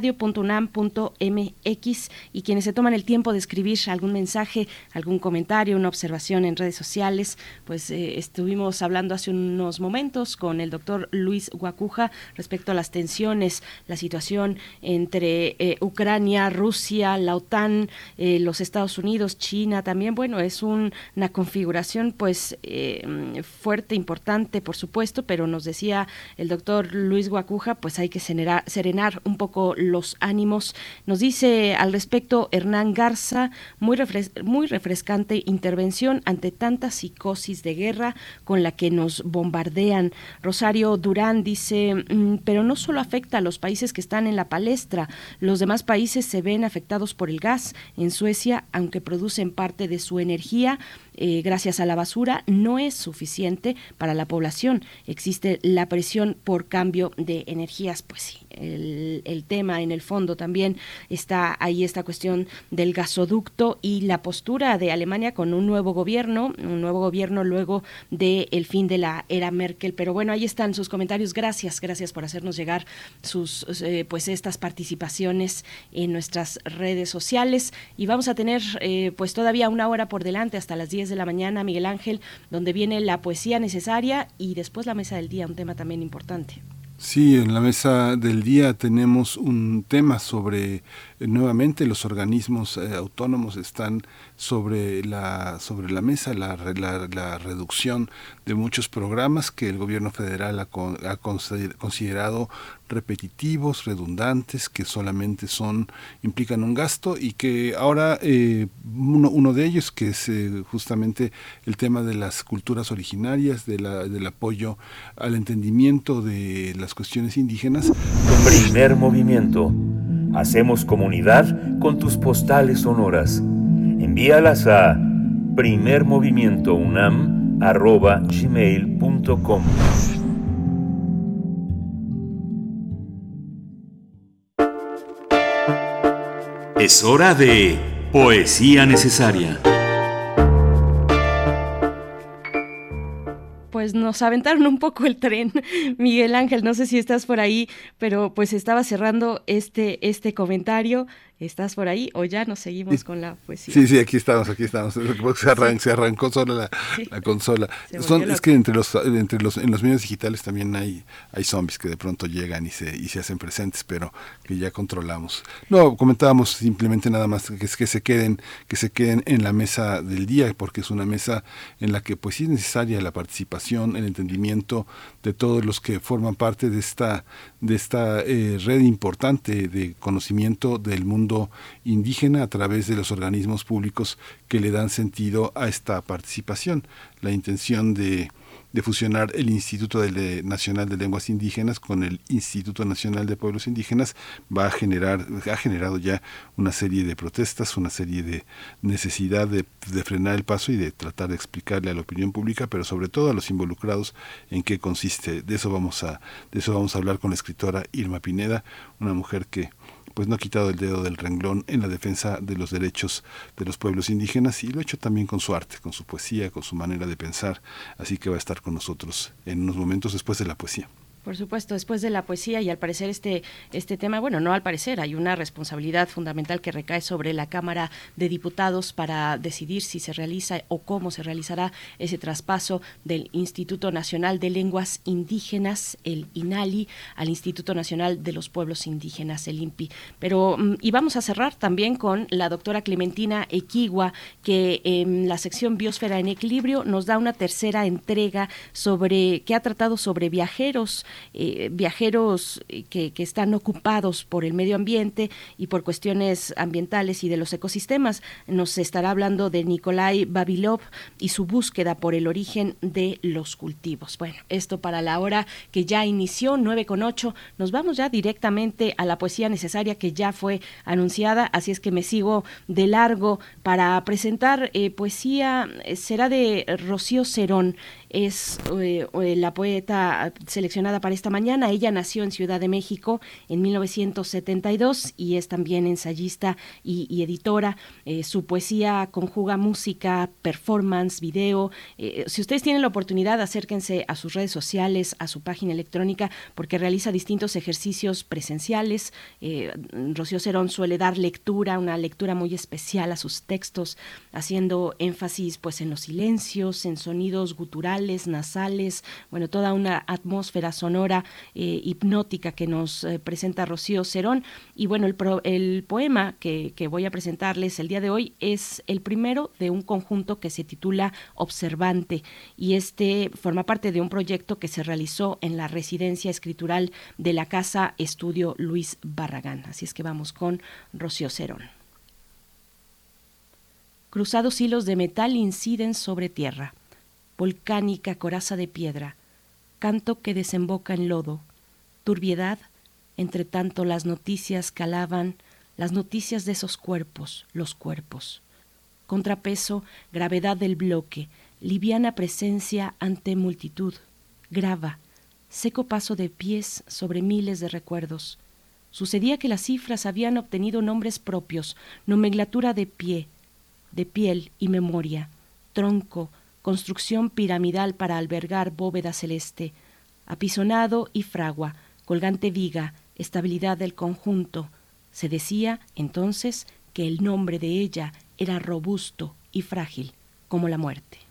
[SPEAKER 2] www.radio.unam.mx y quienes se toman el tiempo de escribir algún mensaje, algún comentario, una observación en redes sociales, pues eh, estuvimos hablando hace unos momentos con el doctor Luis Guacuja respecto a las tensiones, la situación entre eh, Ucrania, Rusia, la OTAN, eh, los Estados Unidos, China también, bueno, es un, una configuración pues fuerte, importante, por supuesto, pero nos decía el doctor Luis Guacuja pues hay que serenar, serenar un poco los ánimos. Nos dice al respecto Hernán Garza, muy, muy refrescante intervención ante tanta psicosis de guerra con la que nos bombardean. Rosario Durán dice, mm, pero no solo afecta a los países que están en la palestra, los demás países se ven afectados por el gas. En Suecia, aunque producen parte de su energía, eh, gracias a la basura no es suficiente para la población. Existe la presión por cambio de energías, pues sí, el, tema en el fondo también está ahí esta cuestión del gasoducto y la postura de Alemania con un nuevo gobierno, un nuevo gobierno luego del el fin de la era Merkel. Pero bueno, ahí están sus comentarios. Gracias, gracias por hacernos llegar sus eh, pues estas participaciones en nuestras redes sociales y vamos a tener eh, pues todavía una hora por delante hasta las 10 de la mañana, Miguel Ángel, donde viene la poesía necesaria y después la mesa del día, un tema también importante.
[SPEAKER 1] Sí, en la mesa del día tenemos un tema sobre nuevamente los organismos eh, autónomos están sobre la sobre la mesa la, la, la, reducción de muchos programas que el gobierno federal ha, ha considerado repetitivos, redundantes, que solamente son implican un gasto y que ahora eh, uno, uno, de ellos que es eh, justamente el tema de las culturas originarias, de la, del apoyo al entendimiento de las cuestiones indígenas.
[SPEAKER 6] Primer movimiento. Hacemos comunidad con tus postales sonoras. Envíalas a primermovimientounam.gmail.com
[SPEAKER 28] Es hora de Poesía Necesaria.
[SPEAKER 2] Pues nos aventaron un poco el tren. Miguel Ángel, no sé si estás por ahí, pero pues estaba cerrando este, este comentario ¿Estás por ahí o ya nos seguimos con la poesía?
[SPEAKER 1] Sí, sí, aquí estamos, aquí estamos. Se, arran, se arrancó sola la, la consola. Son, es que entre los, entre los, en los medios digitales también hay, hay zombies que de pronto llegan y se, y se hacen presentes, pero que ya controlamos. No, comentábamos simplemente nada más que es que se queden, que se queden en la mesa del día, porque es una mesa en la que pues sí es necesaria la participación, el entendimiento de todos los que forman parte de esta, de esta eh, red importante de conocimiento del mundo indígena a través de los organismos públicos que le dan sentido a esta participación. La intención de, fusionar el Instituto Nacional de Lenguas Indígenas con el Instituto Nacional de Pueblos Indígenas va a generar, ha generado ya una serie de protestas, una serie de necesidad de, de, frenar el paso y de tratar de explicarle a la opinión pública, pero sobre todo a los involucrados en qué consiste. De eso vamos a, de eso vamos a hablar con la escritora Irma Pineda, una mujer que pues no ha quitado el dedo del renglón en la defensa de los derechos de los pueblos indígenas y lo ha hecho también con su arte, con su poesía, con su manera de pensar, así que va a estar con nosotros en unos momentos después de la poesía.
[SPEAKER 2] Por supuesto, después de la poesía y al parecer este, este tema, bueno, no al parecer, hay una responsabilidad fundamental que recae sobre la Cámara de Diputados para decidir si se realiza o cómo se realizará ese traspaso del Instituto Nacional de Lenguas Indígenas, el INALI, al Instituto Nacional de los Pueblos Indígenas, el INPI. Pero, mm, y vamos a cerrar también con la doctora Clementina Equigua, que en la sección Biosfera en Equilibrio nos da una tercera entrega sobre, que ha tratado sobre viajeros eh, viajeros eh, que, están ocupados por el medio ambiente y por cuestiones ambientales y de los ecosistemas. Nos estará hablando de Nikolai Babilov y su búsqueda por el origen de los cultivos. Bueno, esto para la hora que ya inició, 9 con 8. Nos vamos ya directamente a la poesía necesaria que ya fue anunciada, así es que me sigo de largo para presentar eh, poesía. Será de Rocío Cerón es eh, eh, la poeta seleccionada para esta mañana. Ella nació en Ciudad de México en 1972 y es también ensayista y, editora. Eh, su poesía conjuga música, performance, video. si ustedes tienen la oportunidad, acérquense a sus redes sociales, a su página electrónica, porque realiza distintos ejercicios presenciales. Rocío Cerón suele dar lectura, una lectura muy especial a sus textos, haciendo énfasis pues en los silencios, en sonidos guturales nasales, bueno, toda una atmósfera sonora eh, hipnótica que nos eh, presenta Rocío Cerón. Y bueno, el, poema que, que, voy a presentarles el día de hoy es el primero de un conjunto que se titula Observante y este forma parte de un proyecto que se realizó en la residencia escritural de la Casa Estudio Luis Barragán. Así es que vamos con Rocío Cerón. Cruzados hilos de metal inciden sobre tierra volcánica coraza de piedra, canto que desemboca en lodo, turbiedad, entre tanto las noticias calaban, las noticias de esos cuerpos, los cuerpos. Contrapeso, gravedad del bloque, liviana presencia ante multitud, grava, seco paso de pies sobre miles de recuerdos. Sucedía que las cifras habían obtenido nombres propios, nomenclatura de pie, de piel y memoria, tronco, construcción piramidal para albergar bóveda celeste, apisonado y fragua, colgante viga, estabilidad del conjunto. Se decía entonces que el nombre de ella era robusto y frágil, como la muerte.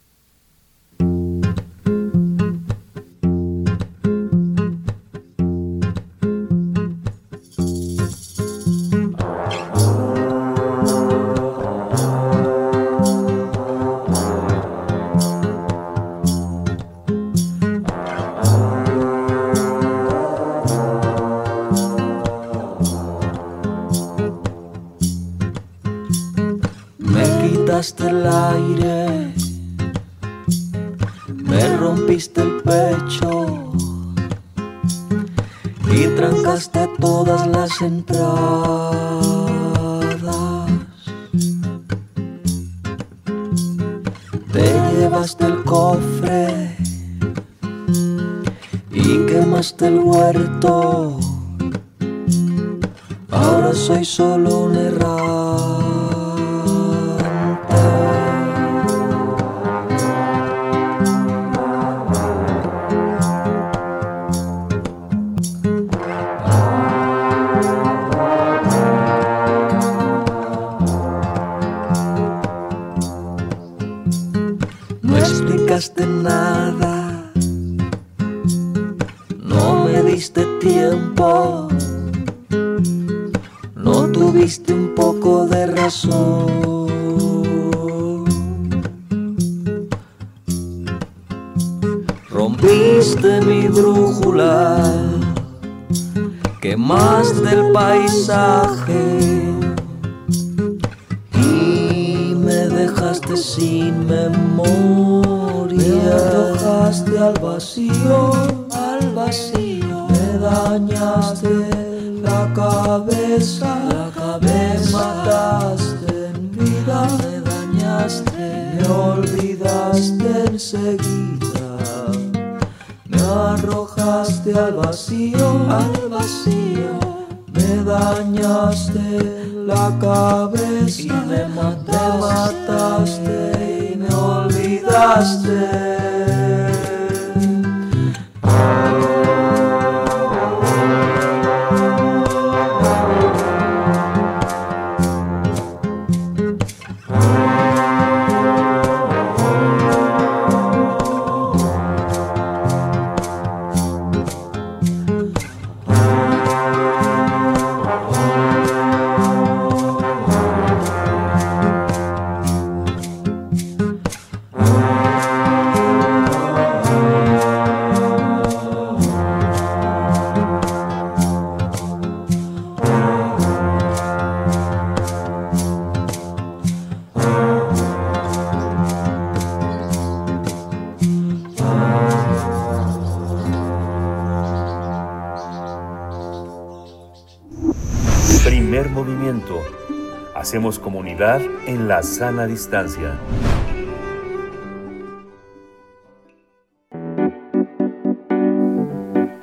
[SPEAKER 29] La
[SPEAKER 6] sana distancia.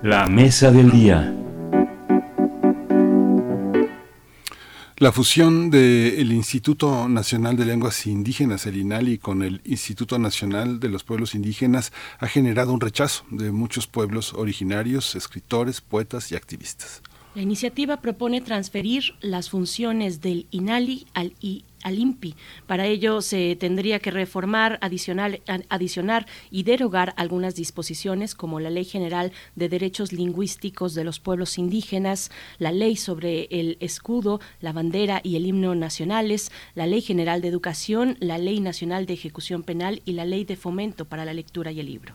[SPEAKER 6] La mesa del día.
[SPEAKER 1] La fusión del Instituto Nacional de Lenguas Indígenas, el INALI, con el Instituto Nacional de los Pueblos Indígenas ha generado un rechazo de muchos pueblos originarios, escritores, poetas y activistas.
[SPEAKER 2] La iniciativa propone transferir las funciones del INALI al, I, al. Para ello se tendría que reformar, adicional, adicionar y derogar algunas disposiciones como la Ley General de Derechos Lingüísticos de los Pueblos Indígenas, la Ley sobre el Escudo, la Bandera y el Himno Nacionales, la Ley General de Educación, la Ley Nacional de Ejecución Penal y la Ley de Fomento para la Lectura y el Libro.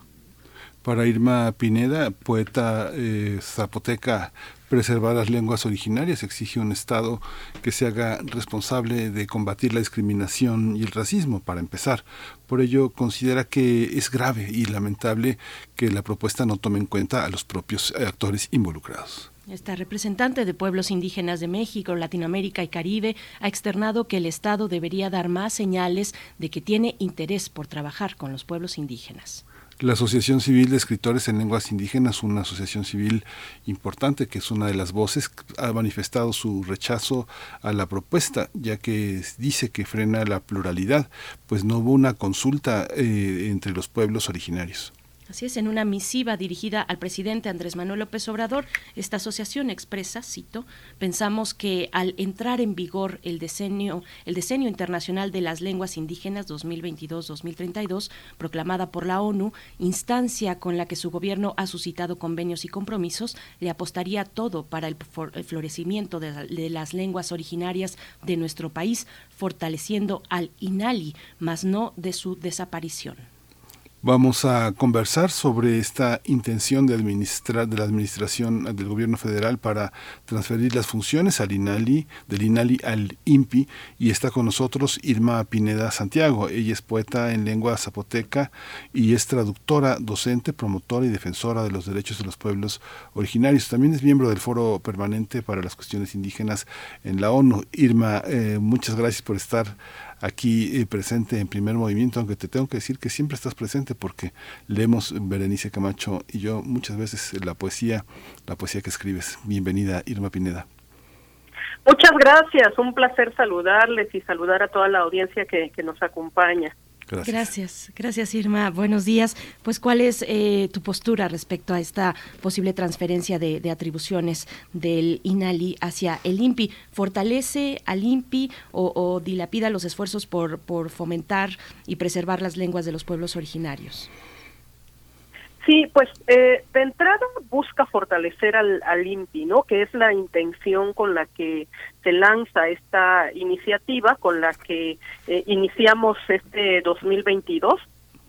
[SPEAKER 1] Para Irma Pineda, poeta eh, zapoteca, preservar las lenguas originarias exige un Estado que se haga responsable de combatir la discriminación y el racismo, para empezar. Por ello, considera que es grave y lamentable que la propuesta no tome en cuenta a los propios actores involucrados.
[SPEAKER 2] Esta representante de pueblos indígenas de México, Latinoamérica y Caribe ha externado que el Estado debería dar más señales de que tiene interés por trabajar con los pueblos indígenas.
[SPEAKER 1] La Asociación Civil de Escritores en Lenguas Indígenas, una asociación civil importante que es una de las voces, ha manifestado su rechazo a la propuesta, ya que dice que frena la pluralidad, pues no hubo una consulta eh, entre los pueblos originarios.
[SPEAKER 2] Así es, en una misiva dirigida al presidente Andrés Manuel López Obrador, esta asociación expresa, cito, pensamos que al entrar en vigor el decenio, el decenio internacional de las lenguas indígenas 2022-2032, proclamada por la ONU, instancia con la que su gobierno ha suscitado convenios y compromisos, le apostaría todo para el, florecimiento de, de las lenguas originarias de nuestro país, fortaleciendo al INALI, mas no de su desaparición.
[SPEAKER 1] Vamos a conversar sobre esta intención de de la administración del gobierno federal para transferir las funciones al INALI, del INALI al INPI, y está con nosotros Irma Pineda Santiago. Ella es poeta en lengua zapoteca y es traductora, docente, promotora y defensora de los derechos de los pueblos originarios. También es miembro del Foro Permanente para las Cuestiones Indígenas en la ONU. Irma, eh, muchas gracias por estar aquí eh, presente en primer movimiento, aunque te tengo que decir que siempre estás presente porque leemos Berenice Camacho y yo muchas veces la poesía, la poesía que escribes. Bienvenida, Irma Pineda.
[SPEAKER 30] Muchas gracias, un placer saludarles y saludar a toda la audiencia que, que nos acompaña.
[SPEAKER 1] Gracias.
[SPEAKER 2] Gracias, Irma. Buenos días. Pues, ¿cuál es eh, tu postura respecto a esta posible transferencia de, atribuciones del INALI hacia el INPI? ¿Fortalece al INPI o, dilapida los esfuerzos por fomentar y preservar las lenguas de los pueblos originarios?
[SPEAKER 30] Sí, pues eh, de entrada busca fortalecer al, al INPI, ¿no? Que es la intención con la que se lanza esta iniciativa, con la que eh, iniciamos este 2022.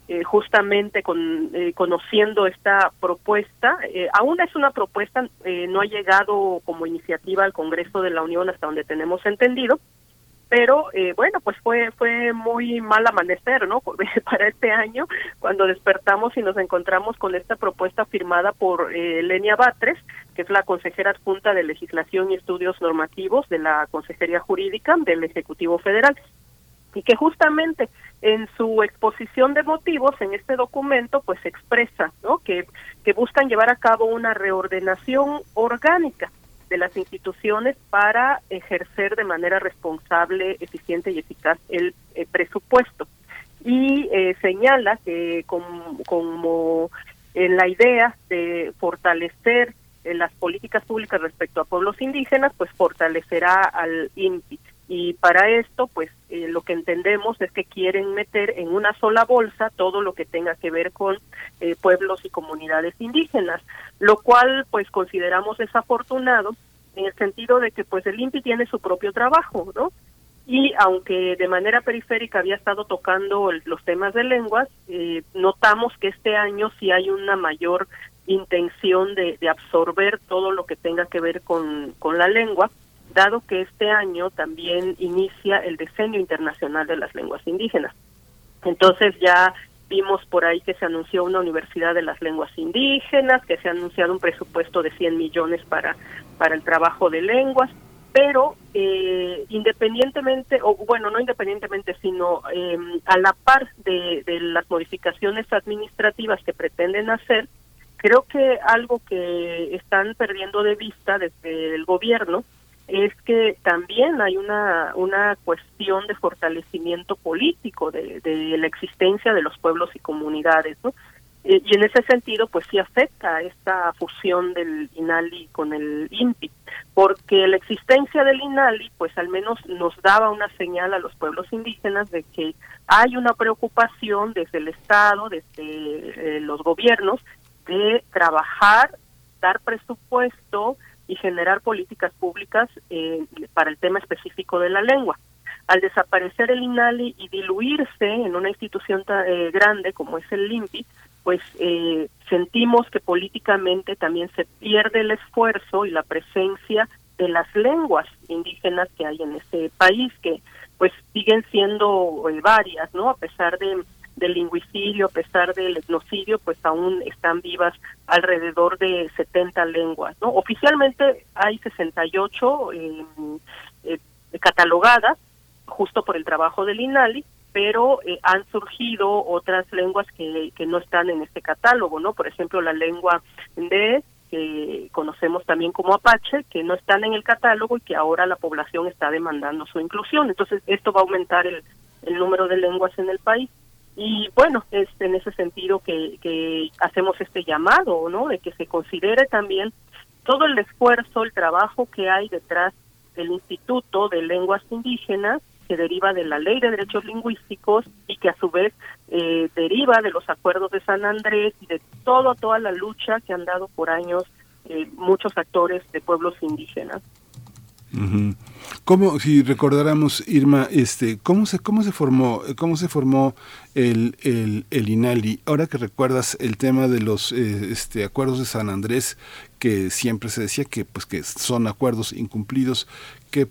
[SPEAKER 30] Eh, justamente con, eh, conociendo esta propuesta. Eh, aún es una propuesta, eh, no ha llegado como iniciativa al Congreso de la Unión hasta donde tenemos entendido, pero eh, bueno, pues fue fue muy mal amanecer, ¿no? Para este año, cuando despertamos y nos encontramos con esta propuesta firmada por eh, Lenia Batres, que es la consejera adjunta de Legislación y Estudios Normativos de la Consejería Jurídica del Ejecutivo Federal y que justamente en su exposición de motivos en este documento pues expresa ¿no? que, que buscan llevar a cabo una reordenación orgánica de las instituciones para ejercer de manera responsable, eficiente y eficaz el, el presupuesto. Y eh, señala que como, como en la idea de fortalecer eh, las políticas públicas respecto a pueblos indígenas, pues fortalecerá al INPI. Y para esto, pues eh, lo que entendemos es que quieren meter en una sola bolsa todo lo que tenga que ver con eh, pueblos y comunidades indígenas, lo cual pues consideramos desafortunado en el sentido de que pues el INPI tiene su propio trabajo, ¿no? Y aunque de manera periférica había estado tocando el, los temas de lenguas, eh, notamos que este año sí hay una mayor intención de, de absorber todo lo que tenga que ver con, con la lengua dado que este año también inicia el Decenio Internacional de las Lenguas Indígenas. Entonces ya vimos por ahí que se anunció una Universidad de las Lenguas Indígenas, que se ha anunciado un presupuesto de 100 millones para, para el trabajo de lenguas, pero eh, independientemente, o bueno, no independientemente, sino eh, a la par de, de las modificaciones administrativas que pretenden hacer, creo que algo que están perdiendo de vista desde el gobierno es que también hay una, una cuestión de fortalecimiento político de, la existencia de los pueblos y comunidades, ¿no? Eh, y en ese sentido, pues sí afecta esta fusión del INALI con el INPI, porque la existencia del INALI, pues al menos nos daba una señal a los pueblos indígenas de que hay una preocupación desde el Estado, desde eh, los gobiernos, de trabajar, dar presupuesto, y generar políticas públicas eh, para el tema específico de la lengua. Al desaparecer el INALI y diluirse en una institución eh, grande como es el INPI, pues eh, sentimos que políticamente también se pierde el esfuerzo y la presencia de las lenguas indígenas que hay en ese país, que pues siguen siendo varias, ¿no? A pesar de del lingüicidio, a pesar del etnocidio, pues aún están vivas alrededor de 70 lenguas. ¿no? Oficialmente hay 68 eh, eh, catalogadas, justo por el trabajo del INALI, pero eh, han surgido otras lenguas que, no están en este catálogo, ¿no? Por ejemplo, la lengua de que conocemos también como Apache, que no están en el catálogo y que ahora la población está demandando su inclusión. Entonces, esto va a aumentar el, el número de lenguas en el país. Y bueno, es en ese sentido que, que hacemos este llamado, ¿no? De que se considere también todo el esfuerzo, el trabajo que hay detrás del Instituto de Lenguas Indígenas, que deriva de la Ley de Derechos Lingüísticos y que a su vez eh, deriva de los acuerdos de San Andrés y de todo, toda la lucha que han dado por años eh, muchos actores de pueblos indígenas.
[SPEAKER 1] ¿Cómo, si recordáramos, Irma, este, cómo se, cómo se formó, cómo se formó el, el, el INALI? Ahora que recuerdas el tema de los eh, este, acuerdos de San Andrés, que siempre se decía que, pues, que son acuerdos incumplidos, ¿Qué,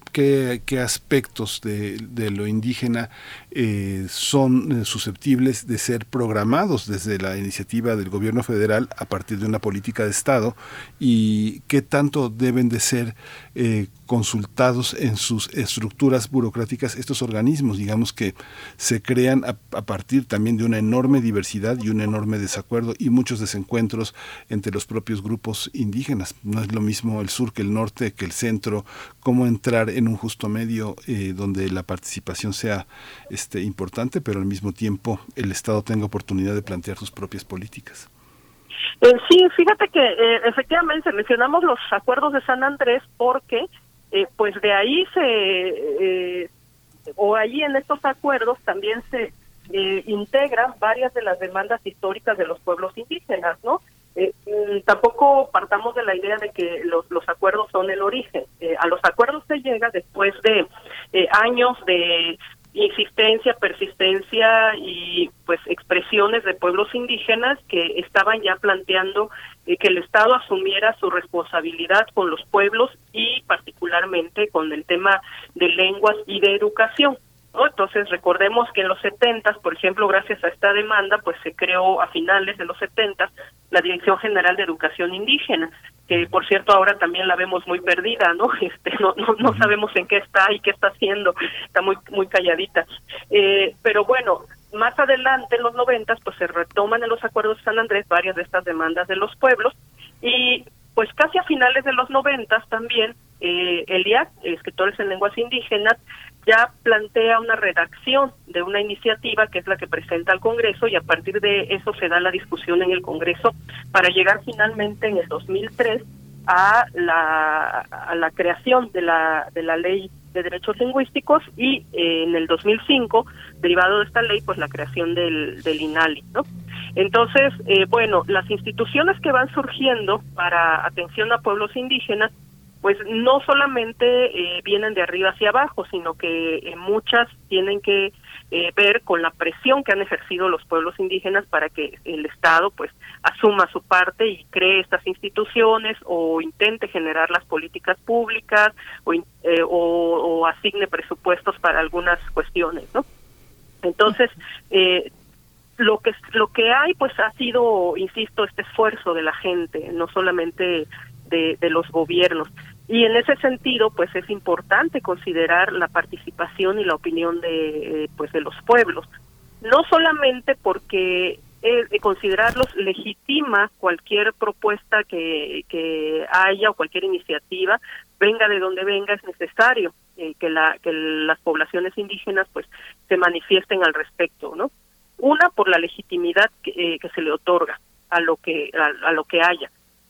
[SPEAKER 1] qué, aspectos de, de lo indígena eh, son susceptibles de ser programados desde la iniciativa del gobierno federal a partir de una política de Estado y qué tanto deben de ser eh, consultados en sus estructuras burocráticas estos organismos, digamos que se crean a, a, partir también de una enorme diversidad y un enorme desacuerdo y muchos desencuentros entre los propios grupos indígenas. No es lo mismo el sur que el norte, que el centro, cómo entrar en un justo medio eh, donde la participación sea este, importante, pero al mismo tiempo el Estado tenga oportunidad de plantear sus propias políticas.
[SPEAKER 30] Eh, sí, fíjate que eh, efectivamente mencionamos los acuerdos de San Andrés porque eh, pues de ahí se, eh, o ahí en estos acuerdos también se eh, integran varias de las demandas históricas de los pueblos indígenas, ¿no? Eh, mm, tampoco partamos de la idea de que los, los acuerdos son el origen. Eh, a los acuerdos se llega después de eh, años de insistencia, persistencia y pues expresiones de pueblos indígenas que estaban ya planteando eh, que el Estado asumiera su responsabilidad con los pueblos y particularmente con el tema de lenguas y de educación. Entonces recordemos que en los 70, por ejemplo, gracias a esta demanda, pues se creó a finales de los 70 la Dirección General de Educación Indígena, que por cierto ahora también la vemos muy perdida, ¿no? Este, no, no, no sabemos en qué está y qué está haciendo, está muy muy calladita. Eh, pero bueno, más adelante en los 90 pues se retoman en los acuerdos de San Andrés varias de estas demandas de los pueblos y pues casi a finales de los 90 también eh, el IAC, Escritores en Lenguas Indígenas, ya plantea una redacción de una iniciativa que es la que presenta al Congreso y a partir de eso se da la discusión en el Congreso para llegar finalmente en el 2003 a la, a la creación de la, de la ley de derechos lingüísticos y eh, en el 2005, derivado de esta ley, pues la creación del, del INALI, ¿no? Entonces, eh, bueno, las instituciones que van surgiendo para atención a pueblos indígenas pues no solamente eh, vienen de arriba hacia abajo, sino que eh, muchas tienen que eh, ver con la presión que han ejercido los pueblos indígenas para que el Estado pues asuma su parte y cree estas instituciones o intente generar las políticas públicas o, o, o asigne presupuestos para algunas cuestiones, ¿no? Entonces, eh, lo que lo que hay pues ha sido insisto este esfuerzo de la gente no solamente de, los gobiernos y en ese sentido pues es importante considerar la participación y la opinión de pues de los pueblos. No solamente porque eh, considerarlos legitima cualquier propuesta que, que haya o cualquier iniciativa venga de donde venga es necesario eh, que la que las poblaciones indígenas pues se manifiesten al respecto no una por la legitimidad que, eh, se le otorga a lo que a, lo que haya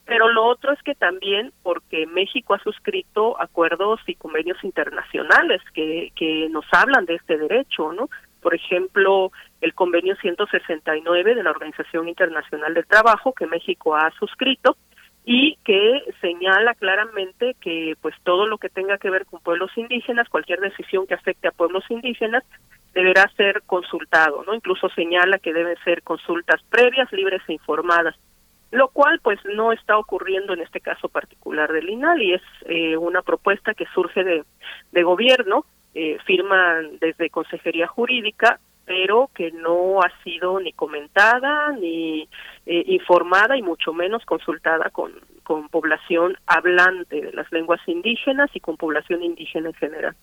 [SPEAKER 30] pero lo otro es que también porque México ha suscrito acuerdos y convenios internacionales que que nos hablan de este derecho no por ejemplo el convenio 169 de la Organización Internacional del Trabajo que México ha suscrito y que señala claramente que pues todo lo que tenga que ver con pueblos indígenas, cualquier decisión que afecte a pueblos indígenas deberá ser consultado, ¿no? Incluso señala que deben ser consultas previas, libres e informadas, lo cual pues no está ocurriendo en este caso particular del INAL y es eh, una propuesta que surge de, de gobierno, eh, firman desde Consejería Jurídica, pero que no ha sido ni comentada ni eh, informada y mucho menos consultada con, con población hablante de las lenguas indígenas y con población indígena en general.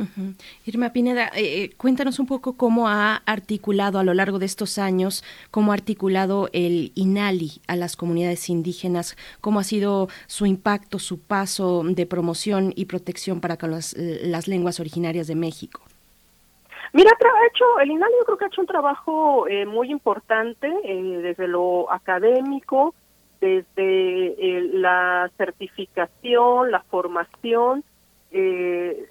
[SPEAKER 2] Uh. Irma Pineda, eh, cuéntanos un poco cómo ha articulado a lo largo de estos años, cómo ha articulado el INALI a las comunidades indígenas, cómo ha sido su impacto, su paso de promoción y protección para con las, lenguas originarias de México.
[SPEAKER 30] Mira, ha hecho, el INALI yo creo que ha hecho un trabajo eh, muy importante eh, desde lo académico, desde eh, la certificación, la formación, eh,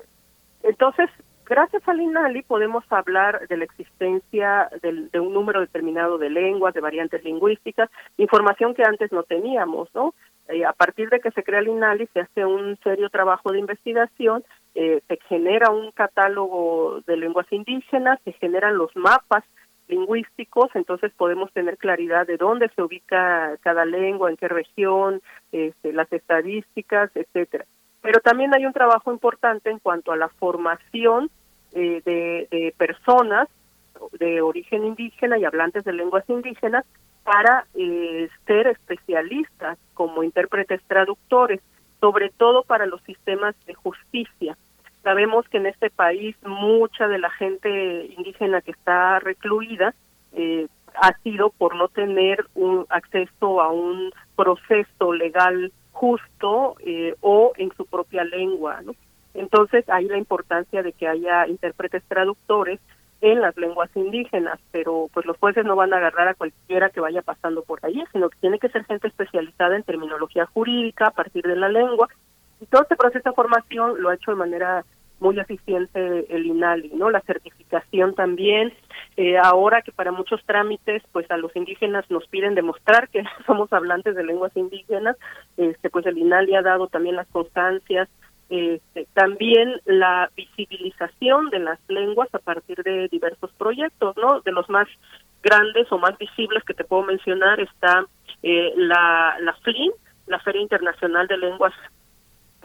[SPEAKER 30] entonces, gracias al INALI podemos hablar de la existencia de, de, un número determinado de lenguas, de variantes lingüísticas, información que antes no teníamos, ¿no? Eh, a partir de que se crea el INALI se hace un serio trabajo de investigación, eh, se genera un catálogo de lenguas indígenas, se generan los mapas lingüísticos, entonces podemos tener claridad de dónde se ubica cada lengua, en qué región, este, las estadísticas, etcétera pero también hay un trabajo importante en cuanto a la formación eh, de, personas de origen indígena y hablantes de lenguas indígenas para eh, ser especialistas como intérpretes traductores, sobre todo para los sistemas de justicia. Sabemos que en este país mucha de la gente indígena que está recluida eh, ha sido por no tener un acceso a un proceso legal justo eh, o en su propia lengua, ¿no? Entonces, hay la importancia de que haya intérpretes traductores en las lenguas indígenas, pero pues los jueces no van a agarrar a cualquiera que vaya pasando por ahí, sino que tiene que ser gente especializada en terminología jurídica a partir de la lengua. Y todo este proceso de formación lo ha hecho de manera muy eficiente el INALI, ¿no? La certificación también, eh, ahora que para muchos trámites, pues a los indígenas nos piden demostrar que somos hablantes de lenguas indígenas, este, pues el INALI ha dado también las constancias, este, también la visibilización de las lenguas a partir de diversos proyectos, ¿no? De los más grandes o más visibles que te puedo mencionar está eh, la, la FLIN, la Feria Internacional de Lenguas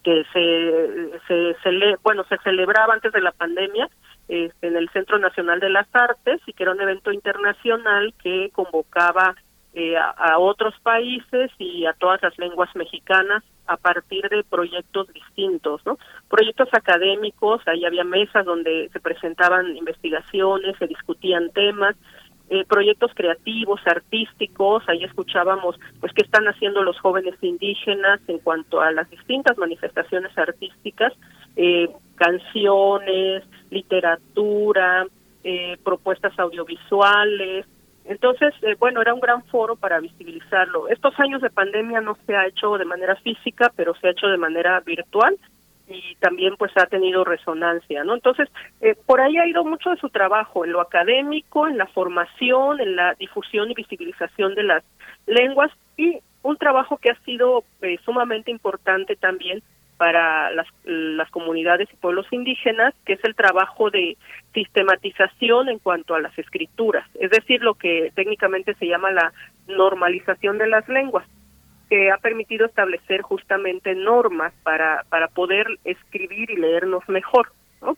[SPEAKER 30] que se, se cele, bueno se celebraba antes de la pandemia este, en el Centro Nacional de las Artes y que era un evento internacional que convocaba eh, a, a, otros países y a todas las lenguas mexicanas a partir de proyectos distintos, ¿no? Proyectos académicos, ahí había mesas donde se presentaban investigaciones, se discutían temas, eh, proyectos creativos, artísticos, ahí escuchábamos pues qué están haciendo los jóvenes indígenas en cuanto a las distintas manifestaciones artísticas, eh, canciones, literatura, eh, propuestas audiovisuales. Entonces, eh, bueno, era un gran foro para visibilizarlo. Estos años de pandemia no se ha hecho de manera física, pero se ha hecho de manera virtual y también pues ha tenido resonancia, ¿no? Entonces, eh, por ahí ha ido mucho de su trabajo, en lo académico, en la formación, en la difusión y visibilización de las lenguas y un trabajo que ha sido eh, sumamente importante también para las, las comunidades y pueblos indígenas, que es el trabajo de sistematización en cuanto a las escrituras, es decir, lo que técnicamente se llama la normalización de las lenguas que ha permitido establecer justamente normas para, para poder escribir y leernos mejor. ¿no?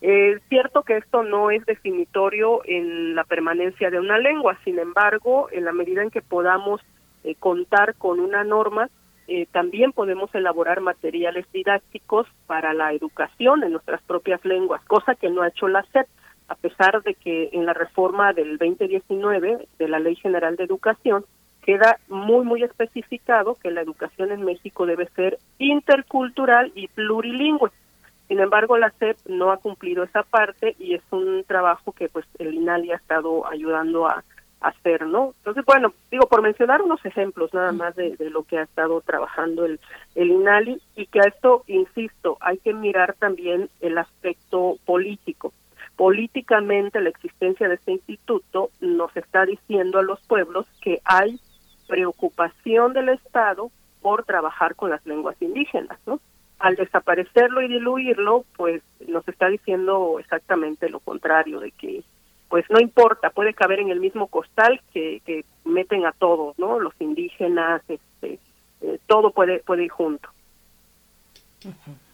[SPEAKER 30] Es cierto que esto no es definitorio en la permanencia de una lengua, sin embargo, en la medida en que podamos eh, contar con una norma, eh, también podemos elaborar materiales didácticos para la educación en nuestras propias lenguas, cosa que no ha hecho la SEP, a pesar de que en la reforma del 2019 de la Ley General de Educación queda muy, muy especificado que la educación en México debe ser intercultural y plurilingüe. Sin embargo, la SEP no ha cumplido esa parte y es un trabajo que pues el INALI ha estado ayudando a, hacer, ¿no? Entonces, bueno, digo, por mencionar unos ejemplos nada más de, de, lo que ha estado trabajando el, el INALI y que a esto, insisto, hay que mirar también el aspecto político. Políticamente la existencia de este instituto nos está diciendo a los pueblos que hay preocupación del Estado por trabajar con las lenguas indígenas, ¿no? Al desaparecerlo y diluirlo, pues nos está diciendo exactamente lo contrario, de que pues no importa, puede caber en el mismo costal que, que meten a todos, ¿no? Los indígenas, este, eh, todo puede, puede ir junto.
[SPEAKER 1] Uh.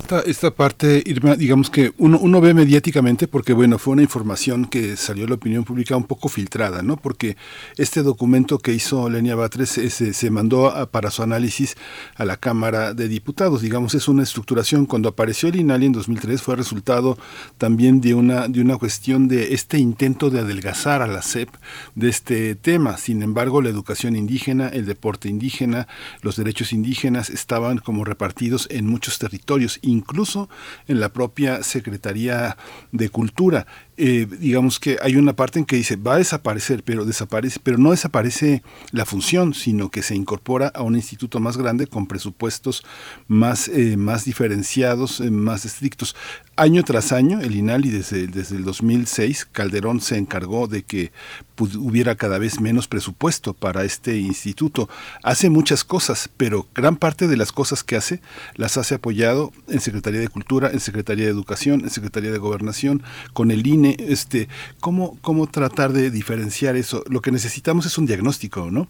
[SPEAKER 1] Esta, esta, parte, Irma, digamos que uno, uno ve mediáticamente porque, bueno, fue una información que salió a la opinión pública un poco filtrada, ¿no? Porque este documento que hizo Lenia Batres se, se mandó para su análisis a la Cámara de Diputados, digamos, es una estructuración. Cuando apareció el INALI en 2003 fue resultado también de una, de una cuestión de este intento de adelgazar a la SEP de este tema. Sin embargo, la educación indígena, el deporte indígena, los derechos indígenas estaban como repartidos en muchos territorios incluso en la propia Secretaría de Cultura. Eh, digamos que hay una parte en que dice va a desaparecer, pero desaparece, pero no desaparece la función, sino que se incorpora a un instituto más grande con presupuestos más, eh, más diferenciados, eh, más estrictos. Año tras año, el INALI desde, desde el 2006, Calderón se encargó de que hubiera cada vez menos presupuesto para este instituto. Hace muchas cosas, pero gran parte de las cosas que hace las hace apoyado en Secretaría de Cultura, en Secretaría de Educación, en Secretaría de Gobernación, con el INE. Este, ¿cómo, ¿Cómo tratar de diferenciar eso? Lo que necesitamos es un diagnóstico, ¿no?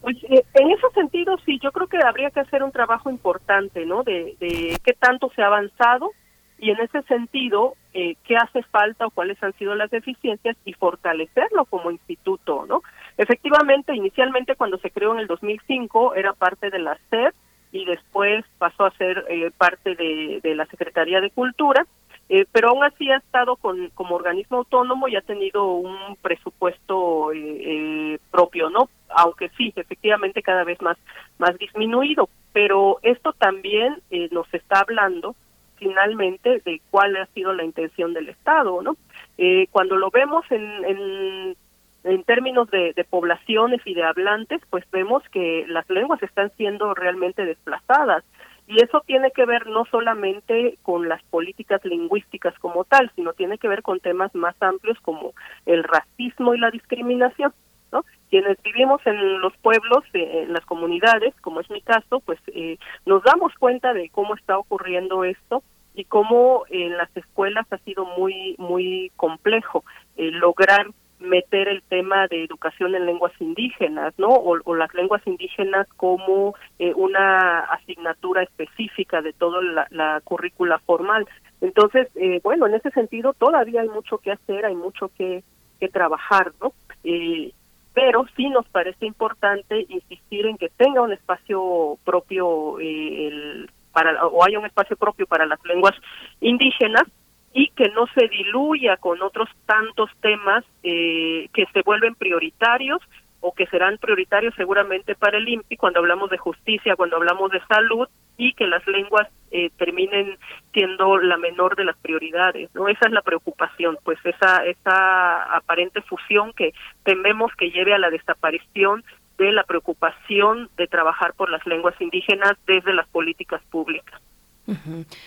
[SPEAKER 30] Pues eh, en ese sentido, sí, yo creo que habría que hacer un trabajo importante, ¿no? De, qué tanto se ha avanzado y en ese sentido, eh, qué hace falta o cuáles han sido las deficiencias y fortalecerlo como instituto, ¿no? Efectivamente, inicialmente cuando se creó en el 2005 era parte de la SED y después pasó a ser eh, parte de la Secretaría de Cultura Eh, pero aún así ha estado con, como organismo autónomo y ha tenido un presupuesto eh, eh, propio, ¿no? Aunque sí, efectivamente cada vez más, más disminuido, pero esto también eh, nos está hablando finalmente de cuál ha sido la intención del Estado, ¿no? Eh, cuando lo vemos en, en, en términos de, de poblaciones y de hablantes, pues vemos que las lenguas están siendo realmente desplazadas. Y eso tiene que ver no solamente con las políticas lingüísticas como tal, sino tiene que ver con temas más amplios como el racismo y la discriminación. ¿no? Quienes vivimos en los pueblos, eh, en las comunidades, como es mi caso, pues eh, nos damos cuenta de cómo está ocurriendo esto y cómo en las escuelas ha sido muy muy complejo eh, lograr meter el tema de educación en lenguas indígenas, ¿no? O, o las lenguas indígenas como eh, una asignatura específica de toda la, la currícula formal. Entonces, eh, bueno, en ese sentido todavía hay mucho que hacer, hay mucho que, que trabajar, ¿no? Eh, pero sí nos parece importante insistir en que tenga un espacio propio eh, el, para o haya un espacio propio para las lenguas indígenas y que no se diluya con otros tantos temas eh, que se vuelven prioritarios o que serán prioritarios seguramente para el INPI cuando hablamos de justicia, cuando hablamos de salud y que las lenguas eh, terminen siendo la menor de las prioridades, ¿no? Esa es la preocupación, pues esa esa aparente fusión que tememos que lleve a la desaparición de la preocupación de trabajar por las lenguas indígenas desde las políticas públicas.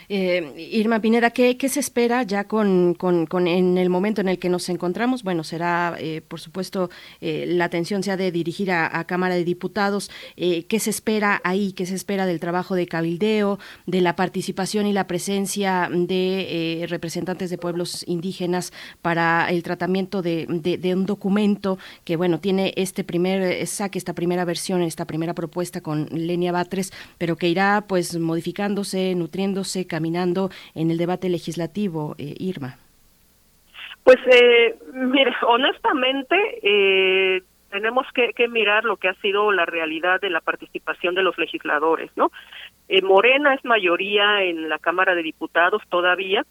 [SPEAKER 2] Eh, Irma Pineda, ¿qué, ¿qué, se espera ya con, en el momento en el que nos encontramos? Bueno, será, eh, por supuesto, eh, la atención se ha de dirigir a, Cámara de Diputados. Eh, ¿Qué se espera ahí? ¿Qué se espera del trabajo de cabildeo, de la participación y la presencia de representantes de pueblos indígenas para el tratamiento de, un documento que, bueno, tiene este primer saque, esta primera versión, esta primera propuesta con Lenia Batres, pero que irá pues modificándose, caminando en el debate legislativo, eh, Irma?
[SPEAKER 30] Pues, eh, mire, honestamente, eh, tenemos que, que, mirar lo que ha sido la realidad de la participación de los legisladores, ¿no? Eh, Morena es mayoría en la Cámara de Diputados todavía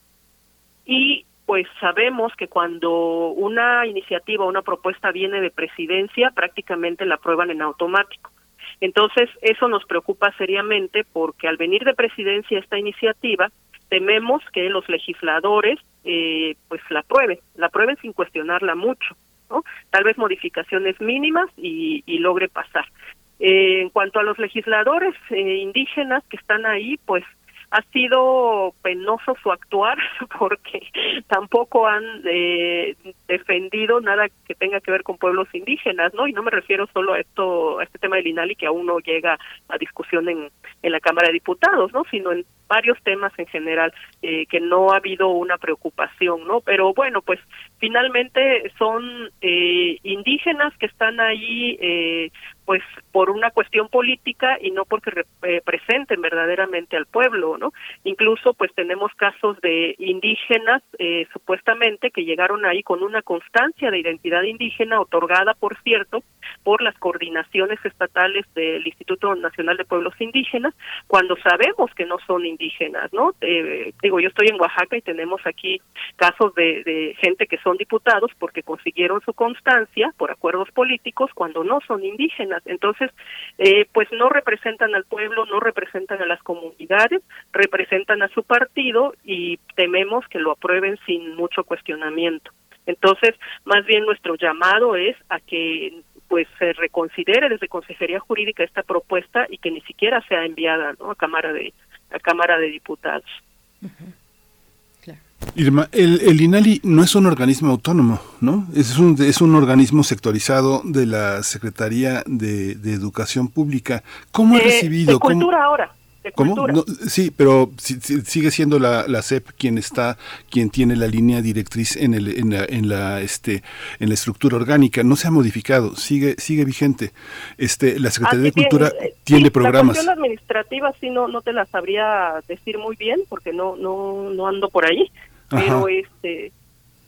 [SPEAKER 30] y pues sabemos que cuando una iniciativa, una propuesta viene de presidencia, prácticamente la aprueban en automático. Entonces, eso nos preocupa seriamente porque al venir de presidencia esta iniciativa, tememos que los legisladores eh, pues la aprueben, la aprueben sin cuestionarla mucho, ¿no? Tal vez modificaciones mínimas y, y logre pasar. Eh, en cuanto a los legisladores eh, indígenas que están ahí, pues ha sido penoso su actuar porque tampoco han eh, defendido nada que tenga que ver con pueblos indígenas, ¿no? Y no me refiero solo a esto, a este tema del INALI que aún no llega a discusión en, en la Cámara de Diputados, ¿no? Sino en varios temas en general eh, que no ha habido una preocupación, ¿no? Pero bueno, pues finalmente son eh, indígenas que están ahí eh, pues por una cuestión política y no porque representen verdaderamente al pueblo, ¿no? Incluso pues tenemos casos de indígenas eh, supuestamente que llegaron ahí con una constancia de identidad indígena otorgada, por cierto, por las coordinaciones estatales del Instituto Nacional de Pueblos Indígenas, cuando sabemos que no son indígenas, ¿no? Eh, digo, yo estoy en Oaxaca y tenemos aquí casos de, de gente que son diputados porque consiguieron su constancia por acuerdos políticos cuando no son indígenas. Entonces, eh, pues no representan al pueblo, no representan a las comunidades, representan a su partido y tememos que lo aprueben sin mucho cuestionamiento. Entonces, más bien nuestro llamado es a que pues se reconsidere desde Consejería Jurídica esta propuesta y que ni siquiera sea enviada ¿no? a Cámara de a Cámara de Diputados. Uh -huh.
[SPEAKER 1] Irma, el, el, INALI no es un organismo autónomo, ¿no? Es un, es un organismo sectorizado de la Secretaría de, de Educación Pública. ¿Cómo ha
[SPEAKER 30] eh,
[SPEAKER 1] recibido?
[SPEAKER 30] De cultura
[SPEAKER 1] ¿cómo?
[SPEAKER 30] ahora. De
[SPEAKER 1] ¿Cómo? No, sí, pero si, si, sigue siendo la, la SEP quien está, quien tiene la línea directriz en, el, en, la, en la, este, en la estructura orgánica. No se ha modificado, sigue, sigue vigente. Este, la Secretaría
[SPEAKER 30] Así
[SPEAKER 1] de Cultura
[SPEAKER 30] bien,
[SPEAKER 1] tiene
[SPEAKER 30] sí,
[SPEAKER 1] programas.
[SPEAKER 30] La cuestión administrativa sí no, no te la sabría decir muy bien porque no, no, no ando por ahí pero este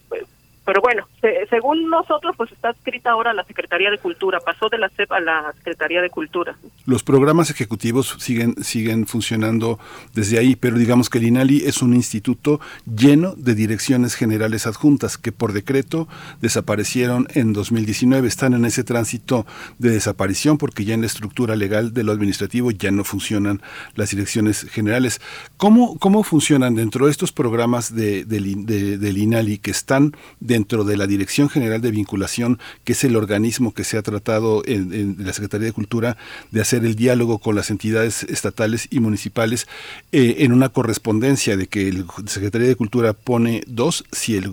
[SPEAKER 30] pues, pero bueno, se- según nosotros, pues está adscrita ahora la Secretaría de Cultura, pasó de la CEP a la Secretaría de Cultura.
[SPEAKER 1] Los programas ejecutivos siguen, siguen funcionando desde ahí, pero digamos que el INALI es un instituto lleno de direcciones generales adjuntas que por decreto desaparecieron en 2019. Están en ese tránsito de desaparición porque ya en la estructura legal de lo administrativo ya no funcionan las direcciones generales. ¿Cómo, cómo funcionan dentro de estos programas de, in- de- del INALI que están dentro de la Dirección General de Vinculación, que es el organismo que se ha tratado en, la Secretaría de Cultura de hacer el diálogo con las entidades estatales y municipales eh, en una correspondencia de que el Secretaría de Cultura pone dos, si el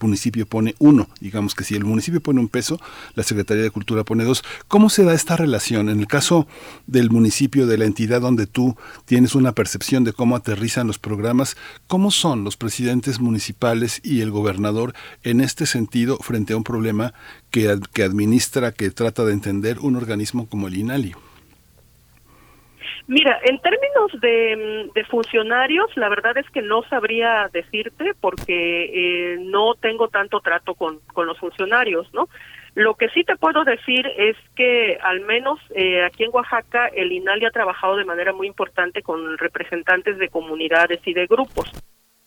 [SPEAKER 1] municipio pone uno. Digamos que si el municipio pone un peso, la Secretaría de Cultura pone dos. ¿Cómo se da esta relación? En el caso del municipio, de la entidad donde tú tienes una percepción de cómo aterrizan los programas, ¿cómo son los presidentes municipales y el gobernador en este sentido frente a un problema que, que administra, que trata de entender un organismo como el INALI?
[SPEAKER 30] Mira, en términos de, mm, de funcionarios, la verdad es que no sabría decirte porque eh, no tengo tanto trato con, con los funcionarios, ¿no? Lo que sí te puedo decir es que al menos eh, aquí en Oaxaca el INALI ha trabajado de manera muy importante con representantes de comunidades y de grupos.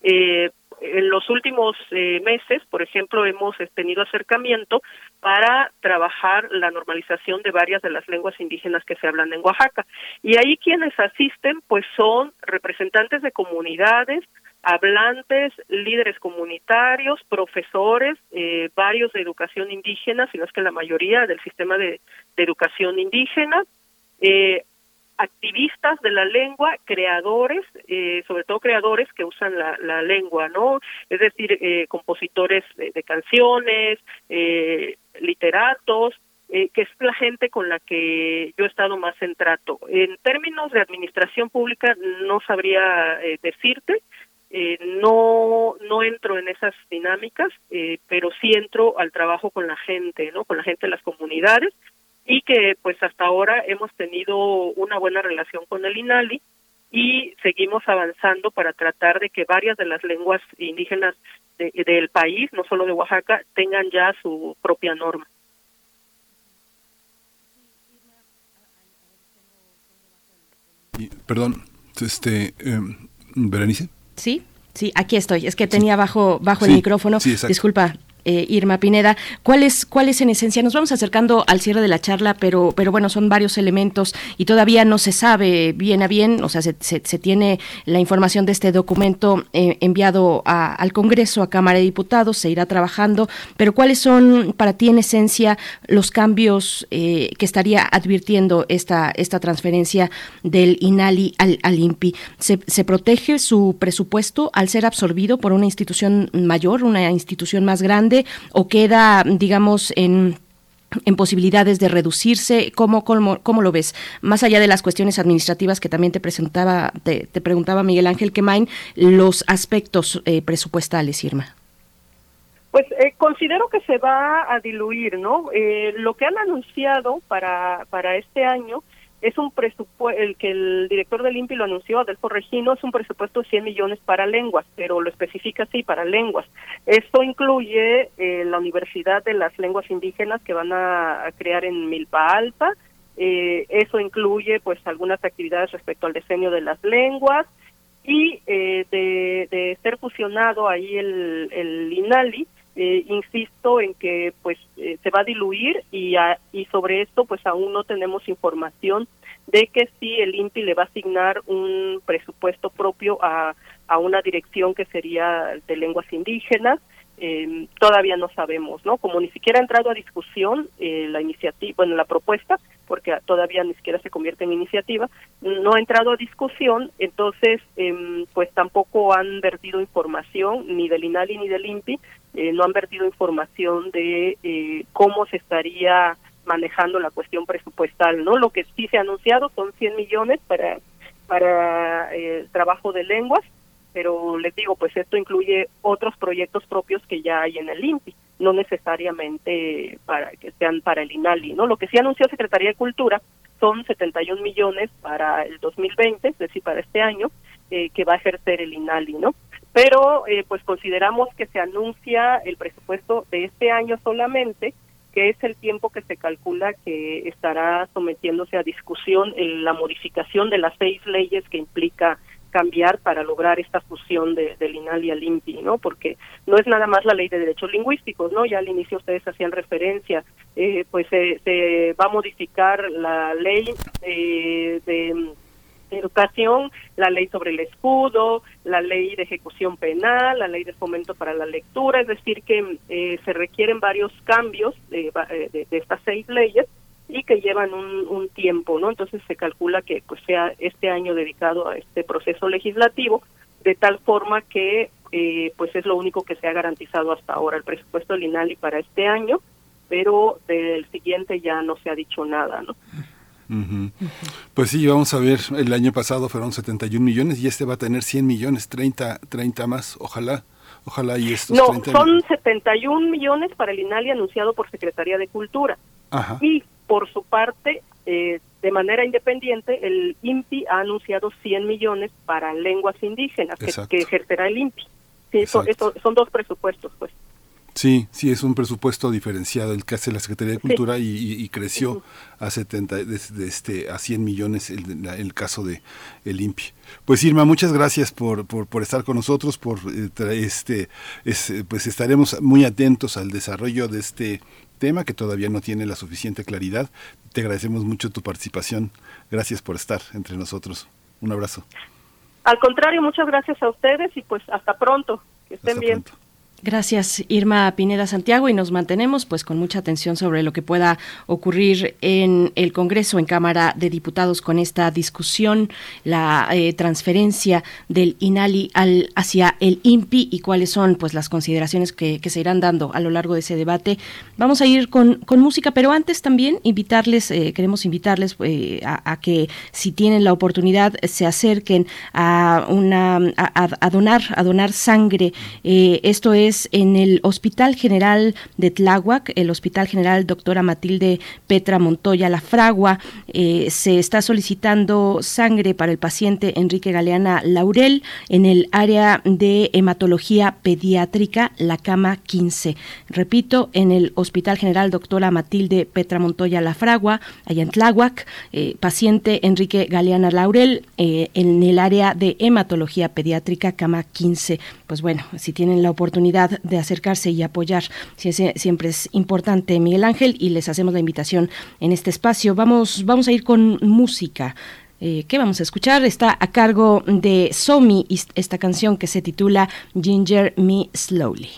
[SPEAKER 30] Eh, en los últimos eh, meses, por ejemplo, hemos tenido acercamiento para trabajar la normalización de varias de las lenguas indígenas que se hablan en Oaxaca. Y ahí quienes asisten, pues son representantes de comunidades, hablantes, líderes comunitarios, profesores, eh, varios de educación indígena, si no es que la mayoría del sistema de, de educación indígena, eh, activistas de la lengua, creadores, eh, sobre todo creadores que usan la, la lengua, ¿no? Es decir, eh, compositores de, canciones, eh, literatos, eh, que es la gente con la que yo he estado más en trato. En términos de administración pública, no sabría eh, decirte, eh, no no entro en esas dinámicas, eh, pero sí entro al trabajo con la gente, ¿no? Con la gente de las comunidades y que pues hasta ahora hemos tenido una buena relación con el INALI y seguimos avanzando para tratar de que varias de las lenguas indígenas de- del país, no solo de Oaxaca, tengan ya su propia norma.
[SPEAKER 1] Y, perdón, este, eh, Berenice.
[SPEAKER 2] Sí, sí, aquí estoy. Es que tenía bajo, bajo el micrófono.
[SPEAKER 1] sí, exacto.
[SPEAKER 2] Disculpa. Eh, Irma Pineda, ¿cuáles cuáles en esencia? Nos vamos acercando al cierre de la charla, pero, pero bueno, son varios elementos y todavía no se sabe bien a bien, o sea, se, tiene la información de este documento eh, enviado al Congreso, a Cámara de Diputados, se irá trabajando, pero ¿cuáles son para ti en esencia los cambios eh, que estaría advirtiendo esta, esta transferencia del INALI al, al INPI? ¿Se, ¿Se protege su presupuesto al ser absorbido por una institución mayor, una institución más grande, o queda, digamos, en posibilidades de reducirse, ¿cómo, cómo, cómo lo ves? Más allá de las cuestiones administrativas que también te presentaba, te, te preguntaba Miguel Ángel Quemain, los aspectos eh, presupuestales, Irma.
[SPEAKER 30] Pues eh, considero que se va a diluir, ¿no? Eh, lo que han anunciado para, para este año es un presupuesto, el que el director del INPI lo anunció, Adelfo Regino, es un presupuesto de 100 millones para lenguas, pero lo especifica así, para lenguas. Esto incluye eh, la Universidad de las Lenguas Indígenas que van a, a crear en Milpa Alta, eh, eso incluye pues algunas actividades respecto al diseño de las lenguas, y eh, de, de ser fusionado ahí el, el INALI, eh, insisto en que pues eh, se va a diluir y, a- y sobre esto pues aún no tenemos información de que si el INPI le va a asignar un presupuesto propio a, a una dirección que sería de lenguas indígenas. Eh, todavía no sabemos, ¿no? Como ni siquiera ha entrado a discusión eh, la iniciativa, bueno, la propuesta, porque todavía ni siquiera se convierte en iniciativa, no ha entrado a discusión, entonces, em, pues tampoco han vertido información ni del INALI ni del INPI, eh, no han vertido información de eh, cómo se estaría manejando la cuestión presupuestal, ¿no? Lo que sí se ha anunciado son 100 millones para para eh, el trabajo de lenguas, pero les digo, pues esto incluye otros proyectos propios que ya hay en el INPI, no necesariamente para que sean para el INALI, ¿no? Lo que sí anunció Secretaría de Cultura son 71 millones para el 2020, es decir, para este año, eh, que va a ejercer el INALI, ¿no? pero eh, pues consideramos que se anuncia el presupuesto de este año solamente, que es el tiempo que se calcula que estará sometiéndose a discusión en la modificación de las seis leyes que implica cambiar para lograr esta fusión de, del INAL y al INPI, ¿no? Porque no es nada más la ley de derechos lingüísticos, ¿no? Ya al inicio ustedes hacían referencia, eh, pues se, se va a modificar la ley eh, de educación, la ley sobre el escudo, la ley de ejecución penal, la ley de fomento para la lectura, es decir, que eh, se requieren varios cambios de, eh, de, de estas seis leyes y que llevan un, un, tiempo, ¿no? Entonces se calcula que pues sea este año dedicado a este proceso legislativo de tal forma que eh, pues es lo único que se ha garantizado hasta ahora el presupuesto del INALI para este año, pero del siguiente ya no se ha dicho nada, ¿no?
[SPEAKER 1] Uh -huh. Pues sí, vamos a ver, el año pasado fueron 71 millones y este va a tener 100 millones, 30, 30 más, ojalá. Ojalá y estos
[SPEAKER 30] No,
[SPEAKER 1] 30
[SPEAKER 30] son 71 millones para el INALI anunciado por Secretaría de Cultura.
[SPEAKER 1] Ajá.
[SPEAKER 30] Y por su parte, eh, de manera independiente, el INPI ha anunciado 100 millones para lenguas indígenas que, que, ejercerá el INPI. Sí, eso, eso, son dos presupuestos, pues.
[SPEAKER 1] Sí, sí, es un presupuesto diferenciado el que hace la Secretaría de Cultura sí. y, y, creció a 70, desde este, a 100 millones el, el caso de el INPI. Pues Irma, muchas gracias por, por, por estar con nosotros, por este, es, pues estaremos muy atentos al desarrollo de este tema que todavía no tiene la suficiente claridad. Te agradecemos mucho tu participación. Gracias por estar entre nosotros. Un abrazo.
[SPEAKER 30] Al contrario, muchas gracias a ustedes y pues hasta pronto. Que estén
[SPEAKER 1] hasta
[SPEAKER 30] bien.
[SPEAKER 1] Pronto.
[SPEAKER 2] Gracias, Irma Pineda Santiago, y nos mantenemos pues con mucha atención sobre lo que pueda ocurrir en el Congreso, en Cámara de Diputados, con esta discusión, la eh, transferencia del INALI al, hacia el INPI y cuáles son pues las consideraciones que, que, se irán dando a lo largo de ese debate. Vamos a ir con, con música, pero antes también invitarles, eh, queremos invitarles eh, a, que si tienen la oportunidad se acerquen a una a, a donar, a donar sangre. esto es en el Hospital General de Tláhuac, el Hospital General Doctora Matilde Petra Montoya La Fragua. Eh, se está solicitando sangre para el paciente Enrique Galeana Laurel en el área de hematología pediátrica, la cama 15. Repito, en el Hospital General Doctora Matilde Petra Montoya La Fragua, allá en Tláhuac, eh, paciente Enrique Galeana Laurel eh, en el área de hematología pediátrica, cama 15. Pues bueno, si tienen la oportunidad de acercarse y apoyar. Siempre es importante, Miguel Ángel, y les hacemos la invitación en este espacio. Vamos, vamos a ir con música. Eh, ¿Qué vamos a escuchar? Está a cargo de Somi esta canción que se titula Ginger Me Slowly.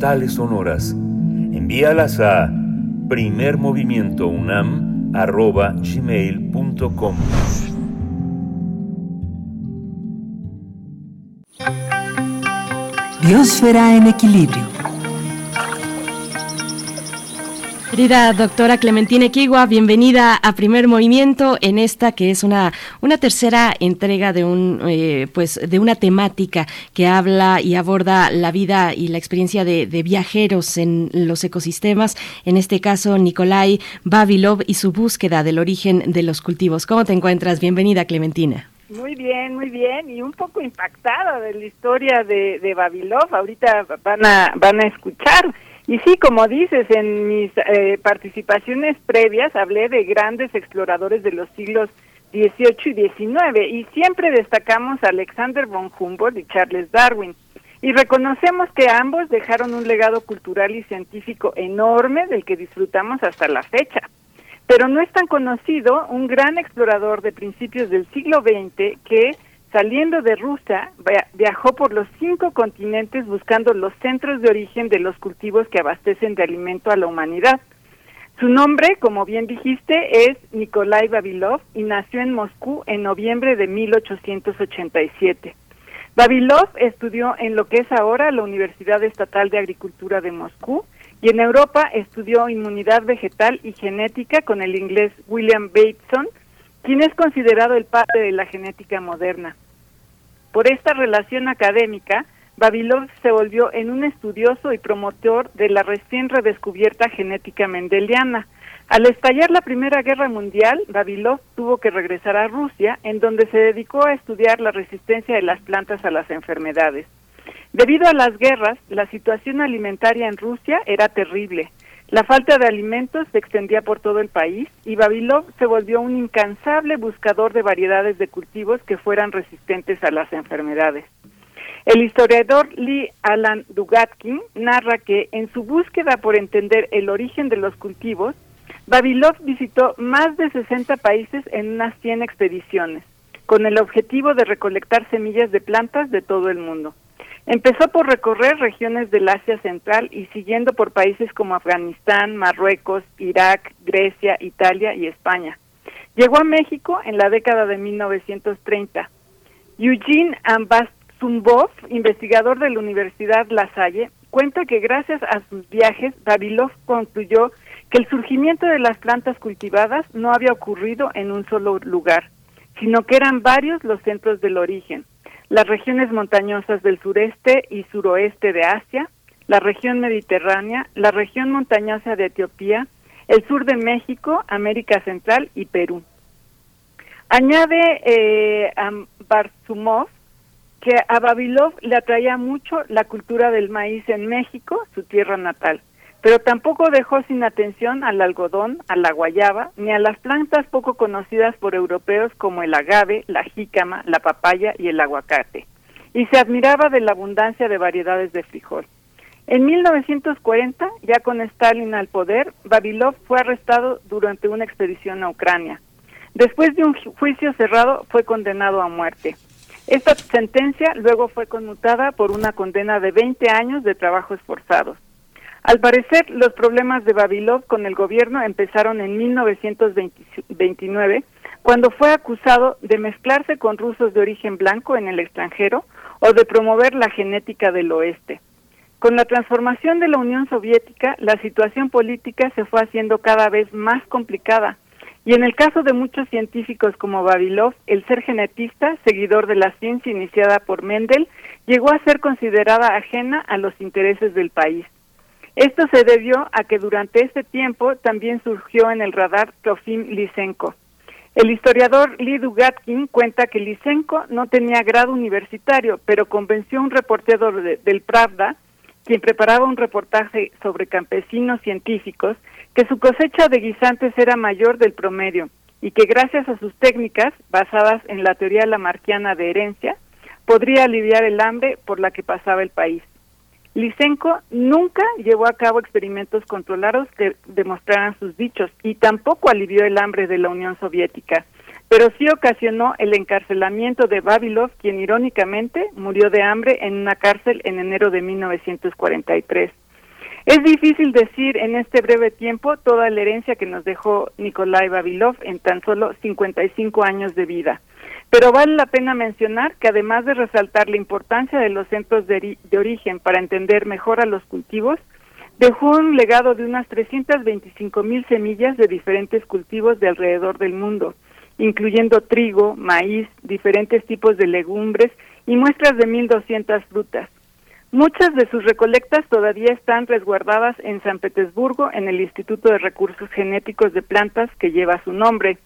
[SPEAKER 6] Postales sonoras. Envíalas a primermovimientounam.gmail.com
[SPEAKER 8] Biosfera en equilibrio.
[SPEAKER 2] Querida doctora Clementina Equigua, bienvenida a Primer Movimiento en esta que es una, una tercera entrega de un eh, pues de una temática que habla y aborda la vida y la experiencia de, viajeros en los ecosistemas. En este caso, Nikolai Babilov y su búsqueda del origen de los cultivos. ¿Cómo te encuentras? Bienvenida, Clementina.
[SPEAKER 31] Muy bien, muy bien, y un poco impactada de la historia de, de Babilov. Ahorita van a, van a escuchar. Y sí, como dices, en mis eh, participaciones previas hablé de grandes exploradores de los siglos XVIII y XIX y siempre destacamos a Alexander von Humboldt y Charles Darwin. Y reconocemos que ambos dejaron un legado cultural y científico enorme del que disfrutamos hasta la fecha. Pero no es tan conocido un gran explorador de principios del siglo XX que saliendo de Rusia, viajó por los cinco continentes buscando los centros de origen de los cultivos que abastecen de alimento a la humanidad. Su nombre, como bien dijiste, es Nikolai Babilov y nació en Moscú en noviembre de 1887. Babilov estudió en lo que es ahora la Universidad Estatal de Agricultura de Moscú y en Europa estudió inmunidad vegetal y genética con el inglés William Bateson, quien es considerado el padre de la genética moderna. Por esta relación académica, Babilov se volvió en un estudioso y promotor de la recién redescubierta genética mendeliana. Al estallar la Primera Guerra Mundial, Babilov tuvo que regresar a Rusia, en donde se dedicó a estudiar la resistencia de las plantas a las enfermedades. Debido a las guerras, la situación alimentaria en Rusia era terrible. La falta de alimentos se extendía por todo el país y Babilov se volvió un incansable buscador de variedades de cultivos que fueran resistentes a las enfermedades. El historiador Lee Alan Dugatkin narra que en su búsqueda por entender el origen de los cultivos, Babilov visitó más de 60 países en unas 100 expediciones, con el objetivo de recolectar semillas de plantas de todo el mundo. Empezó por recorrer regiones del Asia Central y siguiendo por países como Afganistán, Marruecos, Irak, Grecia, Italia y España. Llegó a México en la década de 1930. Eugene Ambastumbov, investigador de la Universidad La Salle, cuenta que gracias a sus viajes, Babilov concluyó que el surgimiento de las plantas cultivadas no había ocurrido en un solo lugar, sino que eran varios los centros del origen las regiones montañosas del sureste y suroeste de Asia, la región mediterránea, la región montañosa de Etiopía, el sur de México, América Central y Perú. Añade eh, que a Babilov le atraía mucho la cultura del maíz en México, su tierra natal pero tampoco dejó sin atención al algodón, a la guayaba, ni a las plantas poco conocidas por europeos como el agave, la jícama, la papaya y el aguacate, y se admiraba de la abundancia de variedades de frijol. En 1940, ya con Stalin al poder, Babilov fue arrestado durante una expedición a Ucrania. Después de un juicio cerrado, fue condenado a muerte. Esta sentencia luego fue conmutada por una condena de 20 años de trabajos forzados. Al parecer, los problemas de Babilov con el gobierno empezaron en 1929, cuando fue acusado de mezclarse con rusos de origen blanco en el extranjero o de promover la genética del oeste. Con la transformación de la Unión Soviética, la situación política se fue haciendo cada vez más complicada. Y en el caso de muchos científicos como Babilov, el ser genetista, seguidor de la ciencia iniciada por Mendel, llegó a ser considerada ajena a los intereses del país. Esto se debió a que durante este tiempo también surgió en el radar Trofim Lysenko. El historiador Lee Dugatkin cuenta que Lysenko no tenía grado universitario, pero convenció a un reportero del Pravda, quien preparaba un reportaje sobre campesinos científicos, que su cosecha de guisantes era mayor del promedio y que gracias a sus técnicas, basadas en la teoría lamarquiana de herencia, podría aliviar el hambre por la que pasaba el país. Lysenko nunca llevó a cabo experimentos controlados que demostraran sus dichos y tampoco alivió el hambre de la Unión Soviética. Pero sí ocasionó el encarcelamiento de Babilov, quien irónicamente murió de hambre en una cárcel en enero de 1943. Es difícil decir en este breve tiempo toda la herencia que nos dejó Nikolai Babilov en tan solo 55 años de vida. Pero vale la pena mencionar que además de resaltar la importancia de los centros de, de origen para entender mejor a los cultivos, dejó un legado de unas 325 mil semillas de diferentes cultivos de alrededor del mundo, incluyendo trigo, maíz, diferentes tipos de legumbres y muestras de 1.200 frutas. Muchas de sus recolectas todavía están resguardadas en San Petersburgo en el Instituto de Recursos Genéticos de Plantas que lleva su nombre.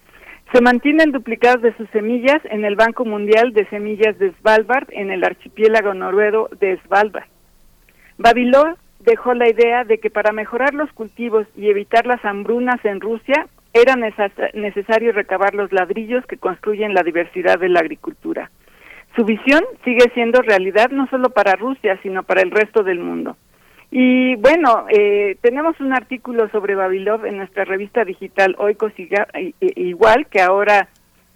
[SPEAKER 31] Se mantienen duplicados de sus semillas en el Banco Mundial de Semillas de Svalbard en el archipiélago noruego de Svalbard. Babilón dejó la idea de que para mejorar los cultivos y evitar las hambrunas en Rusia era necesario recabar los ladrillos que construyen la diversidad de la agricultura. Su visión sigue siendo realidad no solo para Rusia, sino para el resto del mundo. Y bueno, eh, tenemos un artículo sobre Babilov en nuestra revista digital Oikos igual que ahora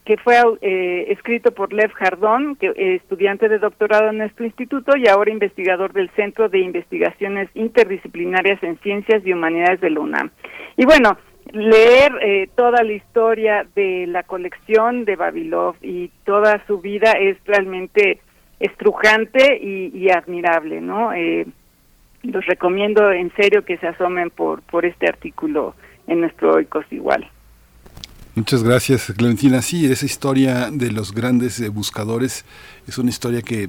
[SPEAKER 31] que fue eh, escrito por Lev Jardón, que es estudiante de doctorado en nuestro instituto y ahora investigador del Centro de Investigaciones Interdisciplinarias en Ciencias y Humanidades de la UNAM. Y bueno, leer eh, toda la historia de la colección de Babilov y toda su vida es realmente estrujante y, admirable, ¿no? Eh, los recomiendo en serio que se asomen por, por este artículo en nuestro Oikos Igual.
[SPEAKER 1] Muchas gracias, Clementina. Sí, esa historia de los grandes eh, buscadores es una historia que eh,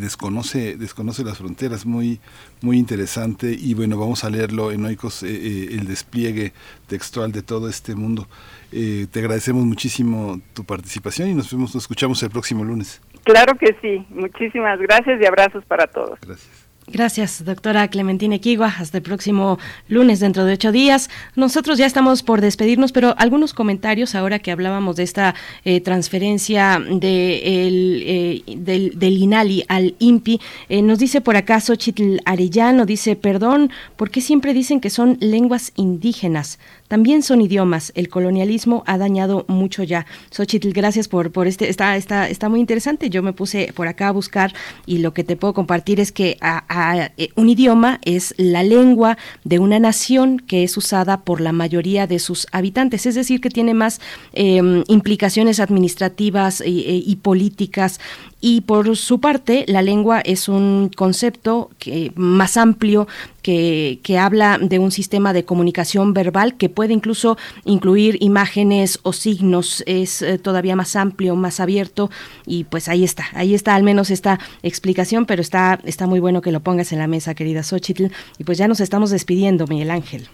[SPEAKER 1] desconoce desconoce las fronteras, muy muy interesante y bueno, vamos a leerlo en Oikos eh, el despliegue textual de todo este mundo. te agradecemos muchísimo tu participación y nos vemos, nos escuchamos el próximo lunes.
[SPEAKER 31] Claro que sí. Muchísimas gracias y abrazos para todos.
[SPEAKER 1] Gracias.
[SPEAKER 2] Gracias, doctora Clementina Equigua. Hasta el próximo lunes, dentro de ocho días. Nosotros ya estamos por despedirnos, pero algunos comentarios ahora que hablábamos de esta eh, transferencia eh, del, del, INALI al INPI. Eh, nos dice por acaso Chitl Arellano, dice, perdón, ¿por qué siempre dicen que son lenguas indígenas? También son idiomas. El colonialismo ha dañado mucho ya. Xochitl, gracias por, por este, está, está, está muy interesante. Yo me puse por acá a buscar y lo que te puedo compartir es que a, eh, un idioma es la lengua de una nación que es usada por la mayoría de sus habitantes, es decir, que tiene más em, implicaciones administrativas y políticas y por su parte la lengua es un concepto que, más amplio que, que, habla de un sistema de comunicación verbal que puede incluso incluir imágenes o signos, es eh, todavía más amplio, más abierto. Y pues ahí está, ahí está al menos esta explicación, pero está, está muy bueno que lo pongas en la mesa, querida Xochitl, y pues ya nos estamos despidiendo, Miguel Ángel.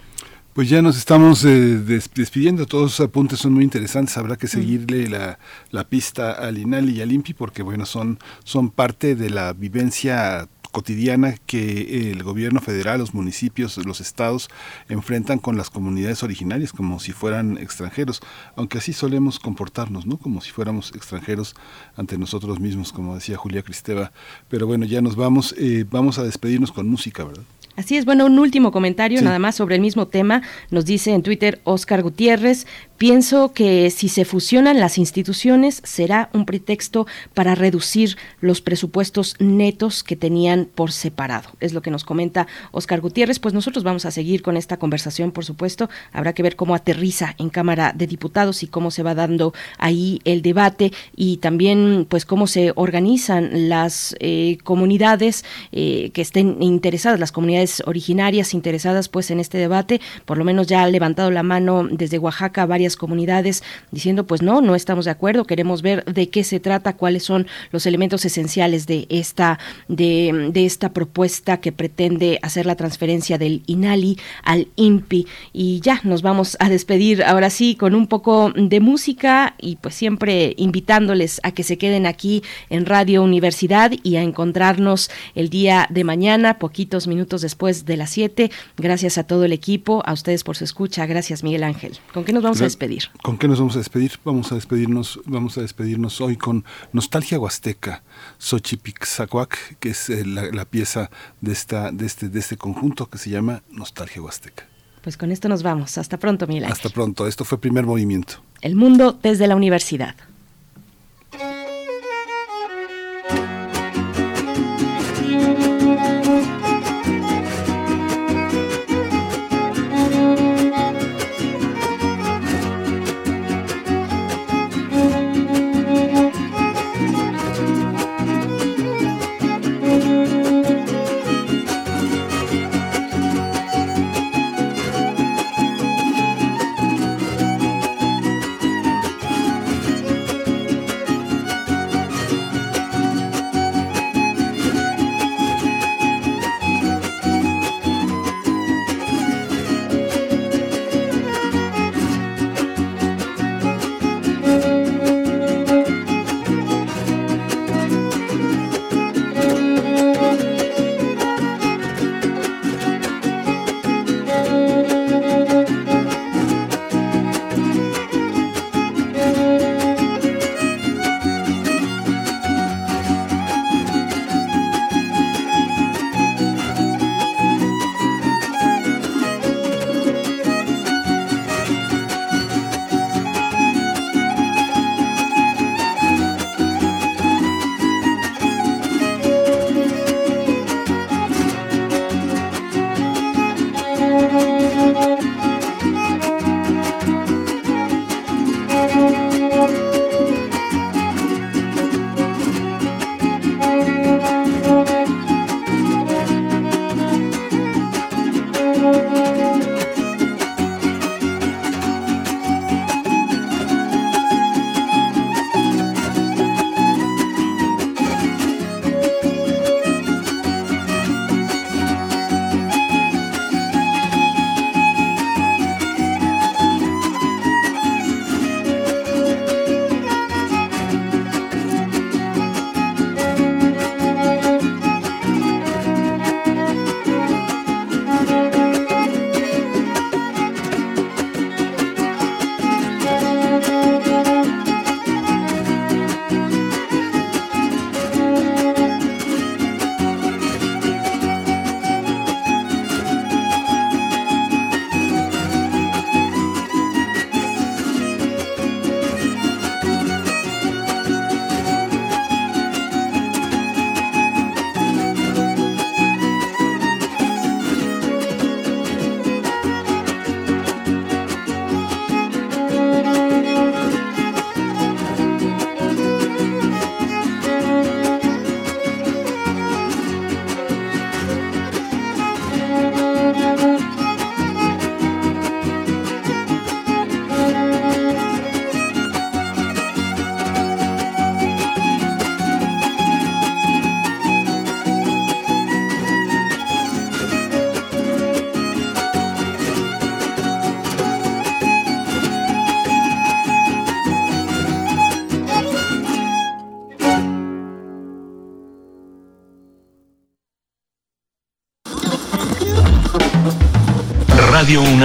[SPEAKER 1] Pues ya nos estamos eh, despidiendo, todos esos apuntes son muy interesantes, habrá que seguirle la, la pista al INALI y al INPI porque bueno, son, son parte de la vivencia cotidiana que el gobierno federal, los municipios, los estados enfrentan con las comunidades originarias como si fueran extranjeros, aunque así solemos comportarnos, ¿no? Como si fuéramos extranjeros ante nosotros mismos, como decía Julia Cristeva. Pero bueno, ya nos vamos, eh, vamos a despedirnos con música, ¿verdad?
[SPEAKER 2] Así es, bueno, un último comentario nada más sobre el mismo tema. Nos dice en Twitter Oscar Gutiérrez, pienso que si se fusionan las instituciones será un pretexto para reducir los presupuestos netos que tenían por separado. Es lo que nos comenta Oscar Gutiérrez. Pues nosotros vamos a seguir con esta conversación, por supuesto. Habrá que ver cómo aterriza en Cámara de Diputados y cómo se va dando ahí el debate y también pues cómo se organizan las eh, comunidades eh, que estén interesadas, las comunidades originarias interesadas pues en este debate, por lo menos ya ha levantado la mano desde Oaxaca varias comunidades diciendo pues no, no estamos de acuerdo, queremos ver de qué se trata, cuáles son los elementos esenciales de esta de, de esta propuesta que pretende hacer la transferencia del INALI al INPI y ya nos vamos a despedir ahora sí con un poco de música y pues siempre invitándoles a que se queden aquí en Radio Universidad y a encontrarnos el día de mañana, poquitos minutos después después de las 7. Gracias a todo el equipo, a ustedes por su escucha. Gracias, Miguel Ángel. ¿Con qué nos vamos a despedir?
[SPEAKER 1] ¿Con qué nos vamos a despedir? Vamos a despedirnos, vamos a despedirnos hoy con Nostalgia Huasteca, Xochipixacuac, que es eh, la, la, pieza de esta de este de este conjunto que se llama Nostalgia Huasteca.
[SPEAKER 2] Pues con esto nos vamos. Hasta pronto, Miguel.
[SPEAKER 1] Hasta pronto. Esto fue primer movimiento.
[SPEAKER 2] El mundo desde la universidad.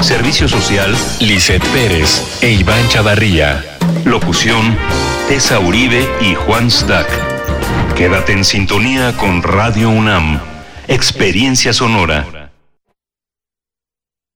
[SPEAKER 28] Servicio Social, Lisette Pérez e Iván Chavarría. Locución, Tessa Uribe y Juan Stack. Quédate en sintonía con Radio UNAM. Experiencia sonora.